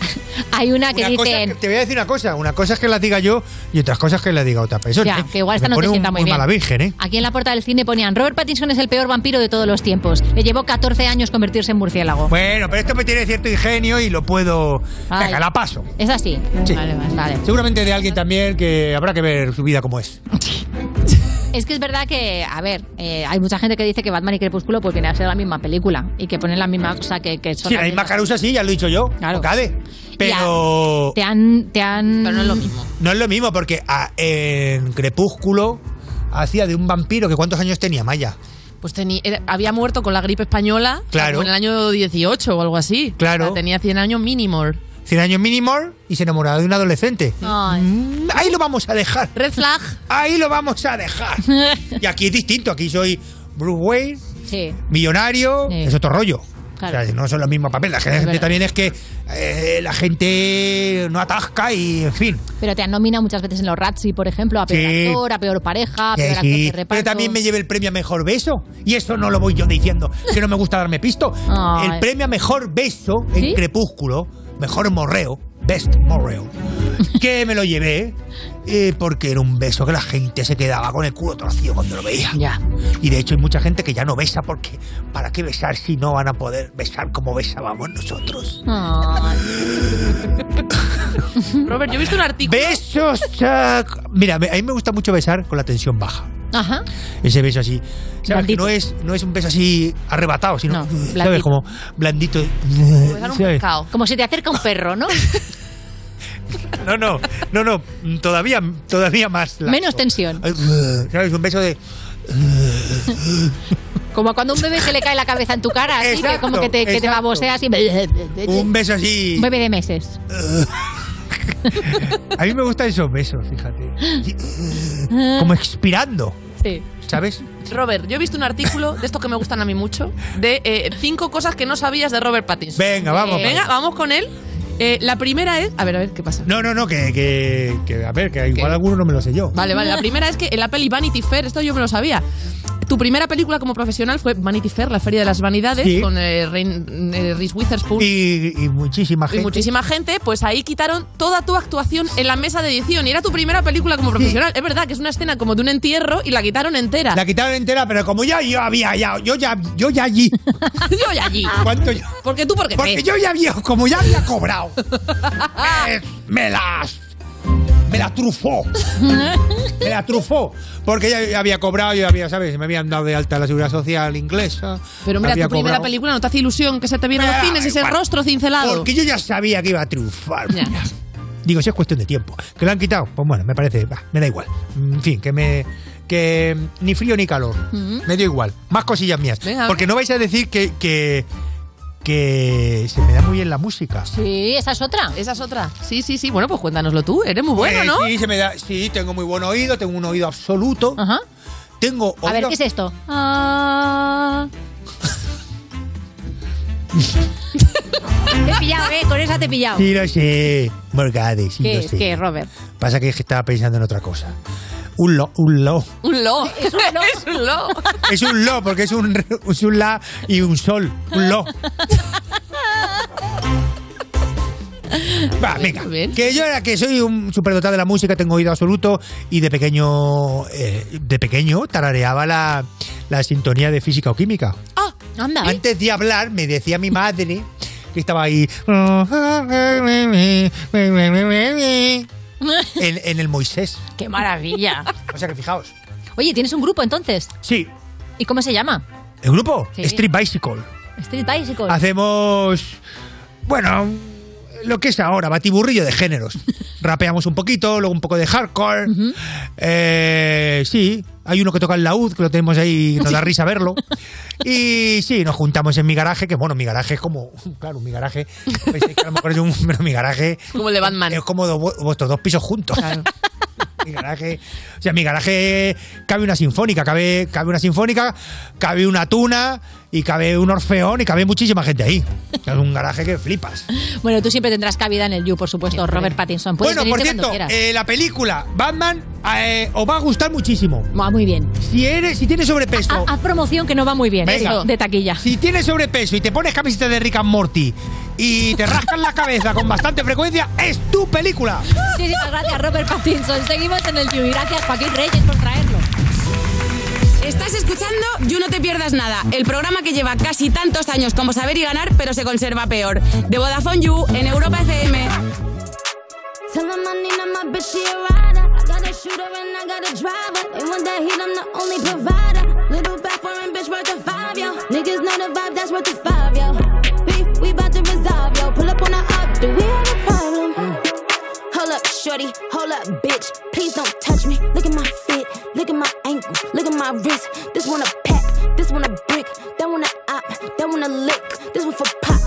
[SPEAKER 4] Hay una que
[SPEAKER 40] Una
[SPEAKER 4] dicen.
[SPEAKER 40] te voy a decir una cosa, una cosa es que la diga yo y otras cosas que la diga otra persona.
[SPEAKER 4] Ya, que igual esta no te sienta muy bien.
[SPEAKER 40] mala virgen, ¿eh?
[SPEAKER 4] Aquí en la puerta del cine ponían Robert Pattinson es el peor vampiro de todos los tiempos. Le llevó 14 años convertirse en murciélago.
[SPEAKER 40] Bueno, pero esto me tiene cierto ingenio y lo puedo...
[SPEAKER 4] Ay.
[SPEAKER 40] Venga, la paso.
[SPEAKER 4] ¿Es así?
[SPEAKER 40] Sí.
[SPEAKER 4] Vale, vale, vale.
[SPEAKER 40] Seguramente de alguien también que habrá que ver su vida como es.
[SPEAKER 4] Es que es verdad que, a ver, eh, hay mucha gente que dice que Batman y Crepúsculo pues viene a ser la misma película y que ponen la misma cosa que, que son
[SPEAKER 40] Sí, la misma carusa sí, ya lo he dicho yo.
[SPEAKER 4] Claro.
[SPEAKER 40] Cade. Pero...
[SPEAKER 4] Te han, te han...
[SPEAKER 3] Pero no es lo mismo.
[SPEAKER 40] No es lo mismo porque ah, en Crepúsculo hacía de un vampiro que ¿cuántos años tenía Maya?
[SPEAKER 3] Pues teni- era- había muerto con la gripe española
[SPEAKER 40] Claro.
[SPEAKER 3] en el año 18 o algo así.
[SPEAKER 40] Claro.
[SPEAKER 3] O sea, tenía 100 años mínimo.
[SPEAKER 40] 100 años mínimo y se enamoraba de un adolescente.
[SPEAKER 4] Ay.
[SPEAKER 40] Mm, Ahí lo vamos a dejar.
[SPEAKER 3] Red flag.
[SPEAKER 40] Ahí lo vamos a dejar. Y aquí es distinto. Aquí soy Bruce Wayne,
[SPEAKER 4] Sí.
[SPEAKER 40] millonario,
[SPEAKER 4] Sí.
[SPEAKER 40] es otro rollo.
[SPEAKER 4] Claro.
[SPEAKER 40] O sea, no son los mismos papeles. La gente también es que eh, la gente no atasca y, en fin.
[SPEAKER 4] Pero te han nominado muchas veces en los Razzie, por ejemplo, a peor
[SPEAKER 40] Sí.
[SPEAKER 4] actor, a peor pareja, a peor actor
[SPEAKER 40] sí,
[SPEAKER 4] de reparto.
[SPEAKER 40] pero también me llevé el premio a mejor beso. Y eso no lo voy yo diciendo, que no me gusta darme pisto.
[SPEAKER 4] Ay.
[SPEAKER 40] El premio a mejor beso en. Crepúsculo, mejor morreo, best morreo, que me lo llevé eh, porque era un beso que la gente se quedaba con el culo torcido cuando lo veía.
[SPEAKER 3] Ya.
[SPEAKER 40] Y de hecho hay mucha gente que ya no besa porque ¿para qué besar si no van a poder besar como besábamos nosotros?
[SPEAKER 4] Ay.
[SPEAKER 3] Robert, yo he visto un artículo.
[SPEAKER 40] Besos. chac. Mira, a mí me gusta mucho besar con la tensión baja.
[SPEAKER 4] Ajá.
[SPEAKER 40] Ese beso así. ¿Sabes? Que no es, no es un beso así arrebatado, sino,
[SPEAKER 4] No,
[SPEAKER 40] ¿sabes?
[SPEAKER 4] blandito.
[SPEAKER 40] Como blandito.
[SPEAKER 4] Como si te acerca un perro, ¿no?
[SPEAKER 40] No, no, no, no. Todavía, todavía más. laxo.
[SPEAKER 4] Menos tensión.
[SPEAKER 40] ¿Sabes? Un beso de.
[SPEAKER 4] Como cuando a un bebé se le cae la cabeza en tu cara, así, que como que te, que te
[SPEAKER 40] exacto.
[SPEAKER 4] babosea así.
[SPEAKER 40] Un beso así.
[SPEAKER 4] Un bebé de meses.
[SPEAKER 40] A mí me gustan esos besos, fíjate. Como expirando,
[SPEAKER 4] Sí.
[SPEAKER 40] ¿sabes?
[SPEAKER 3] Robert, yo he visto un artículo de estos que me gustan a mí mucho, de eh, cinco cosas que no sabías de Robert Pattinson.
[SPEAKER 40] Venga, vamos.
[SPEAKER 3] Venga, vamos con él. Eh, la primera es. A ver, a ver, ¿qué pasa?
[SPEAKER 40] No, no, no, que, que, que, a ver, que igual alguno no me lo sé yo.
[SPEAKER 3] Vale, vale. La primera es que el Apple y Vanity Fair, esto yo me lo sabía. Tu primera película como profesional fue Vanity Fair, la Feria de las Vanidades,
[SPEAKER 40] Sí.
[SPEAKER 3] con eh, eh, Reese Witherspoon.
[SPEAKER 40] Y, y muchísima
[SPEAKER 3] y
[SPEAKER 40] gente.
[SPEAKER 3] muchísima gente, pues ahí quitaron toda tu actuación en la mesa de edición. Y era tu primera película como profesional. Es verdad que es una escena como de un entierro y la quitaron entera.
[SPEAKER 40] La quitaron entera, pero como ya yo había, ya, yo ya, yo ya allí.
[SPEAKER 3] yo ya allí.
[SPEAKER 40] ¿Cuánto yo?
[SPEAKER 3] Porque tú, porque
[SPEAKER 40] Porque yo ya había, como ya había cobrado, me, me las. Me la trufó. Me la trufó. Porque ya había cobrado, yo había, ¿sabes? Me habían dado de alta la seguridad social inglesa.
[SPEAKER 3] Pero mira, tu primera película no te hace ilusión que se te viene a los cines ese
[SPEAKER 40] igual.
[SPEAKER 3] rostro cincelado.
[SPEAKER 40] Porque yo ya sabía que iba a triunfar.
[SPEAKER 3] Ya.
[SPEAKER 40] Digo, si es cuestión de tiempo. ¿Que lo han quitado? Pues bueno, me parece, bah, me da igual. En fin, que me. Que ni frío ni calor. Me dio igual. Más cosillas mías.
[SPEAKER 3] Venga,
[SPEAKER 40] Porque no vais a decir que, que. Que se me da muy bien la música.
[SPEAKER 4] Sí, esa es otra.
[SPEAKER 3] Esa es otra. Sí, sí, sí. Bueno, pues cuéntanoslo tú. Eres muy bueno,
[SPEAKER 40] Pues
[SPEAKER 3] ¿no?
[SPEAKER 40] Sí, se me da, sí, tengo muy buen oído, tengo un oído absoluto.
[SPEAKER 4] Ajá.
[SPEAKER 40] Tengo
[SPEAKER 4] A ver,
[SPEAKER 40] oído-
[SPEAKER 4] ¿qué es esto? Ah. te he pillado, ¿eh? Con esa te he pillado.
[SPEAKER 40] Sí, lo sé. Morgade, sí,
[SPEAKER 4] ¿Qué
[SPEAKER 40] lo
[SPEAKER 4] es?
[SPEAKER 40] sé.
[SPEAKER 4] ¿Qué, Robert?
[SPEAKER 40] Pasa que es que estaba pensando en otra cosa. Un lo, un lo.
[SPEAKER 3] Un lo.
[SPEAKER 4] Es un lo.
[SPEAKER 3] es un lo.
[SPEAKER 40] Es un lo, porque es un, es un la y un sol. Un lo. Va, venga. Que yo era que soy un superdotado de la música, tengo oído absoluto y de pequeño, eh, de pequeño tarareaba la, la sintonía de física o química.
[SPEAKER 4] Ah, anda.
[SPEAKER 40] Antes de hablar, me decía mi madre que estaba ahí en, en el Moisés.
[SPEAKER 4] ¡Qué maravilla!
[SPEAKER 40] O sea que fijaos.
[SPEAKER 4] Oye, ¿tienes un grupo entonces?
[SPEAKER 40] Sí.
[SPEAKER 4] ¿Y cómo se llama?
[SPEAKER 40] ¿El grupo?
[SPEAKER 4] Sí.
[SPEAKER 40] Street Bicycle.
[SPEAKER 4] Street Bicycle.
[SPEAKER 40] Hacemos, bueno, lo que es ahora, batiburrillo de géneros. Rapeamos un poquito, luego un poco de hardcore. Eh, sí, Hay uno que toca el laúd, que lo tenemos ahí, nos da risa verlo. Y sí, nos juntamos en mi garaje, que bueno, mi garaje es como, claro, mi garaje, que a lo mejor es un, pero mi garaje
[SPEAKER 3] Como el de Batman.
[SPEAKER 40] es como do- vuestros dos pisos juntos. Mi garaje, o sea, mi garaje cabe una sinfónica, cabe, cabe una sinfónica, cabe una tuna y cabe un orfeón y cabe muchísima gente ahí. Es un garaje que flipas.
[SPEAKER 4] Bueno, tú siempre tendrás cabida en el You, por supuesto, Robert Pattinson. Puedes
[SPEAKER 40] Bueno, por cierto, eh, la película Batman eh, os va a gustar muchísimo.
[SPEAKER 4] Va muy bien.
[SPEAKER 40] Si eres, si tienes sobrepeso,
[SPEAKER 4] Haz promoción que no va muy bien.
[SPEAKER 40] Venga.
[SPEAKER 4] De taquilla.
[SPEAKER 40] si tienes sobrepeso y te pones camiseta de Rick and Morty y te rascas la cabeza con bastante frecuencia, es tu película.
[SPEAKER 4] Muchísimas gracias, Robert Pattinson. Seguimos en el You. Y gracias, Joaquín Reyes, por traerlo.
[SPEAKER 26] Estás escuchando You No Te Pierdas Nada, el programa que lleva casi tantos años como saber y ganar, pero se conserva peor. De Vodafone You en Europa FM.
[SPEAKER 2] Niggas vibe, that's worth five, we to resolve. Pull up on the up, do we shorty, hold up, bitch. Please don't touch me. Look at my fit, look at my ankle, look at my wrist. This one a pack, this one a brick, that one a op, that one a lick. This one for pop,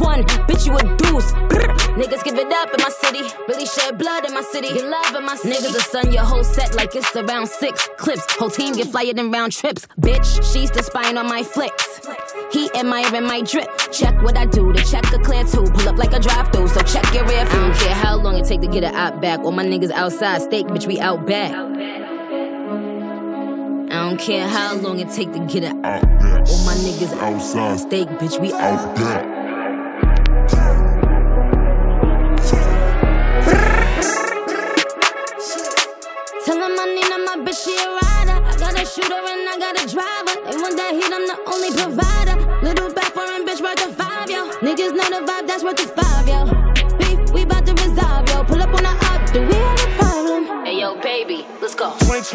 [SPEAKER 2] one, bitch, you a deuce. Niggas give it up in my city, really shed blood in my city. Get love in my city. Niggas will sun your whole set like it's around six clips. Whole team get flyer than round trips. Bitch, she's the spine on my flicks. He admiring my drip. Check what I do to check a clear two. Pull up like a drive through, so check your rear view. I don't care how long it take to get it out back. All my niggas outside, steak, bitch, we out back. I don't care how long it take to get it out. Back. All my niggas outside, steak, bitch, we out back. She a rider. I got a shooter and I got a driver. They want that heat, I'm the only provider.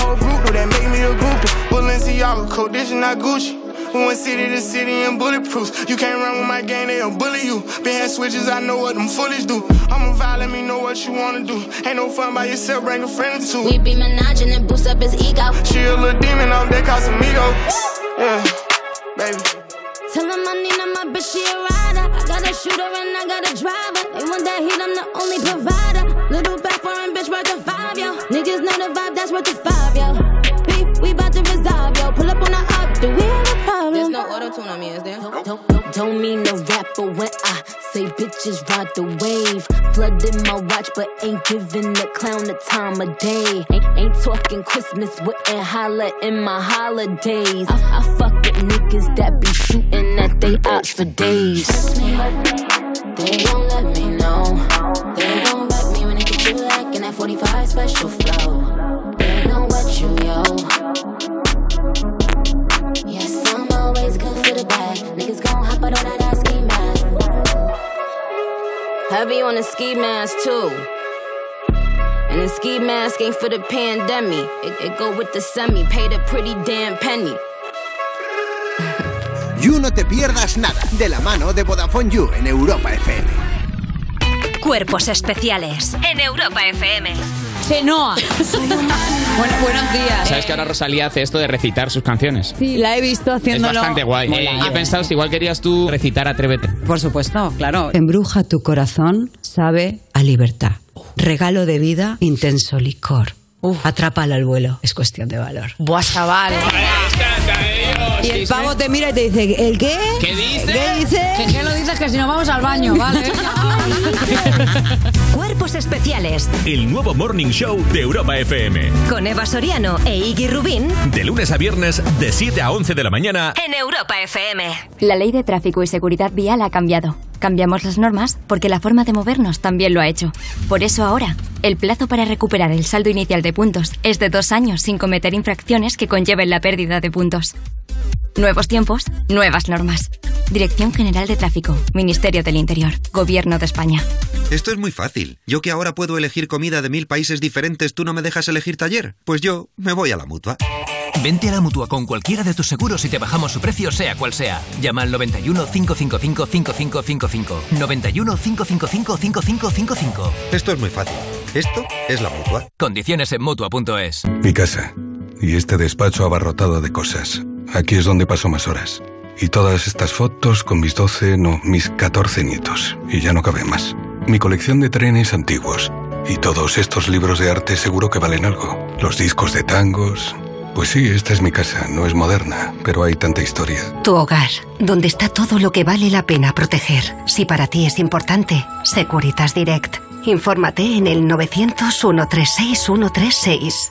[SPEAKER 17] whole group, though that make me a groupie. Balenciaga, is not Gucci. We went city to city in bulletproofs. You can't run with my gang, they'll bully you. Been had switches, I know what them foolish do. I'm a vibe, let me know what you wanna do. Ain't no fun by yourself, bring a friend or two.
[SPEAKER 2] We be menaging and boost up his ego.
[SPEAKER 17] She a little demon off that Casamigo. Yeah, baby.
[SPEAKER 2] Tell him I need him, my bitch, she a rider. I got a shooter and I got a driver. They want that heat, I'm the only provider. Little back foreign bitch worth a five, yo. Niggas know the vibe, that's worth the five, yo. Beef, we bout to resolve, yo. Pull up on the up, do we have a problem? There's no auto tune on me, is there? Don't, don't, don't, don't mean no rapper when I say bitches ride the wave. Flooding my watch, but ain't giving the clown the time of day. Ain't, ain't talking Christmas, wouldn't holla in my holidays. I, I fuck with niggas that be shooting at they ops for days. They gon' let me know. They 45 special flow. They gon' wet you, yo. Yes, I'm always good for the bag. Niggas gon' hop out on that ass ski mask. Heavy on the ski mask too. And the ski mask ain't for the pandemic. It, it go with the semi. Paid a pretty damn penny.
[SPEAKER 5] You No Te Pierdas Nada, de la mano de Vodafone You en Europa FM.
[SPEAKER 7] Cuerpos especiales en Europa FM.
[SPEAKER 25] Chenoa. bueno, buenos días.
[SPEAKER 43] ¿Sabes que ahora Rosalía hace esto de recitar sus canciones?
[SPEAKER 25] Sí, la he visto
[SPEAKER 43] Es
[SPEAKER 25] haciéndolo.
[SPEAKER 43] bastante guay. Eh, y he pensado si igual querías tú recitar Atrévete.
[SPEAKER 9] Por supuesto, claro. Embruja tu corazón, sabe a libertad. Regalo de vida, intenso licor. Atrápala al vuelo, es cuestión de valor.
[SPEAKER 25] Buah, chaval.
[SPEAKER 9] Y el pavo te mira y te dice, ¿el qué?
[SPEAKER 43] ¿Qué dice?
[SPEAKER 9] ¿Qué dice?
[SPEAKER 25] ¿Qué, qué lo dices? Que si nos vamos al baño, ¿vale?
[SPEAKER 2] Cuerpos especiales
[SPEAKER 43] El nuevo Morning Show de Europa FM.
[SPEAKER 2] con Eva Soriano e Iggy Rubín
[SPEAKER 43] De lunes a viernes, de 7 a 11 de la mañana.
[SPEAKER 2] en Europa FM.
[SPEAKER 28] La ley de tráfico y seguridad vial ha cambiado. Cambiamos las normas porque la forma de movernos también lo ha hecho. Por eso ahora, el plazo para recuperar el saldo inicial de puntos es de dos años sin cometer infracciones que conlleven la pérdida de puntos. Nuevos tiempos, nuevas normas. Dirección General de Tráfico, Ministerio del Interior, Gobierno de España.
[SPEAKER 44] Esto es muy fácil. Yo que ahora puedo elegir comida de mil países diferentes, ¿tú no me dejas elegir taller? Pues yo me voy a la mutua.
[SPEAKER 13] Vente a la mutua con cualquiera de tus seguros y te bajamos su precio, sea cual sea. Llama al 91 555 5555. 91 555 5555.
[SPEAKER 44] Esto es muy fácil. Esto es la mutua.
[SPEAKER 13] Condiciones en mutua.es.
[SPEAKER 31] Mi casa. Y este despacho abarrotado de cosas. Aquí es donde paso más horas. Y todas estas fotos con mis 12, no, mis 14 nietos. Y ya no cabe más. Mi colección de trenes antiguos. Y todos estos libros de arte seguro que valen algo. Los discos de tangos. Pues sí, esta es mi casa. No es moderna, pero hay tanta historia.
[SPEAKER 45] Tu hogar, donde está todo lo que vale la pena proteger. Si para ti es importante, Securitas Direct. Infórmate en el 900-136-136.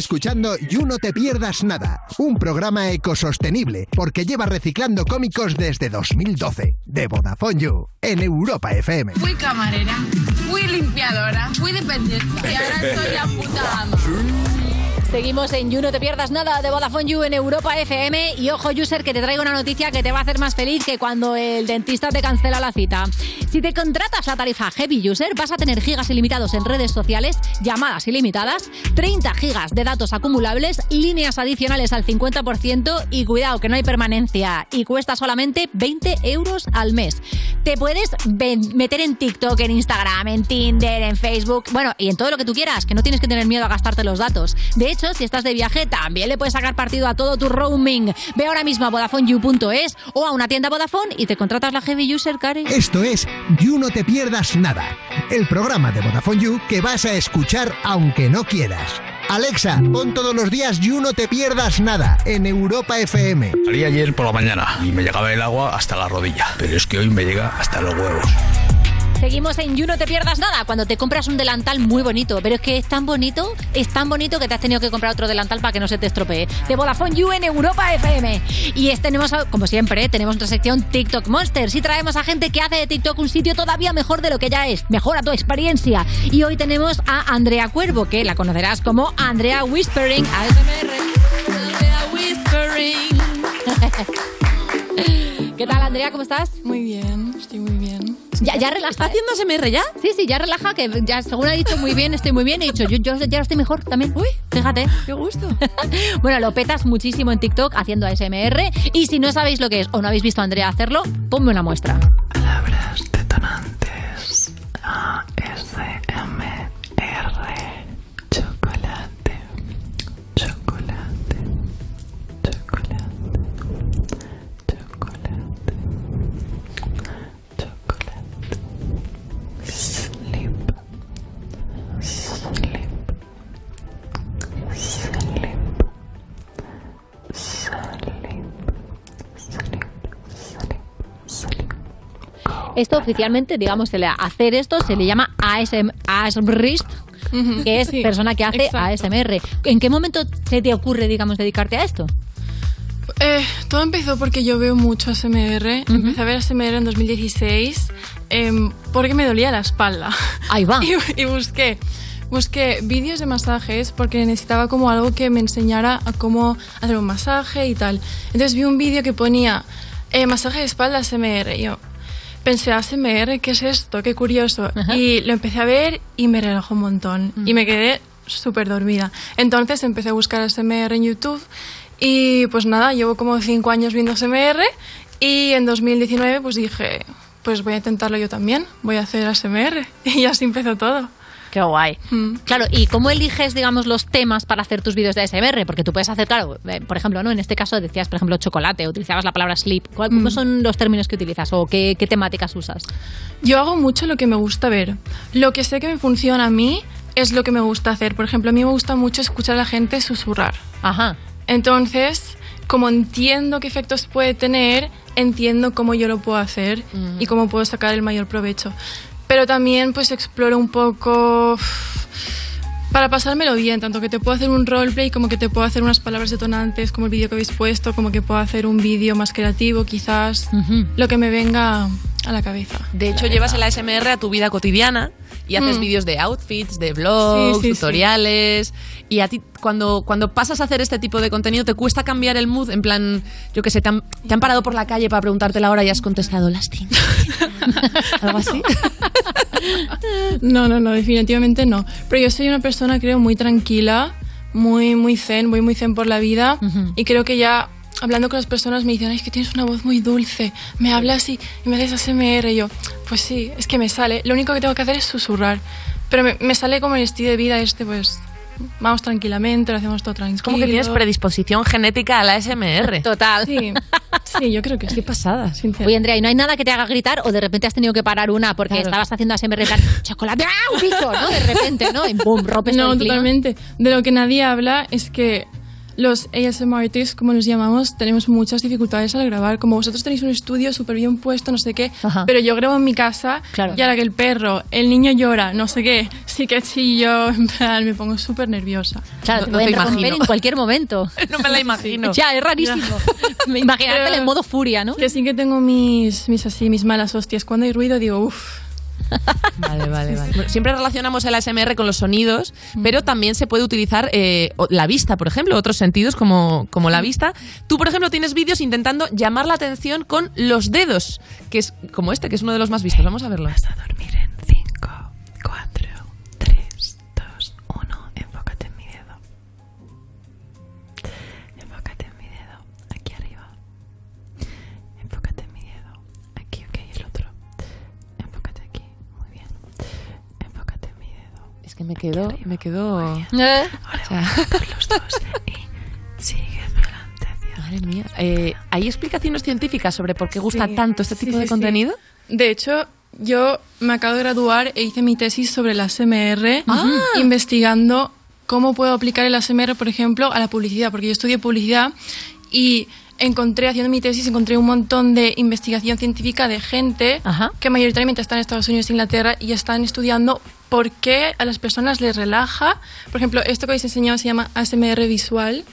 [SPEAKER 5] Escuchando You No Te Pierdas Nada, un programa ecosostenible porque lleva reciclando cómicos desde 2012, de Vodafone You, en Europa FM.
[SPEAKER 25] Fui camarera, fui limpiadora, fui dependiente y ahora soy la puta ama.
[SPEAKER 4] Seguimos en You, no te pierdas nada de Vodafone You en Europa FM. Y ojo, user, que te traigo una noticia que te va a hacer más feliz que cuando el dentista te cancela la cita. Si te contratas la tarifa Heavy User, vas a tener gigas ilimitados en redes sociales, llamadas ilimitadas, 30 gigas de datos acumulables, líneas adicionales al 50% y cuidado que no hay permanencia y cuesta solamente 20 euros al mes. Te puedes meter en TikTok, en Instagram, en Tinder, en Facebook, bueno, y en todo lo que tú quieras, que no tienes que tener miedo a gastarte los datos. De hecho, si estás de viaje, también le puedes sacar partido a todo tu roaming. Ve ahora mismo a VodafoneYou.es o a una tienda Vodafone y te contratas la Heavy User, Cari.
[SPEAKER 5] Esto es You No Te Pierdas Nada, el programa de Vodafone You que vas a escuchar aunque no quieras. Alexa, pon todos los días You No Te Pierdas Nada en Europa FM.
[SPEAKER 46] Salí ayer por la mañana y me llegaba el agua hasta la rodilla, pero es que hoy me llega hasta los huevos.
[SPEAKER 4] Seguimos en You No Te Pierdas Nada, cuando te compras un delantal muy bonito, pero es que es tan bonito, es tan bonito que te has tenido que comprar otro delantal para que no se te estropee. De Vodafone You en Europa FM. Y es, tenemos, como siempre, tenemos nuestra sección TikTok Monsters y traemos a gente que hace de TikTok un sitio todavía mejor de lo que ya es. Mejora tu experiencia. Y hoy tenemos a Andrea Cuervo, que la conocerás como Andrea Whispering ASMR. Andrea Whispering. ¿Qué tal, Andrea? ¿Cómo estás?
[SPEAKER 47] Muy bien, estoy muy bien.
[SPEAKER 4] ¿Ya, ya relaja? ¿Está
[SPEAKER 47] haciendo SMR ya?
[SPEAKER 4] Sí, sí, ya relaja, que ya según ha dicho muy bien, estoy muy bien. He dicho, yo, yo ya estoy mejor también. Uy, fíjate.
[SPEAKER 47] Qué gusto.
[SPEAKER 4] bueno, lo petas muchísimo en TikTok haciendo ASMR. Y si no sabéis lo que es o no habéis visto a Andrea hacerlo, ponme una muestra. Esto oficialmente, digamos, se le- hacer esto se le llama ASM, ASMRist, que es
[SPEAKER 47] sí,
[SPEAKER 4] persona que hace
[SPEAKER 47] exacto.
[SPEAKER 4] ASMR. ¿En qué momento se te ocurre, digamos, dedicarte a esto?
[SPEAKER 47] Eh, todo empezó porque yo veo mucho ASMR. Empecé a ver ASMR en 2016 em, porque me dolía la espalda.
[SPEAKER 4] Ahí va.
[SPEAKER 47] y, y busqué, busqué vídeos de masajes porque necesitaba como algo que me enseñara a cómo hacer un masaje y tal. Entonces vi un vídeo que ponía eh, masaje de espalda ASMR. Y yo pensé, ASMR, ¿qué es esto? Qué curioso. Y lo empecé a ver y me relajó un montón. Y me quedé súper dormida. Entonces empecé a buscar ASMR en YouTube y pues nada, llevo como cinco años viendo ASMR y en 2019 pues dije, pues voy a intentarlo yo también, voy a hacer ASMR y así empezó todo.
[SPEAKER 4] Qué guay. Claro, ¿y cómo eliges, digamos, los temas para hacer tus vídeos de ASMR? Porque tú puedes hacer, claro, eh, por ejemplo, ¿no? En este caso decías, por ejemplo, chocolate, utilizabas la palabra sleep. ¿Cuál- ¿Cómo son los términos que utilizas o qué, qué temáticas usas?
[SPEAKER 47] Yo hago mucho lo que me gusta ver. Lo que sé que me funciona a mí es lo que me gusta hacer. Por ejemplo, a mí me gusta mucho escuchar a la gente susurrar.
[SPEAKER 4] Ajá.
[SPEAKER 47] Entonces, como entiendo qué efectos puede tener, entiendo cómo yo lo puedo hacer y cómo puedo sacar el mayor provecho. Pero también pues exploro un poco para pasármelo bien, tanto que te puedo hacer un roleplay como que te puedo hacer unas palabras detonantes como el vídeo que habéis puesto, como que puedo hacer un vídeo más creativo quizás, lo que me venga a la cabeza.
[SPEAKER 3] De hecho, llevas el ASMR a tu vida cotidiana y haces
[SPEAKER 47] Mm.
[SPEAKER 3] vídeos de outfits, de blogs,
[SPEAKER 47] Sí, sí, sí.
[SPEAKER 3] tutoriales. Y a ti, cuando, cuando pasas a hacer este tipo de contenido, ¿te cuesta cambiar el mood? En plan, yo que sé, te han, te han parado por la calle para preguntarte la hora y has contestado las. ¿Algo así?
[SPEAKER 47] No, no, no, definitivamente no. Pero yo soy una persona, creo, muy tranquila, muy, muy zen, voy muy zen por la vida y creo que ya hablando con las personas me dicen, "Ay, es que tienes una voz muy dulce, me hablas y, y me haces ASMR. Y yo, pues sí, es que me sale. Lo único que tengo que hacer es susurrar. Pero me, me sale como el estilo de vida este, pues vamos tranquilamente, lo hacemos todo tranquilo.
[SPEAKER 3] Como que tienes predisposición genética a la ASMR.
[SPEAKER 4] Total.
[SPEAKER 47] Sí, sí, yo creo que sí.
[SPEAKER 3] Qué pasada.
[SPEAKER 4] Oye, Andrea, ¿y no hay nada que te haga gritar o de repente has tenido que parar una porque
[SPEAKER 47] Claro.
[SPEAKER 4] estabas haciendo ASMR plan, chocolate, ¡ah, un bicho! ¿no? De repente, ¿no? Y boom, rompes
[SPEAKER 47] No,
[SPEAKER 4] el clima.
[SPEAKER 47] totalmente. De lo que nadie habla es que los ASMR artists, como los llamamos, tenemos muchas dificultades al grabar. Como vosotros tenéis un estudio súper bien puesto, no sé qué, pero yo grabo en mi casa
[SPEAKER 4] Claro.
[SPEAKER 47] y ahora que el perro, el niño llora, no sé qué, sí que chillo, en plan, me pongo súper nerviosa.
[SPEAKER 4] Claro, te pueden romper en cualquier momento.
[SPEAKER 3] No me la imagino.
[SPEAKER 4] Ya, es rarísimo. Imaginártela en modo furia, ¿no?
[SPEAKER 47] Que sí que tengo mis, mis así, mis malas hostias. Cuando hay ruido digo, uff.
[SPEAKER 3] Vale, vale, vale. Siempre relacionamos el ASMR con los sonidos, pero también se puede utilizar eh, la vista, por ejemplo, otros sentidos como, como la vista. Tú, por ejemplo, tienes vídeos intentando llamar la atención con los dedos, que es como este, que es uno de los más vistos. Vamos a verlo. Vas a dormir en 5, 4, que me quedó, me quedó.
[SPEAKER 4] Eh.
[SPEAKER 3] O sea, los dos y sigue adelante. Madre mía. Eh, ¿Hay explicaciones científicas sobre por qué gusta
[SPEAKER 47] Sí,
[SPEAKER 3] tanto este
[SPEAKER 47] sí,
[SPEAKER 3] tipo de
[SPEAKER 47] sí, sí.
[SPEAKER 3] contenido?
[SPEAKER 47] De hecho, yo me acabo de graduar e hice mi tesis sobre el ASMR,
[SPEAKER 3] Ah.
[SPEAKER 47] investigando cómo puedo aplicar el ASMR, por ejemplo, a la publicidad, porque yo estudié publicidad y encontré, haciendo mi tesis, encontré un montón de investigación científica de gente que mayoritariamente está en Estados Unidos e Inglaterra y están estudiando por qué a las personas les relaja. Por ejemplo, esto que habéis enseñado se llama ASMR visual,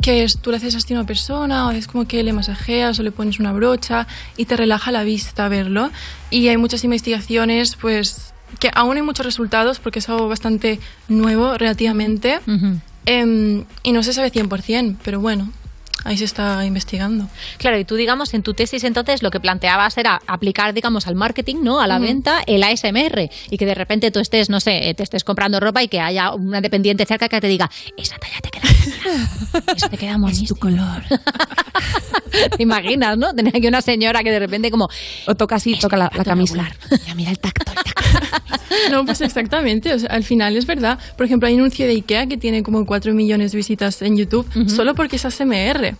[SPEAKER 47] que es tú le haces así a una persona o es como que le masajeas o le pones una brocha y te relaja la vista verlo. Y hay muchas investigaciones, pues, que aún hay muchos resultados porque es algo bastante nuevo relativamente em, y no se sabe 100%, pero bueno, ahí se está investigando.
[SPEAKER 4] Claro, y tú, digamos, en tu tesis entonces lo que planteabas era aplicar, digamos, al marketing, ¿no? A la venta, el ASMR. Y que de repente tú estés, no sé, te estés comprando ropa y que haya una dependiente cerca que te diga, esa talla te queda eso te queda bonito. Es tu color. ¿Te imaginas, no? Tener aquí una señora que de repente como...
[SPEAKER 3] O toca así, toca la, la camisa.
[SPEAKER 4] Ya mira el tacto.
[SPEAKER 47] No, pues exactamente. O sea, al final es verdad. Por ejemplo, hay un anuncio de IKEA que tiene como 4 millones de visitas en YouTube solo porque es ASMR.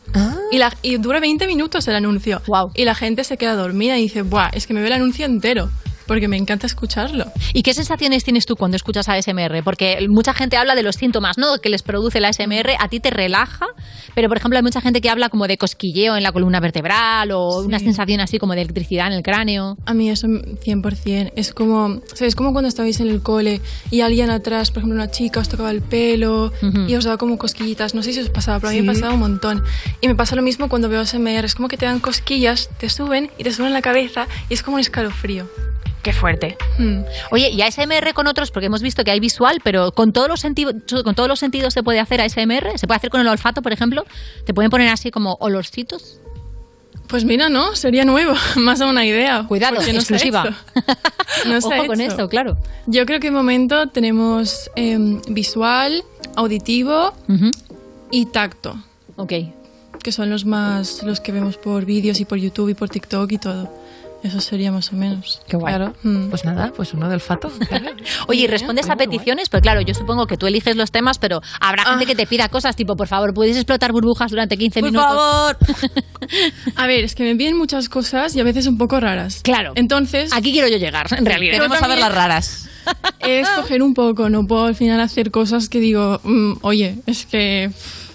[SPEAKER 47] Y, la, y dura 20 minutos el anuncio. Y la gente se queda dormida y dice, Buah, es que me ve el anuncio entero. Porque me encanta escucharlo.
[SPEAKER 4] ¿Y qué sensaciones tienes tú cuando escuchas ASMR? Porque mucha gente habla de los síntomas, ¿no? Que les produce la ASMR, a ti te relaja, pero por ejemplo hay mucha gente que habla como de cosquilleo en la columna vertebral o una sensación así como de electricidad en el cráneo.
[SPEAKER 47] A mí eso 100%. Es como, ¿sabes? Como cuando estabais en el cole y alguien atrás, por ejemplo, una chica os tocaba el pelo y os daba como cosquillitas. No sé si os pasaba, pero a mí me
[SPEAKER 4] Sí.
[SPEAKER 47] pasaba un montón. Y me pasa lo mismo cuando veo ASMR. Es como que te dan cosquillas, te suben y te suben la cabeza y es como un escalofrío.
[SPEAKER 4] Qué fuerte.
[SPEAKER 47] Mm.
[SPEAKER 4] Oye, ¿y ASMR con otros? Porque hemos visto que hay visual, pero con todos los sentidos, con todos los sentidos se puede hacer ASMR. ¿Se puede hacer con el olfato, por ejemplo? ¿Te pueden poner así como olorcitos?
[SPEAKER 47] Pues mira, ¿no? Sería nuevo. Más a una idea.
[SPEAKER 4] Cuidado,
[SPEAKER 47] no se ha
[SPEAKER 4] exclusiva.
[SPEAKER 47] No se ha
[SPEAKER 4] Ojo con esto, claro.
[SPEAKER 47] Yo creo que de momento tenemos em, visual, auditivo y tacto.
[SPEAKER 4] Ok.
[SPEAKER 47] Que son los más, los que vemos por vídeos y por YouTube y por TikTok y todo. Eso sería más o menos.
[SPEAKER 3] Qué guay.
[SPEAKER 47] Claro. Mm.
[SPEAKER 3] Pues nada, pues uno de olfato.
[SPEAKER 4] Oye, ¿y respondes a peticiones? Pues claro, yo supongo que tú eliges los temas, pero habrá gente que te pida cosas tipo, por favor, ¿puedes explotar burbujas durante 15
[SPEAKER 47] Por
[SPEAKER 4] minutos?
[SPEAKER 47] favor. A ver, es que me piden muchas cosas y a veces un poco raras.
[SPEAKER 4] Claro.
[SPEAKER 47] Entonces.
[SPEAKER 4] Aquí quiero yo llegar, en realidad.
[SPEAKER 3] Queremos saber las raras.
[SPEAKER 47] Es escoger un poco, no puedo al final hacer cosas que digo, mm, oye, es que pff,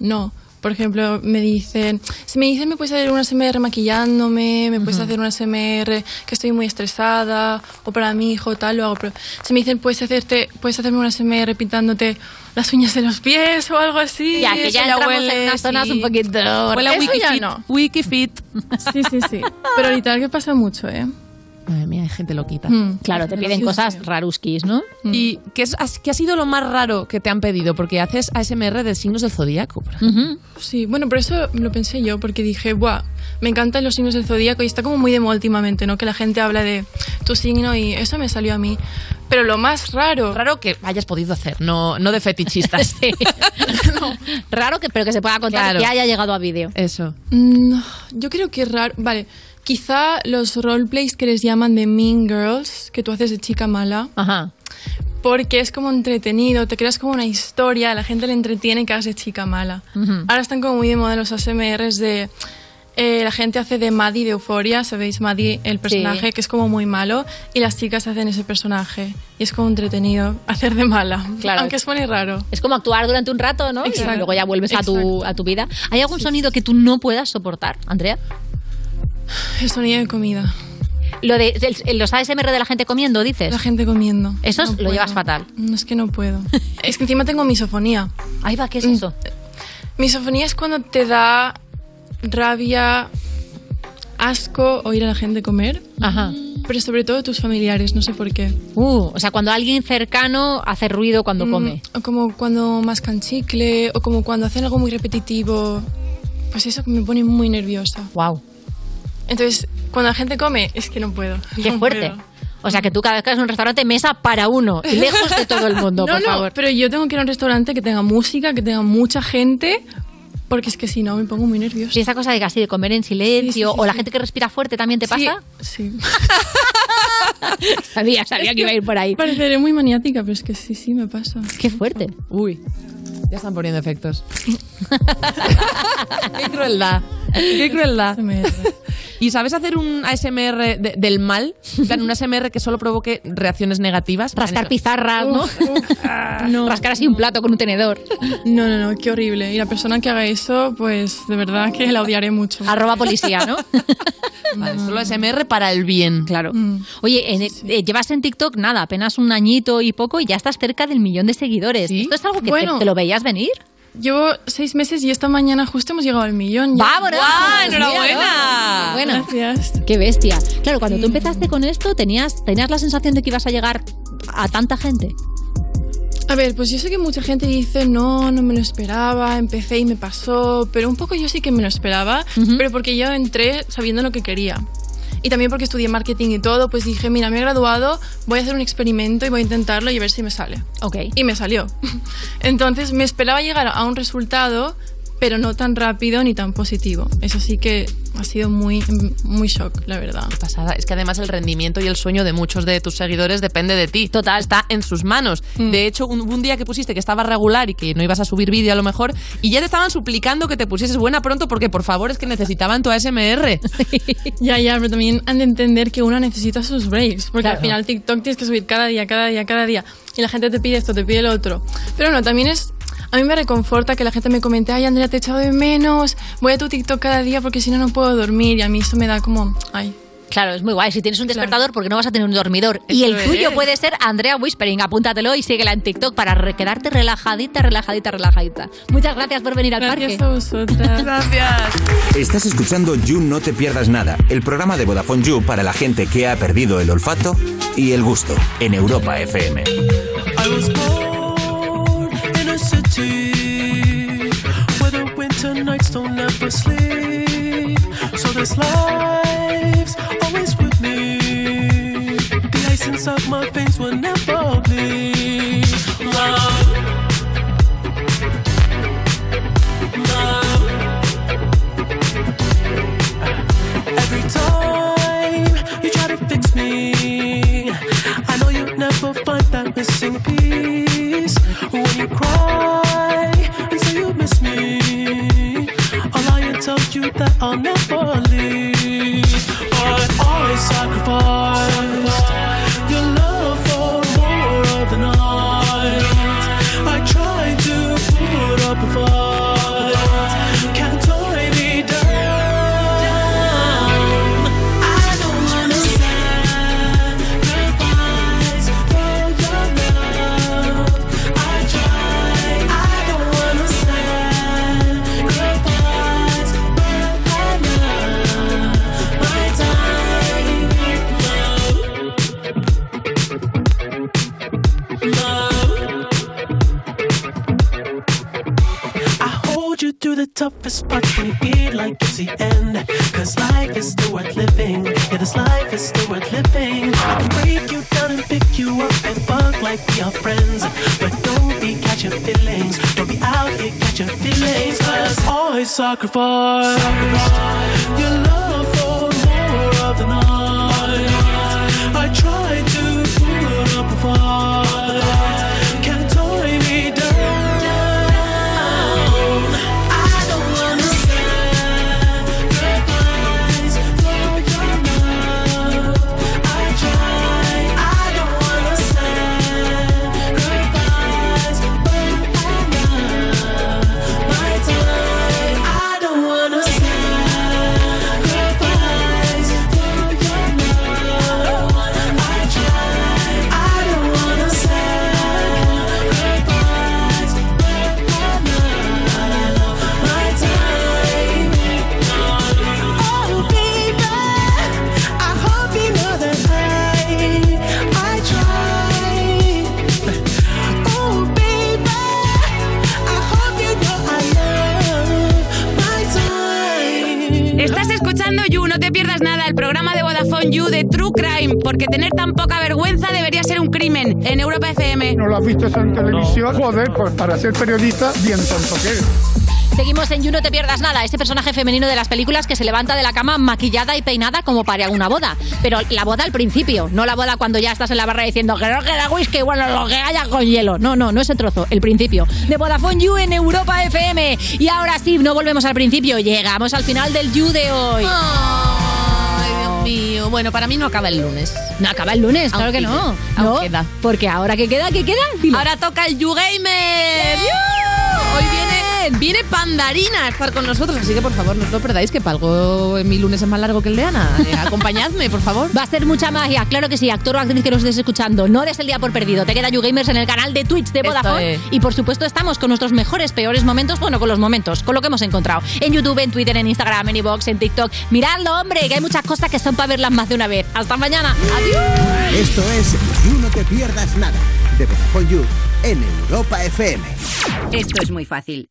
[SPEAKER 47] no. Por ejemplo, me dicen, si me dicen me puedes hacer una SMR maquillándome, me puedes hacer una SMR que estoy muy estresada, o para mi hijo tal, lo hago. Pero si me dicen puedes hacerte, puedes hacerme una SMR pintándote las uñas de los pies o algo así.
[SPEAKER 4] Ya, que ya entramos en
[SPEAKER 47] huele,
[SPEAKER 4] unas zonas
[SPEAKER 47] sí.
[SPEAKER 4] un poquito...
[SPEAKER 3] Huele a
[SPEAKER 47] Eso ya
[SPEAKER 3] Wikifit.
[SPEAKER 47] no.
[SPEAKER 3] Wikifit.
[SPEAKER 47] Sí, sí, sí. Pero ahorita que pasa mucho, ¿eh?
[SPEAKER 3] Madre mía, hay gente loquita.
[SPEAKER 47] Mm.
[SPEAKER 4] Claro, te piden cosas raruskis, ¿no?
[SPEAKER 3] ¿Y qué, es, has- qué ha sido lo más raro que te han pedido? Porque haces ASMR de signos del zodíaco. por ejemplo.
[SPEAKER 47] Sí, bueno, por eso lo pensé yo, porque dije, buah, me encantan los signos del zodíaco y está como muy de moda últimamente, ¿no? Que la gente habla de tu signo y eso me salió a mí. Pero lo más raro.
[SPEAKER 3] Raro que hayas podido hacer, no, no de fetichistas.
[SPEAKER 4] Raro que, pero que se pueda contar
[SPEAKER 3] Claro.
[SPEAKER 4] que haya llegado a vídeo.
[SPEAKER 3] Eso.
[SPEAKER 47] Mm, yo creo que es raro. Vale, quizá los roleplays que les llaman de Mean Girls, que tú haces de chica mala.
[SPEAKER 4] Ajá.
[SPEAKER 47] Porque es como entretenido, te creas como una historia, a la gente le entretiene que hagas de chica mala. Ahora están como muy de moda los ASMRs de... eh, la gente hace de Maddie de Euforia, ¿sabéis? Maddie, el personaje que es como muy malo, y las chicas hacen ese personaje. Y es como entretenido hacer de mala.
[SPEAKER 4] Claro.
[SPEAKER 47] Aunque suene raro.
[SPEAKER 4] Es como actuar durante un rato, ¿no?
[SPEAKER 47] Exacto.
[SPEAKER 4] Y luego ya vuelves a tu, a tu vida. ¿Hay algún sonido que tú no puedas soportar, Andrea?
[SPEAKER 47] El sonido de comida.
[SPEAKER 4] Lo de los ASMR de la gente comiendo, dices.
[SPEAKER 47] La gente comiendo.
[SPEAKER 4] Eso
[SPEAKER 47] No
[SPEAKER 4] lo
[SPEAKER 47] puedo.
[SPEAKER 4] llevas fatal.
[SPEAKER 47] No, es que no puedo. es que encima tengo misofonía.
[SPEAKER 4] Ahí va, ¿qué es eso?
[SPEAKER 47] Misofonía es cuando te da rabia, asco oír a la gente comer.
[SPEAKER 4] Ajá.
[SPEAKER 47] Pero sobre todo tus familiares, no sé por qué.
[SPEAKER 4] Uh, o sea, cuando alguien cercano hace ruido cuando
[SPEAKER 47] Mm,
[SPEAKER 4] come.
[SPEAKER 47] O como cuando mascan chicle, o como cuando hacen algo muy repetitivo. Pues eso me pone muy nerviosa.
[SPEAKER 4] Wow.
[SPEAKER 47] Entonces, cuando la gente come, es que no puedo.
[SPEAKER 4] Qué
[SPEAKER 47] No
[SPEAKER 4] fuerte.
[SPEAKER 47] puedo.
[SPEAKER 4] O sea, que tú cada vez que vas a un restaurante, mesa para uno, y lejos de todo el mundo,
[SPEAKER 47] no,
[SPEAKER 4] por
[SPEAKER 47] no,
[SPEAKER 4] favor.
[SPEAKER 47] pero yo tengo que ir a un restaurante que tenga música, que tenga mucha gente, porque es que si no me pongo muy nerviosa.
[SPEAKER 4] Y esa cosa de casi de comer en silencio, o la gente que respira fuerte también te pasa.
[SPEAKER 47] Sí.
[SPEAKER 4] sabía, sabía que iba a ir por ahí.
[SPEAKER 47] Pareceré muy maniática, pero es que sí, sí, me pasa.
[SPEAKER 4] Qué fuerte.
[SPEAKER 3] Uy, ya están poniendo efectos. Qué crueldad. Qué crueldad. ¿Y sabes hacer un ASMR de- del mal? Plan, un ASMR que solo provoque reacciones negativas.
[SPEAKER 4] Rascar pizarras, ¿no?
[SPEAKER 47] No.
[SPEAKER 4] Rascar así un plato con un tenedor.
[SPEAKER 47] No, no, no, qué horrible. Y la persona que haga eso, pues de verdad que la odiaré mucho.
[SPEAKER 4] Arroba policía, ¿no?
[SPEAKER 3] Vale, solo ASMR para el bien.
[SPEAKER 4] Claro. Oye, en- eh, llevas en TikTok nada, apenas un añito y poco y ya estás cerca del millón de seguidores. ¿Esto es algo que te, lo veías venir?
[SPEAKER 47] Llevo seis meses y esta mañana justo hemos llegado al millón. ya.
[SPEAKER 4] ¡Vámonos!
[SPEAKER 3] ¡Guau,
[SPEAKER 4] Mira,
[SPEAKER 3] enhorabuena!
[SPEAKER 4] Bueno,
[SPEAKER 47] Gracias.
[SPEAKER 4] qué bestia. Claro, cuando tú empezaste con esto, ¿tenías, ¿tenías la sensación de que ibas a llegar a tanta gente?
[SPEAKER 47] A ver, pues yo sé que mucha gente dice, no, no me lo esperaba, empecé y me pasó, pero un poco yo sí que me lo esperaba, pero porque yo entré sabiendo lo que quería. Y también porque estudié marketing y todo, pues dije, mira, me he graduado, voy a hacer un experimento y voy a intentarlo y a ver si me sale.
[SPEAKER 4] Ok.
[SPEAKER 47] Y me salió. Entonces me esperaba llegar a un resultado, pero no tan rápido ni tan positivo. Eso sí que ha sido muy, muy shock, la verdad.
[SPEAKER 3] Pasada. Es que además el rendimiento y el sueño de muchos de tus seguidores depende de ti. Total. Está en sus manos.
[SPEAKER 47] Mm.
[SPEAKER 3] De hecho, un, un día que pusiste que estaba regular y que no ibas a subir vídeo a lo mejor, y ya te estaban suplicando que te pusieses buena pronto porque por favor es que necesitaban tu ASMR.
[SPEAKER 47] Ya, ya, pero también han de entender que uno necesita sus breaks, porque
[SPEAKER 3] Claro.
[SPEAKER 47] al final TikTok tienes que subir cada día, cada día, cada día, y la gente te pide esto, te pide lo otro. Pero no, también es... A mí me reconforta que la gente me comente, ay Andrea, te he echado de menos, voy a tu TikTok cada día porque si no, no puedo dormir, y a mí eso me da como, ay,
[SPEAKER 4] Claro, es muy guay. Si tienes un despertador, porque no vas a tener un dormidor? y el tuyo puede ser Andrea Whispering. Apúntatelo y síguela en TikTok para re- quedarte relajadita, relajadita, relajadita. Muchas gracias por venir al
[SPEAKER 47] Gracias
[SPEAKER 4] parque.
[SPEAKER 47] a vosotras.
[SPEAKER 3] Gracias.
[SPEAKER 48] Estás escuchando You No Te Pierdas Nada, el programa de Vodafone You para la gente que ha perdido el olfato y el gusto en Europa FM.
[SPEAKER 27] I was born in a city where the winter nights don't ever sleep. So this life's Ice inside my face will never bleed. Love. Love. Every time you try to fix me, I know you'll never find that missing piece. When you cry and say you miss me, I'll lie and tell you that I'll never leave. But I sacrificed I sacrifice. your
[SPEAKER 8] FM.
[SPEAKER 49] ¿No lo has visto eso en televisión? Joder, pues para ser periodista, bien tonto que eres.
[SPEAKER 4] Seguimos en You No Te Pierdas Nada, ese personaje femenino de las películas que se levanta de la cama maquillada y peinada como para una boda. Pero la boda al principio, no la boda cuando ya estás en la barra diciendo que no queda whisky, bueno, lo que haya con hielo. No, no, no ese trozo, el principio. De Vodafone You en Europa FM. Y ahora sí, no volvemos al principio, llegamos al final del You de hoy.
[SPEAKER 3] Ay, Bueno, para mí no acaba el lunes.
[SPEAKER 4] No acaba el lunes, claro que no.
[SPEAKER 3] Aún
[SPEAKER 4] No,
[SPEAKER 3] queda.
[SPEAKER 4] Porque ahora que queda, ¿qué queda? Dilo.
[SPEAKER 3] Ahora toca el YouGamer. Hoy viene, viene Pandarina a estar con nosotros, así que por favor no os lo perdáis, que para algo en mi lunes es más largo que el de Ana. Eh, acompañadme, por favor.
[SPEAKER 4] Va a ser mucha magia, claro que sí, actor o actriz que nos estés escuchando. No des el día por perdido. Te queda YouGamers en el canal de Twitch de Vodafone.
[SPEAKER 3] es.
[SPEAKER 4] Y por supuesto estamos con nuestros mejores, peores momentos, bueno, con los momentos, con lo que hemos encontrado. En YouTube, en Twitter, en Instagram, en iVoox, en TikTok. Miradlo, hombre, que hay muchas cosas que son para verlas más de una vez. Hasta mañana. Adiós.
[SPEAKER 5] Esto es You No Te Pierdas Nada, de Vodafone You, en Europa FM.
[SPEAKER 50] Esto es muy fácil.